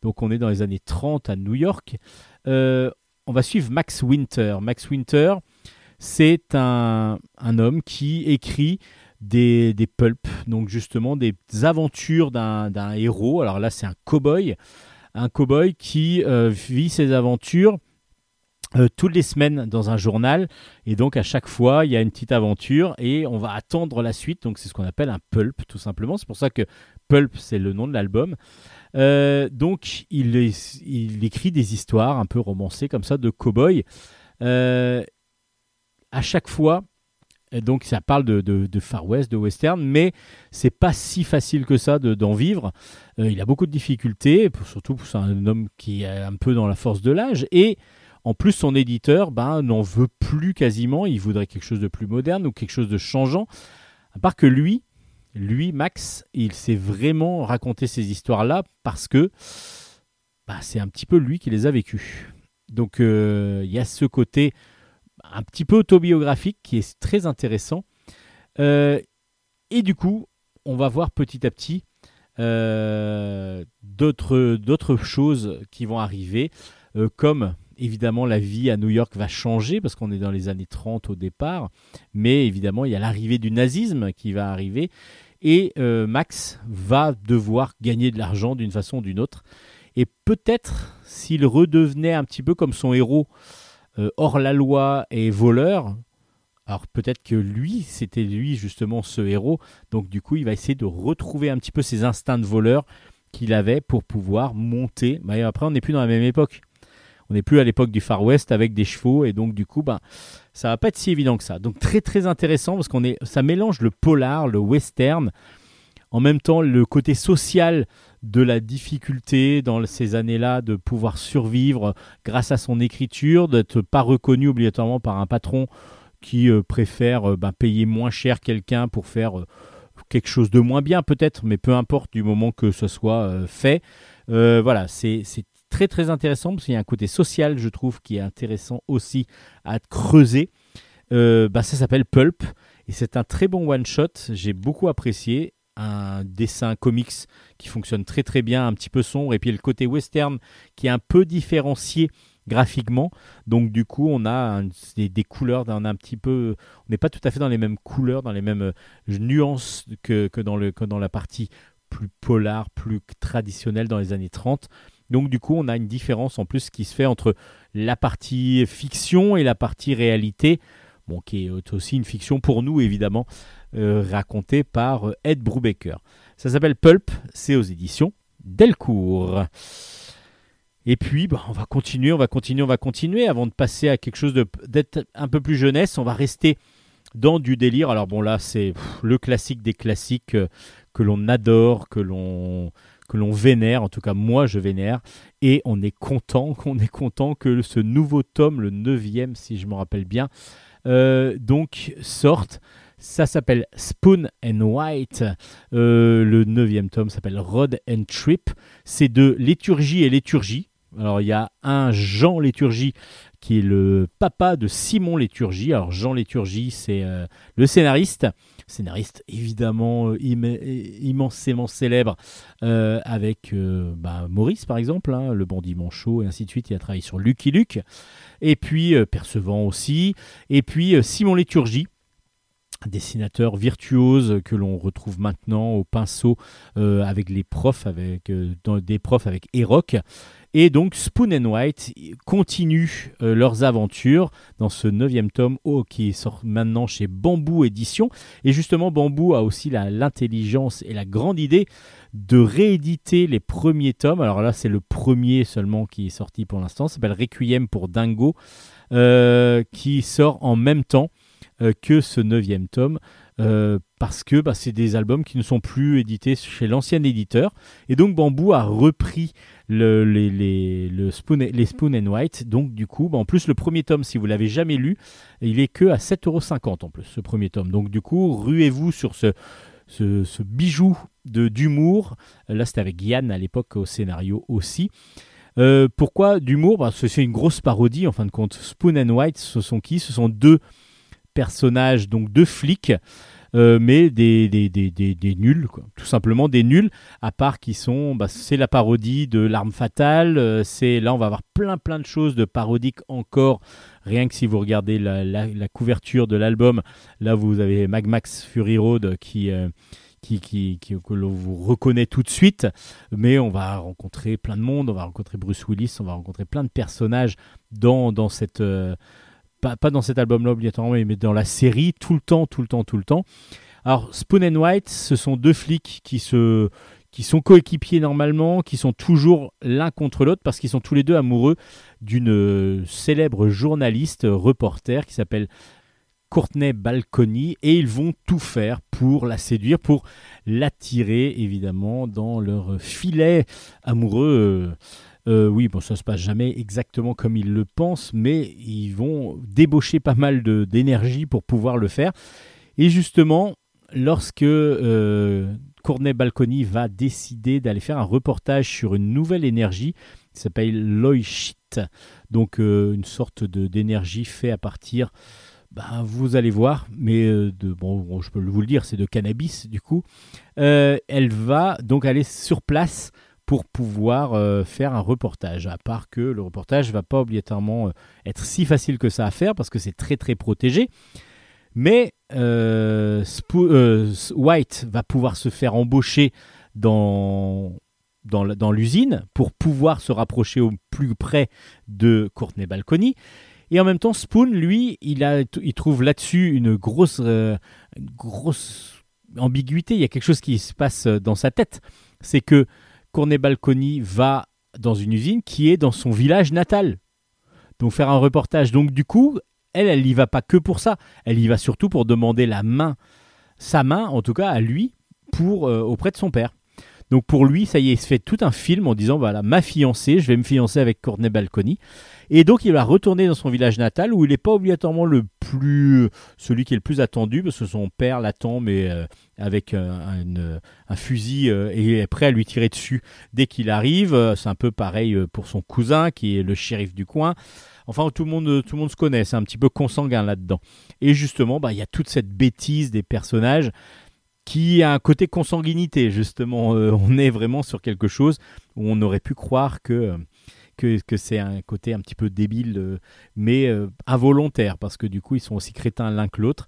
donc on est dans les années 30 à New York. Euh, on va suivre Max Winter. Max Winter, c'est un, homme qui écrit des, pulps, donc justement des aventures d'un d'un héros. Alors là, c'est un cow-boy, un cow-boy qui euh, vit ses aventures euh, toutes les semaines dans un journal. Et donc, à chaque fois, il y a une petite aventure et on va attendre la suite. Donc, c'est ce qu'on appelle un pulp, tout simplement. C'est pour ça que Pulp, c'est le nom de l'album. Euh, donc, il, écrit des histoires un peu romancées comme ça de cow-boy. Euh, à chaque fois, donc ça parle de, Far West, de western, mais c'est pas si facile que ça de- d'en vivre. Euh, il a beaucoup de difficultés, pour- surtout c'est un homme qui est un peu dans la force de l'âge, et en plus son éditeur ben, n'en veut plus quasiment, il voudrait quelque chose de plus moderne ou quelque chose de changeant, à part que lui, lui Max, il s'est vraiment raconté ces histoires-là parce que bah, c'est un petit peu lui qui les a vécues. Donc euh, il y a ce côté un petit peu autobiographique qui est très intéressant. Euh, et du coup, on va voir petit à petit euh, d'autres choses qui vont arriver, comme évidemment la vie à New York va changer parce qu'on est dans les années 30 au départ, mais évidemment il y a l'arrivée du nazisme qui va arriver et euh, Max va devoir gagner de l'argent d'une façon ou d'une autre. Et peut-être s'il redevenait un petit peu comme son héros euh, hors la loi et voleur, alors peut-être que lui, c'était lui justement ce héros, donc du coup il va essayer de retrouver un petit peu ses instincts de voleur qu'il avait pour pouvoir monter. Mais après on n'est plus dans la même époque. On n'est plus à l'époque du Far West avec des chevaux et donc du coup ben, ça va pas être si évident que ça. Donc très très intéressant parce qu'on est, ça mélange le polar, le western, en même temps le côté social de la difficulté dans ces années-là de pouvoir survivre grâce à son écriture, d'être pas reconnu obligatoirement par un patron qui euh, préfère euh, ben, payer moins cher quelqu'un pour faire euh, quelque chose de moins bien peut-être, mais peu importe du moment que ce soit fait. Euh, voilà, c'est très très intéressant parce qu'il y a un côté social, je trouve, qui est intéressant aussi à creuser. Euh, bah, ça s'appelle Pulp et c'est un très bon one shot. J'ai beaucoup apprécié un dessin comics qui fonctionne très très bien, un petit peu sombre et puis le côté western qui est un peu différencié graphiquement. Donc du coup, on a des, des couleurs, un petit peu, on n'est pas tout à fait dans les mêmes couleurs, dans les mêmes euh, nuances que, que dans le que dans la partie plus polar, plus traditionnelle dans les années 30. Donc du coup, on a une différence en plus qui se fait entre la partie fiction et la partie réalité, bon, qui est aussi une fiction pour nous évidemment, euh, racontée par euh, Ed Brubaker. Ça s'appelle Pulp, c'est aux éditions Delcourt. Et puis, bah, on va continuer, on va continuer, on va continuer avant de passer à quelque chose d'être un peu plus jeunesse. On va rester dans du délire. Alors bon, là, c'est le classique des classiques euh, que l'on adore, que l'on que l'on vénère. En tout cas, moi, je vénère. Et on est content, qu'on est content que ce nouveau tome, le neuvième, si je me rappelle bien, euh, donc sorte. Ça s'appelle Spoon and White. Euh, le neuvième tome s'appelle Rod and Trip. C'est de Léturgie et Léturgie. Alors il y a un Jean Léturgie qui est le papa de Simon Léturgie. Alors Jean Léturgie, c'est euh, le scénariste, scénariste évidemment euh, imme- immensément célèbre euh, avec euh, bah, Maurice par exemple, hein, le bandit manchot et ainsi de suite. Il a travaillé sur Lucky Luke et puis euh, Percevant aussi, et puis euh, Simon Léturgie. Dessinateur virtuose que l'on retrouve maintenant au pinceau euh, avec les profs, avec euh, des profs avec Eroc. Et donc Spoon and White continuent euh, leurs aventures dans ce neuvième tome oh, qui sort maintenant chez Bamboo Édition. Et justement, Bamboo a aussi l'intelligence et la grande idée de rééditer les premiers tomes. Alors là, c'est le premier seulement qui est sorti pour l'instant. S'appelle Requiem pour Dingo, euh, qui sort en même temps euh, que ce neuvième tome. parce que bah, c'est des albums qui ne sont plus édités chez l'ancien éditeur. Et donc Bamboo a repris le- les, le Spoon, les Spoon and White. Donc du coup, bah, en plus le premier tome, si vous l'avez jamais lu, il est que à 7,50€ en plus, ce premier tome. Donc du coup, ruez-vous sur ce, ce, bijou de d'humour. Là, c'était avec Yann à l'époque au scénario aussi. Euh, pourquoi d'humour? Parce que c'est une grosse parodie en fin de compte. Spoon and White, ce sont qui? Ce sont deux personnages, donc deux flics, euh, mais des, des, des, des, des nuls, quoi. tout simplement des nuls, à part qui sont, bah, c'est la parodie de l'arme fatale, euh, c'est là on va avoir plein plein de choses de parodiques encore, rien que si vous regardez la, la, couverture de l'album, là vous avez Mag Max Fury Road qui... euh, qui, qui, qui- que l'on vous reconnaît tout de suite, mais on va rencontrer plein de monde, on va rencontrer Bruce Willis, on va rencontrer plein de personnages dans, dans cette, pas, dans cet album-là obligatoirement, mais dans la série, tout le temps, tout le temps, tout le temps. Alors, Spoon and White, ce sont deux flics qui se qui sont coéquipiers normalement, qui sont toujours l'un contre l'autre parce qu'ils sont tous les deux amoureux d'une euh, célèbre journaliste euh, reporter qui s'appelle Courtney Balcony et ils vont tout faire pour la séduire, pour l'attirer évidemment dans leur filet amoureux. Euh, oui, bon, ça se passe jamais exactement comme ils le pensent, mais ils vont débaucher pas mal d'énergie pour pouvoir le faire. Et justement, lorsque euh, Courtney Balcony va décider d'aller faire un reportage sur une nouvelle énergie qui s'appelle Loishit, donc euh, une sorte d'énergie faite à partir ben, vous allez voir, mais euh, de, bon, je peux vous le dire, c'est de cannabis du coup. Elle va donc aller sur place pour pouvoir euh, faire un reportage. À part que le reportage va pas obligatoirement euh, être si facile que ça à faire parce que c'est très très protégé. Mais euh, euh, White va pouvoir se faire embaucher dans, dans, l'usine pour pouvoir se rapprocher au plus près de Courtney Balcony. Et en même temps, Spoon, lui, il, a, il trouve là-dessus une grosse, grosse ambiguïté. Il y a quelque chose qui se passe dans sa tête. C'est que Courtney Balcony va dans une usine qui est dans son village natal. Donc faire un reportage. Donc du coup, elle, elle n'y va pas que pour ça. Elle y va surtout pour demander la main, sa main, en tout cas à lui, pour euh, auprès de son père. Donc pour lui, ça y est, il se fait tout un film en disant voilà, ma fiancée, je vais me fiancer avec Courtney Balcony. Et donc il va retourner dans son village natal où il n'est pas obligatoirement le plus celui qui est le plus attendu parce que son père l'attend mais euh, avec euh, un, fusil euh, et est prêt à lui tirer dessus dès qu'il arrive. Euh, C'est un peu pareil pour son cousin qui est le shérif du coin. Enfin, tout le monde, tout le monde se connaît, c'est un petit peu consanguin là-dedans. Et justement, bah, il y a toute cette bêtise des personnages qui a un côté consanguinité, justement. On est vraiment sur quelque chose où on aurait pu croire que, que, que c'est un côté un petit peu débile, euh, mais euh, involontaire, parce que du coup, ils sont aussi crétins l'un que l'autre.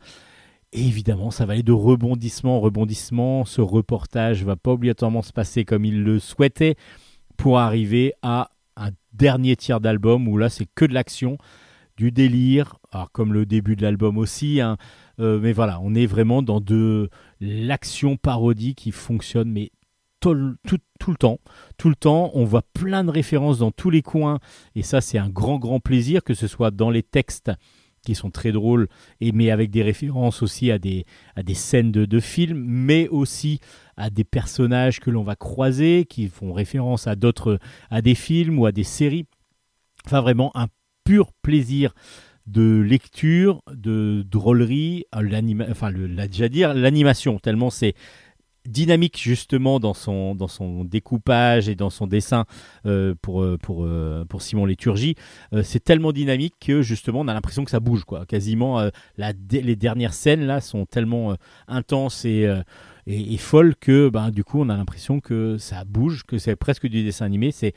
Et évidemment, ça va aller de rebondissement en rebondissement. Ce reportage va pas obligatoirement se passer comme il le souhaitait pour arriver à un dernier tiers d'album où là, c'est que de l'action, du délire, alors comme le début de l'album aussi, hein, euh, mais voilà, on est vraiment dans de l'action parodie qui fonctionne, mais tout, le- tout- le temps. Tout le temps, on voit plein de références dans tous les coins, et ça, c'est un grand, grand plaisir, que ce soit dans les textes qui sont très drôles, et, mais avec des références aussi à des, à des scènes de, de films, mais aussi à des personnages que l'on va croiser, qui font référence à d'autres, à des films ou à des séries. Enfin, vraiment un pur plaisir de lecture, de drôlerie, euh, enfin, l'animation, tellement c'est dynamique justement dans son, dans son découpage et dans son dessin euh, pour, euh, pour, euh, pour Simon Léturgie. C'est tellement dynamique que justement on a l'impression que ça bouge. Quoi. Quasiment les dernières scènes là sont tellement intenses et, et, et folles que ben, du coup on a l'impression que ça bouge, que c'est presque du dessin animé. C'est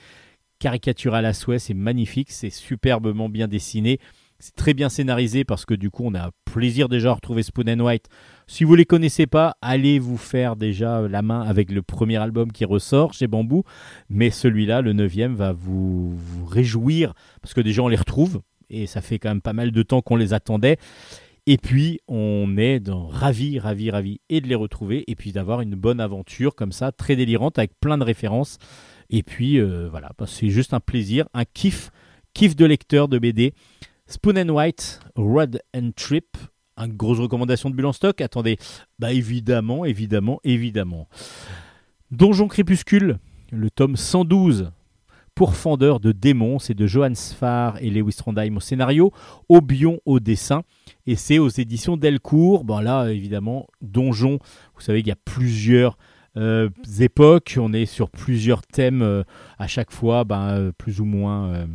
caricatural à souhait, c'est magnifique, c'est superbement bien dessiné. C'est très bien scénarisé parce que du coup on a plaisir déjà à retrouver Spoon and White. Si vous les connaissez pas, allez vous faire déjà la main avec le premier album qui ressort chez Bambou. Mais celui-là, le neuvième, va vous, vous réjouir parce que déjà on les retrouve et ça fait quand même pas mal de temps qu'on les attendait. Et puis on est dans ravi, ravi, ravi et de les retrouver et puis d'avoir une bonne aventure comme ça, très délirante avec plein de références. Et puis euh, voilà, bah, c'est juste un plaisir, un kiff, kiff de lecteur de BD. Spoon and White, Rod and Trip, une grosse recommandation de Bulle en stock. Attendez, bah évidemment, évidemment, évidemment. Donjon Crépuscule, le tome 112, Pourfendeur de démons, c'est de Johann Sfar et Lewis Trondheim au scénario, Aubion au dessin, et c'est aux éditions Delcourt. Bon là, évidemment, Donjon, vous savez qu'il y a plusieurs euh, époques, on est sur plusieurs thèmes euh, à chaque fois, ben, euh, plus ou moins...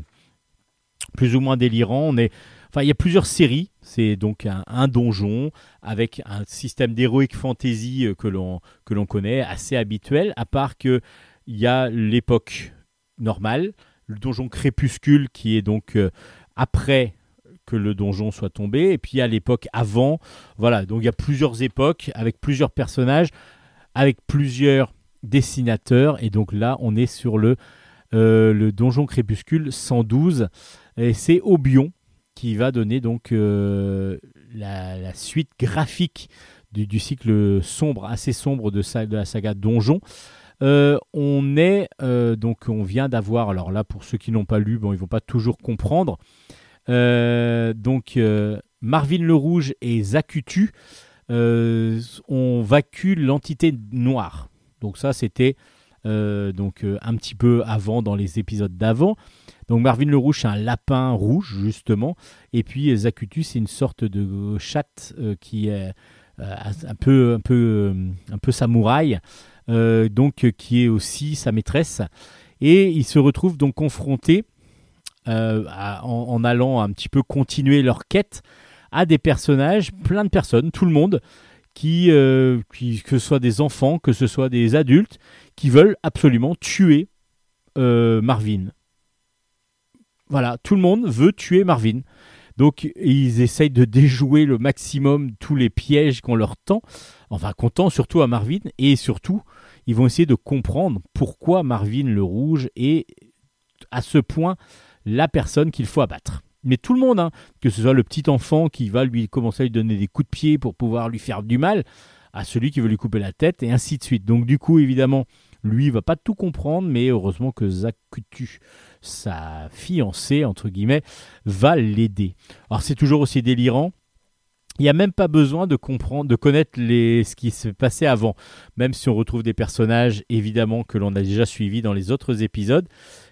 plus ou moins délirants. On est, enfin, il y a plusieurs séries. C'est donc un, donjon avec un système d'heroic fantasy euh, que l'on que l'on connaît, assez habituel. À part que il y a l'époque normale, le donjon crépuscule qui est donc euh, après que le donjon soit tombé, et puis il y a l'époque avant. Voilà, donc il y a plusieurs époques avec plusieurs personnages, avec plusieurs dessinateurs, et donc là on est sur le euh, le donjon crépuscule 112 et c'est Aubion qui va donner donc euh, la, suite graphique du, cycle sombre, assez sombre de, la saga Donjon. Euh, on est euh, donc on vient d'avoir alors là pour ceux qui n'ont pas lu bon ils vont pas toujours comprendre. Donc Marvin le Rouge et Zakutu ont vaincu l'entité noire. Donc ça c'était donc un petit peu avant dans les épisodes d'avant donc Marvin le Rouge, c'est un lapin rouge, justement. Et puis Zacutus, c'est une sorte de chatte euh, qui est euh, un peu, un peu, euh, samouraï, donc qui est aussi sa maîtresse. Et ils se retrouvent donc confrontés, en, allant un petit peu continuer leur quête, à des personnages, plein de personnes, tout le monde, qui, que ce soit des enfants, que ce soit des adultes, qui veulent absolument tuer Marvin. Voilà, tout le monde veut tuer Marvin. Donc ils essayent de déjouer le maximum tous les pièges qu'on leur tend, enfin qu'on tend surtout à Marvin, et surtout ils vont essayer de comprendre pourquoi Marvin le rouge est à ce point la personne qu'il faut abattre. Mais tout le monde, hein, que ce soit le petit enfant qui va lui commencer à lui donner des coups de pied pour pouvoir lui faire du mal, à celui qui veut lui couper la tête, et ainsi de suite. Donc du coup, évidemment, lui va pas tout comprendre, mais heureusement que Zakutu, sa fiancée, entre guillemets, va l'aider. Alors c'est toujours aussi délirant. Il n'y a même pas besoin de comprendre, de connaître les, ce qui s'est passé avant, même si on retrouve des personnages évidemment que l'on a déjà suivis dans les autres épisodes.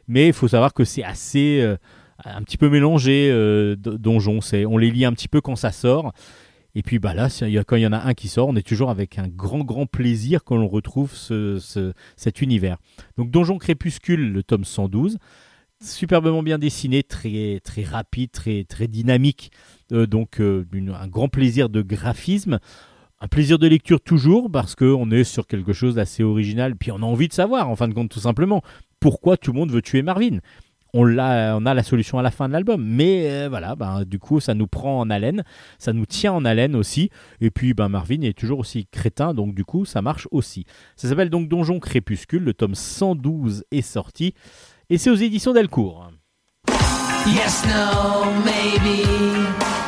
Mais il faut savoir que c'est assez, euh, un petit peu mélangé euh, donjon. C'est, on les lit un petit peu quand ça sort. Et puis bah là, quand il y en a un qui sort, on est toujours avec un grand grand plaisir quand l'on retrouve ce, ce- cet univers. Donc Donjon Crépuscule, le tome 112 superbement bien dessiné, très très rapide, très très dynamique. Euh, donc euh, un grand plaisir de graphisme, un plaisir de lecture toujours parce que on est sur quelque chose d'assez original. Puis on a envie de savoir, en fin de compte, tout simplement, pourquoi tout le monde veut tuer Marvin? On, a la solution à la fin de l'album, mais euh, voilà, ben, du coup, ça nous prend en haleine, ça nous tient en haleine aussi. Et puis, ben, Marvin est toujours aussi crétin, donc du coup, ça marche aussi. Ça s'appelle donc Donjon Crépuscule, le tome 112 est sorti, et c'est aux éditions Delcourt. Yes, no, maybe.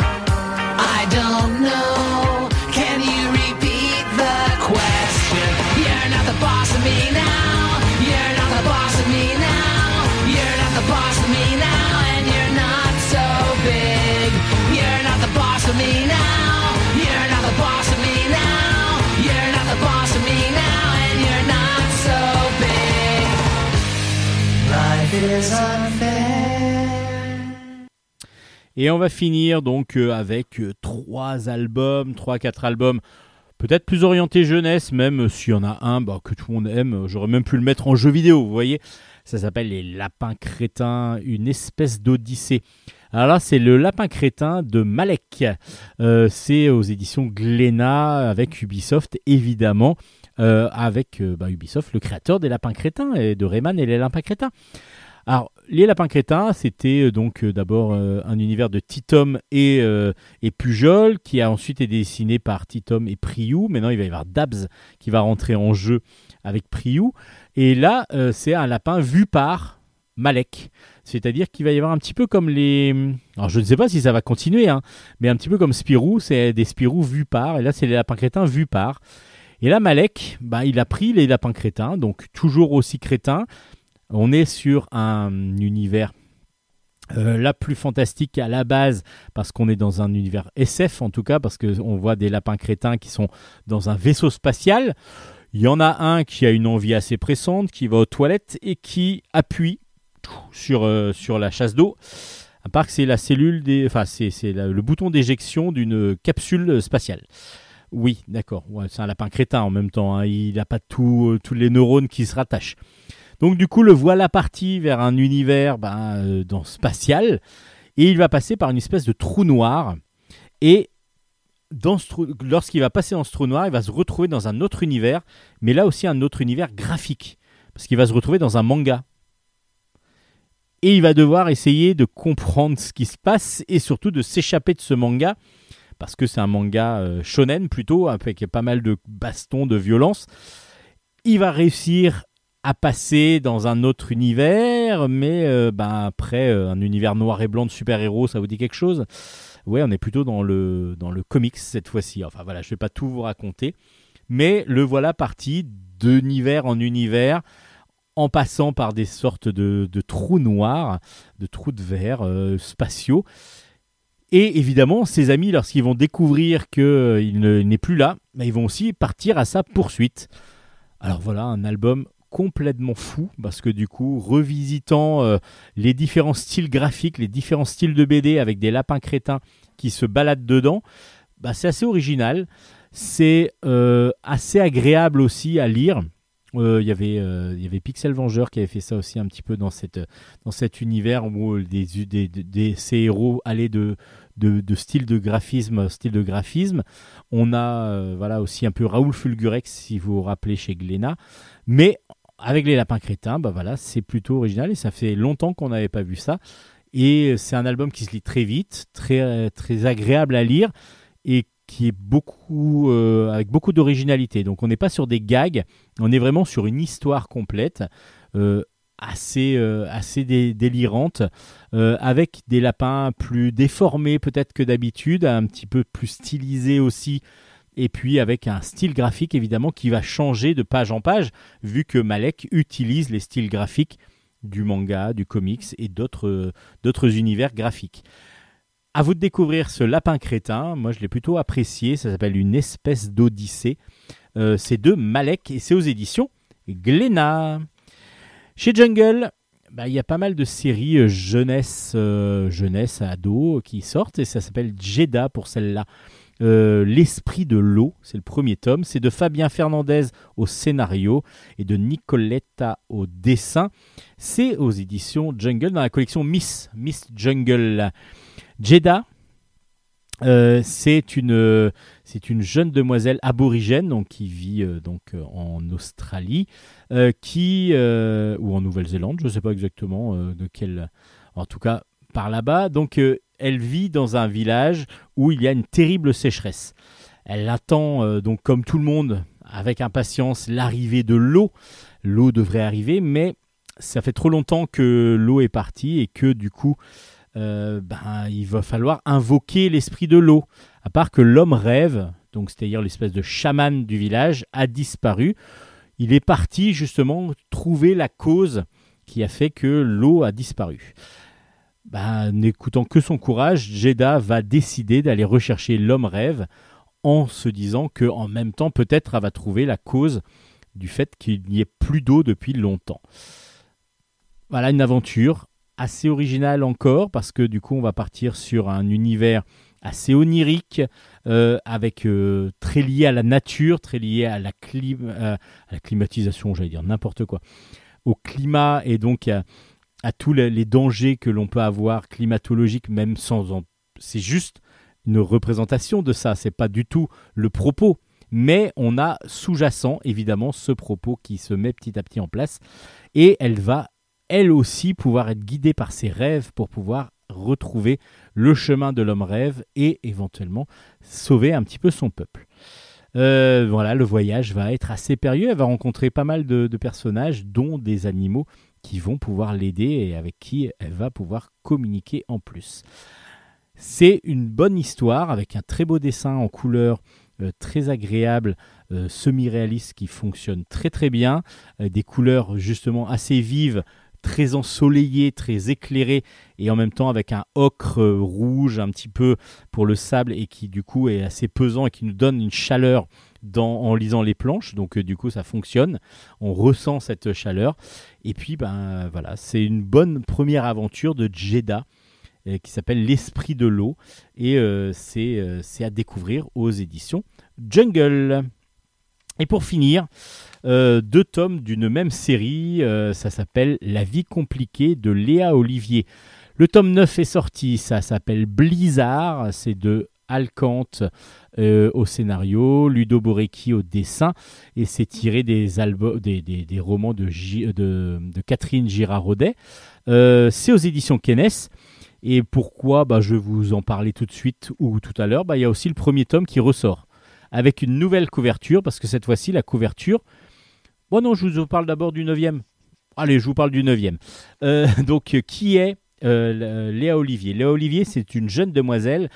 Et on va finir donc euh, avec euh, trois albums, trois, quatre albums peut-être plus orienté jeunesse, même s'il y en a un bah, que tout le monde aime. J'aurais même pu le mettre en jeu vidéo, vous voyez. Ça s'appelle Les Lapins Crétins, une espèce d'odyssée. Alors là, c'est le Lapin Crétin de Malek. Euh, c'est aux éditions Glénat avec Ubisoft, évidemment. euh, avec euh, bah, Ubisoft, le créateur des Lapins Crétins et de Rayman et les Lapins Crétins. Alors, les Lapins Crétins, c'était euh, donc euh, d'abord euh, un univers de Titom et, Pujol, qui a ensuite été dessiné par Titom et Priou. Maintenant, il va y avoir Dabs qui va rentrer en jeu avec Priou. Et là, c'est un lapin vu par Malek. C'est-à-dire qu'il va y avoir un petit peu comme les... Alors, je ne sais pas si ça va continuer, hein, mais un petit peu comme Spirou, c'est des Spirou vus par. Et là, c'est les lapins crétins vus par. Et là, Malek, bah, il a pris les lapins crétins, donc toujours aussi crétins. On est sur un univers euh, la plus fantastique à la base, parce qu'on est dans un univers SF en tout cas, parce qu'on voit des lapins crétins qui sont dans un vaisseau spatial. Il y en a un qui a une envie assez pressante, qui va aux toilettes et qui appuie sur, euh, la chasse d'eau. À part que c'est la cellule des, enfin c'est le bouton d'éjection d'une capsule spatiale. Oui, d'accord. C'est un lapin crétin en même temps. hein. Il n'a pas euh, tous les neurones qui se rattachent. Donc du coup, le voilà parti vers un univers ben, euh, dans spatial, et il va passer par une espèce de trou noir. Et lorsqu'il va passer dans ce trou noir, il va se retrouver dans un autre univers, mais là aussi un autre univers graphique, parce qu'il va se retrouver dans un manga. Et il va devoir essayer de comprendre ce qui se passe et surtout de s'échapper de ce manga, parce que c'est un manga euh, shonen plutôt, avec pas mal de bastons, de violence. Il va réussir à passer dans un autre univers, mais euh, ben, après euh, un univers noir et blanc de super-héros, ça vous dit quelque chose? Ouais, on est plutôt dans le, dans le comics cette fois-ci. Enfin voilà, je vais pas tout vous raconter, mais le voilà parti d'univers en univers, en passant par des sortes de, de trous noirs, de trous de verre euh, spatiaux. Et évidemment, ses amis, lorsqu'ils vont découvrir qu'il n'est plus là, ben, ils vont aussi partir à sa poursuite. Alors voilà, un album complètement fou parce que du coup, revisitant euh, les différents styles graphiques, les différents styles de BD avec des lapins crétins qui se baladent dedans, bah, c'est assez original. C'est euh, assez agréable aussi à lire. Euh, Il y avait, Pixel Vengeur qui avait fait ça aussi un petit peu dans, cette, dans cet univers où des, des, des- ces héros allaient de, de, de style de graphisme style de graphisme. On a voilà aussi un peu Raoul Fulgurex si vous vous rappelez chez Glénat. Mais avec les lapins crétins, bah voilà, c'est plutôt original et ça fait longtemps qu'on n'avait pas vu ça. Et c'est un album qui se lit très vite, très, très agréable à lire et qui est beaucoup euh, avec beaucoup d'originalité. Donc on n'est pas sur des gags, on est vraiment sur une histoire complète, euh, assez, euh, assez dé- délirante, avec des lapins plus déformés peut-être que d'habitude, un petit peu plus stylisés aussi et puis avec un style graphique évidemment qui va changer de page en page, vu que Malek utilise les styles graphiques du manga, du comics et d'autres euh, univers graphiques. À vous de découvrir ce lapin crétin. Moi, je l'ai plutôt apprécié. Ça s'appelle Une espèce d'Odyssée. Euh, c'est de Malek et c'est aux éditions Glénat. Chez Jungle, bah, il y a pas mal de séries euh, jeunesse, euh, jeunesse ado qui sortent et ça s'appelle Jeddah pour celle-là. Euh, L'esprit de l'eau, c'est le premier tome. C'est de Fabien Fernandez au scénario et de Nicoletta au dessin. C'est aux éditions Jungle dans la collection Miss, Miss Jungle. Jeddah, euh, c'est une, jeune demoiselle aborigène donc, qui vit euh, donc, en Australie, qui, ou en Nouvelle-Zélande, je ne sais pas exactement de quel. En tout cas, par là-bas. Donc, elle vit dans un village où il y a une terrible sécheresse. Elle attend, euh, donc, comme tout le monde, avec impatience, l'arrivée de l'eau. L'eau devrait arriver, mais ça fait trop longtemps que l'eau est partie et que du coup, euh, ben, il va falloir invoquer l'esprit de l'eau. À part que l'homme rêve, donc c'est-à-dire l'espèce de chaman du village, a disparu. Il est parti justement trouver la cause qui a fait que l'eau a disparu. Ben, N'écoutant que son courage, Jeddah va décider d'aller rechercher l'homme rêve en se disant que en même temps peut-être elle va trouver la cause du fait qu'il n'y ait plus d'eau depuis longtemps. Voilà une aventure assez originale encore parce que du coup on va partir sur un univers assez onirique, euh, avec euh, très lié à la nature, très lié à la, euh, à la climatisation, j'allais dire n'importe quoi, au climat et donc à, tous les, dangers que l'on peut avoir climatologiques, même sans en... C'est juste une représentation de ça, c'est pas du tout le propos. Mais on a sous-jacent, évidemment, ce propos qui se met petit à petit en place. Et elle va, elle aussi, pouvoir être guidée par ses rêves pour pouvoir retrouver le chemin de l'homme rêve et éventuellement sauver un petit peu son peuple. Euh, voilà, le voyage va être assez périlleux. Elle va rencontrer pas mal de personnages, dont des animaux qui vont pouvoir l'aider et avec qui elle va pouvoir communiquer en plus. C'est une bonne histoire avec un très beau dessin en couleur euh, très agréable, euh, semi-réaliste qui fonctionne très très bien, euh, des couleurs justement assez vives, très ensoleillées, très éclairées et en même temps avec un ocre euh, rouge un petit peu pour le sable et qui du coup est assez pesant et qui nous donne une chaleur en lisant les planches. Donc euh, du coup ça fonctionne, on ressent cette chaleur et puis ben voilà c'est une bonne première aventure de Jeddah euh, qui s'appelle L'Esprit de l'eau et c'est à découvrir aux éditions Jungle. Et pour finir, euh, deux tomes d'une même série, euh, ça s'appelle La vie compliquée de Léa Olivier. Le tome 9 est sorti, ça s'appelle Blizzard, c'est de Alcante euh, au scénario, Ludo Borecki au dessin, et c'est tiré des, romans de, Catherine Girard-Rodet. C'est aux éditions Kennes. Et pourquoi? Bah, Je vais vous en parler tout de suite ou tout à l'heure. Bah, Il y a aussi le premier tome qui ressort avec une nouvelle couverture, parce que cette fois-ci, la couverture. Bon, non, je vous parle d'abord du 9e. Allez, je vous parle du 9e. Euh, donc, qui est euh, Léa Olivier? Léa Olivier, c'est une jeune demoiselle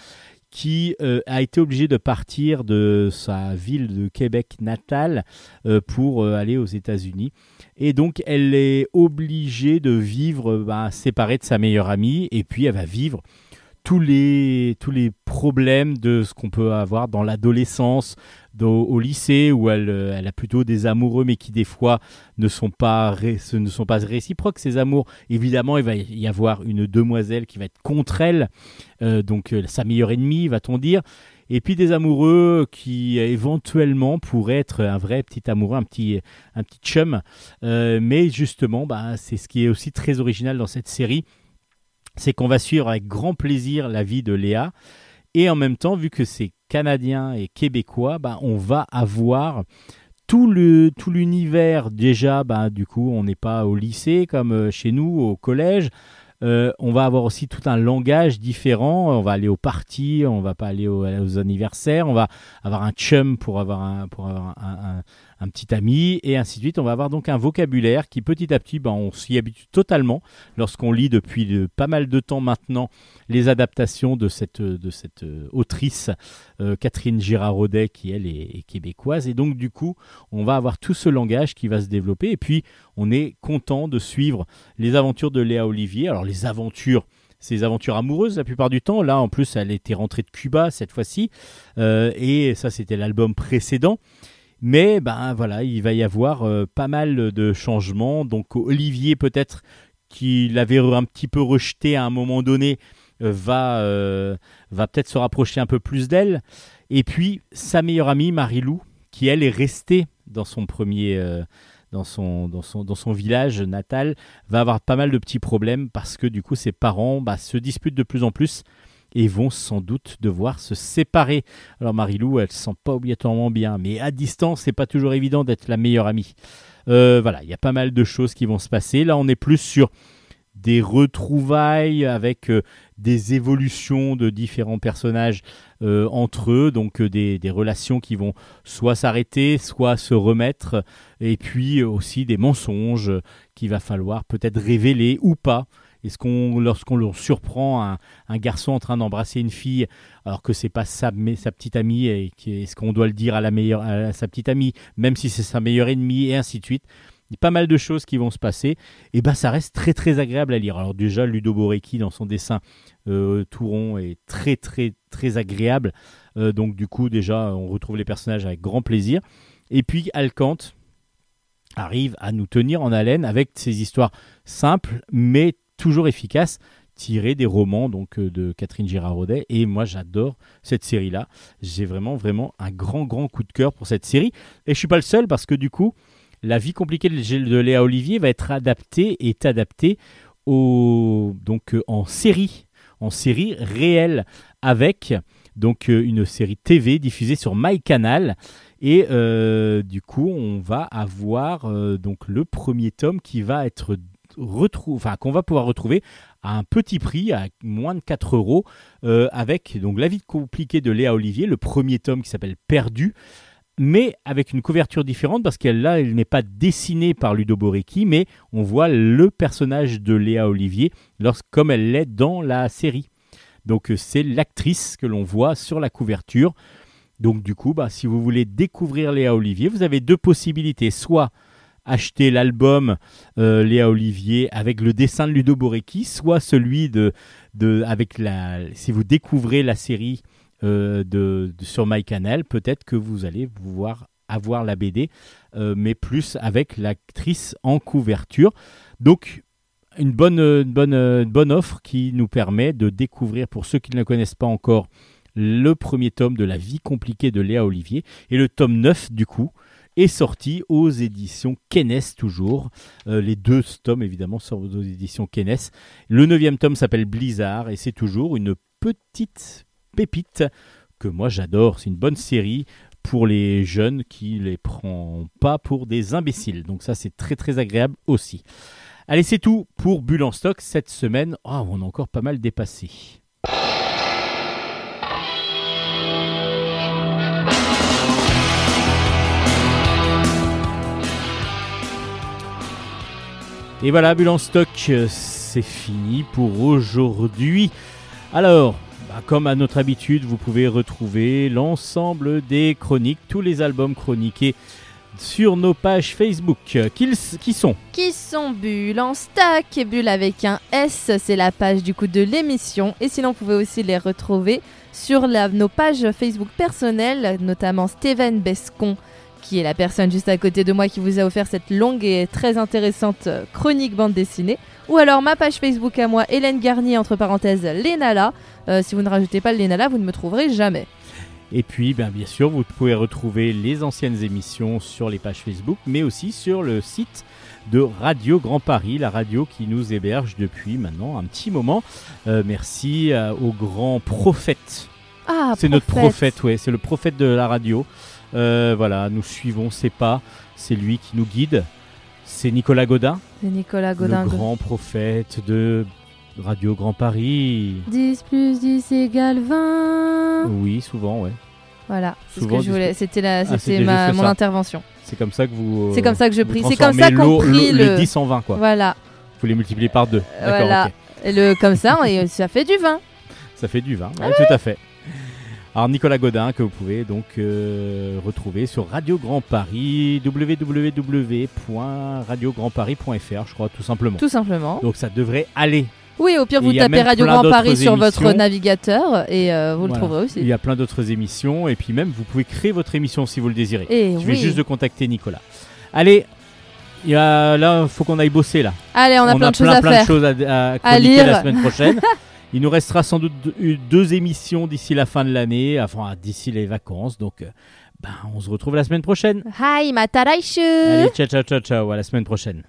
qui euh, a été obligée de partir de sa ville de Québec natale pour aller aux États-Unis. Et donc, elle est obligée de vivre bah, séparée de sa meilleure amie, et puis elle va vivre tous les, tous les problèmes de ce qu'on peut avoir dans l'adolescence, au lycée, où elle, euh, elle a plutôt des amoureux, mais qui des fois ne sont pas, ne sont pas réciproques, ces amours. Évidemment, il va y avoir une demoiselle qui va être contre elle, euh, donc euh, sa meilleure ennemie, va-t-on dire. Et puis des amoureux qui éventuellement pourraient être un vrai petit amoureux, un petit, un petit chum. Mais justement, bah, c'est ce qui est aussi très original dans cette série c'est qu'on va suivre avec grand plaisir la vie de Léa. Et en même temps, vu que c'est canadien et québécois, bah, on va avoir tout le tout l'univers déjà. Bah, du coup, on n'est pas au lycée comme euh, chez nous, au collège. Euh, on va avoir aussi tout un langage différent. On va aller aux parties, on va pas aller aux, aux anniversaires. On va avoir un chum pour avoir un pour avoir un, un- un petit ami et ainsi de suite. On va avoir donc un vocabulaire qui petit à petit, ben, on s'y habitue totalement lorsqu'on lit depuis de- pas mal de temps maintenant les adaptations de cette, de cette euh, autrice euh, Catherine Girard-Rodet qui elle est, est québécoise et donc du coup on va avoir tout ce langage qui va se développer et puis on est content de suivre les aventures de Léa Olivier. Alors les aventures ses aventures amoureuses la plupart du temps. Là, en plus, elle était rentrée de Cuba cette fois-ci. Euh, et ça, c'était l'album précédent. Mais ben voilà, il va y avoir euh, pas mal de changements. Donc Olivier peut-être qui l'avait un petit peu rejeté à un moment donné euh, va euh, va peut-être se rapprocher un peu plus d'elle. Et puis sa meilleure amie Marilou qui elle est restée dans son premier dans son, dans, son, dans son village natal va avoir pas mal de petits problèmes parce que du coup ses parents bah, se disputent de plus en plus et vont sans doute devoir se séparer. Alors Marilou, elle se sent pas obligatoirement bien, mais à distance, c'est pas toujours évident d'être la meilleure amie. Euh, voilà, il y a pas mal de choses qui vont se passer. Là, on est plus sur des retrouvailles avec euh, des évolutions de différents personnages euh, entre eux, donc des, des relations qui vont soit s'arrêter, soit se remettre, et puis aussi des mensonges qu'il va falloir peut-être révéler ou pas. Est-ce qu'on, lorsqu'on surprend un, garçon en train d'embrasser une fille, alors que c'est pas sa, mais sa petite amie, et est-ce qu'on doit le dire à la meilleure, à sa petite amie, même si c'est sa meilleure ennemie, et ainsi de suite. Il y a pas mal de choses qui vont se passer, et ben ça reste très très agréable à lire. Alors déjà, Ludo Borecki dans son dessin euh, tout rond est très très très agréable. Euh, donc du coup, déjà, on retrouve les personnages avec grand plaisir. Et puis Alcante arrive à nous tenir en haleine avec ses histoires simples, mais toujours efficaces, tiré des romans donc euh, de Catherine Girard-Rodet. Et moi, j'adore cette série-là. J'ai vraiment, vraiment un grand, grand coup de cœur pour cette série. Et je suis pas le seul parce que du coup, la vie compliquée de, Léa Olivier va être adaptée, est adaptée au, donc euh, en série, en série réelle avec donc euh, une série TV diffusée sur MyCanal. Et du coup, on va avoir donc le premier tome qui va être retrouvé, enfin qu'on va pouvoir retrouver à un petit prix, à moins de 4 euros, euh, avec donc la vie compliquée de Léa Olivier, le premier tome qui s'appelle Perdu, mais avec une couverture différente parce qu'elle là, elle n'est pas dessinée par Ludo Borecki, mais on voit le personnage de Léa Olivier lorsque, comme elle l'est dans la série. Donc euh, c'est l'actrice que l'on voit sur la couverture. Donc du coup, bah, si vous voulez découvrir Léa Olivier, vous avez deux possibilités. Soit acheter l'album euh, Léa Olivier avec le dessin de Ludo Borecki, soit celui de, avec la si vous découvrez la série euh, de, de- sur MyCanal, peut-être que vous allez pouvoir avoir la BD, euh, mais plus avec l'actrice en couverture. Donc une bonne, bonne, bonne offre qui nous permet de découvrir, pour ceux qui ne le connaissent pas encore, le premier tome de La vie compliquée de Léa Olivier. Et le tome 9, du coup, est sorti aux éditions Kennes toujours. Euh, les deux tomes, évidemment, sortent aux éditions Kennes. Le neuvième tome s'appelle Blizzard et c'est toujours une petite pépite que moi j'adore. C'est une bonne série pour les jeunes qui les prend pas pour des imbéciles. Donc ça, c'est très très agréable aussi. Allez, c'est tout pour Bulle en stock cette semaine. Oh, on a encore pas mal dépassé. Et voilà, Bulle en stock, euh, c'est fini pour aujourd'hui. Alors, bah, comme à notre habitude, vous pouvez retrouver l'ensemble des chroniques, tous les albums chroniqués sur nos pages Facebook. Qui sont? Qui sont Bulle en stack et Bulle avec un S, c'est la page du coup de l'émission. Et sinon, vous pouvez aussi les retrouver sur nos pages Facebook personnelles, notamment Steven Bescon, qui est la personne juste à côté de moi qui vous a offert cette longue et très intéressante euh, chronique bande dessinée. Ou alors ma page Facebook à moi, Hélène Garnier, entre parenthèses, Lénala. Euh, si vous ne rajoutez pas le Lénala, vous ne me trouverez jamais. Et puis, ben, bien sûr, vous pouvez retrouver les anciennes émissions sur les pages Facebook, mais aussi sur le site de Radio Grand Paris, la radio qui nous héberge depuis maintenant un petit moment. Euh, merci euh, au grand prophète. Ah, c'est notre prophète, ouais, c'est le prophète de la radio. Euh, voilà, nous suivons ses pas, c'est lui qui nous guide. C'est Nicolas Godin, C'est Nicolas Godin. le grand prophète de Radio Grand Paris. 10 plus 10 égale 20. Oui, souvent, ouais. Voilà, c'est ce que je voulais. C'était la, Ah, c'était c'était ma, mon ça. intervention. C'est comme ça que vous. C'est comme ça que je prie. C'est comme ça qu'on prie le- les 10 en 20, quoi. Voilà, Vous les multipliez par 2. D'accord, voilà. ok. Et le comme ça, et ça fait du vin. Ça fait du vin, Ah ouais, tout à fait. Alors Nicolas Godin que vous pouvez donc euh, retrouver sur Radio Grand Paris, www.radiograndparis.fr, je crois tout simplement. Tout simplement. Donc ça devrait aller. Oui, au pire, Et vous il a tapez Radio plein Grand Paris sur votre navigateur et euh, vous le trouverez Il aussi. y a plein d'autres émissions et puis même vous pouvez créer votre émission si vous le désirez. Et Je vais juste de contacter Nicolas. Allez, il y a, là, faut qu'on aille bosser là. Allez, on a plein de choses à plein de choses à, à À chroniquer lire. la semaine prochaine. Il nous restera sans doute deux, deux émissions d'ici la fin de l'année, enfin d'ici les vacances. Donc, euh, ben, on se retrouve la semaine prochaine. Hi, mataraishu. Allez, ciao, ciao, ciao, ciao, à la semaine prochaine.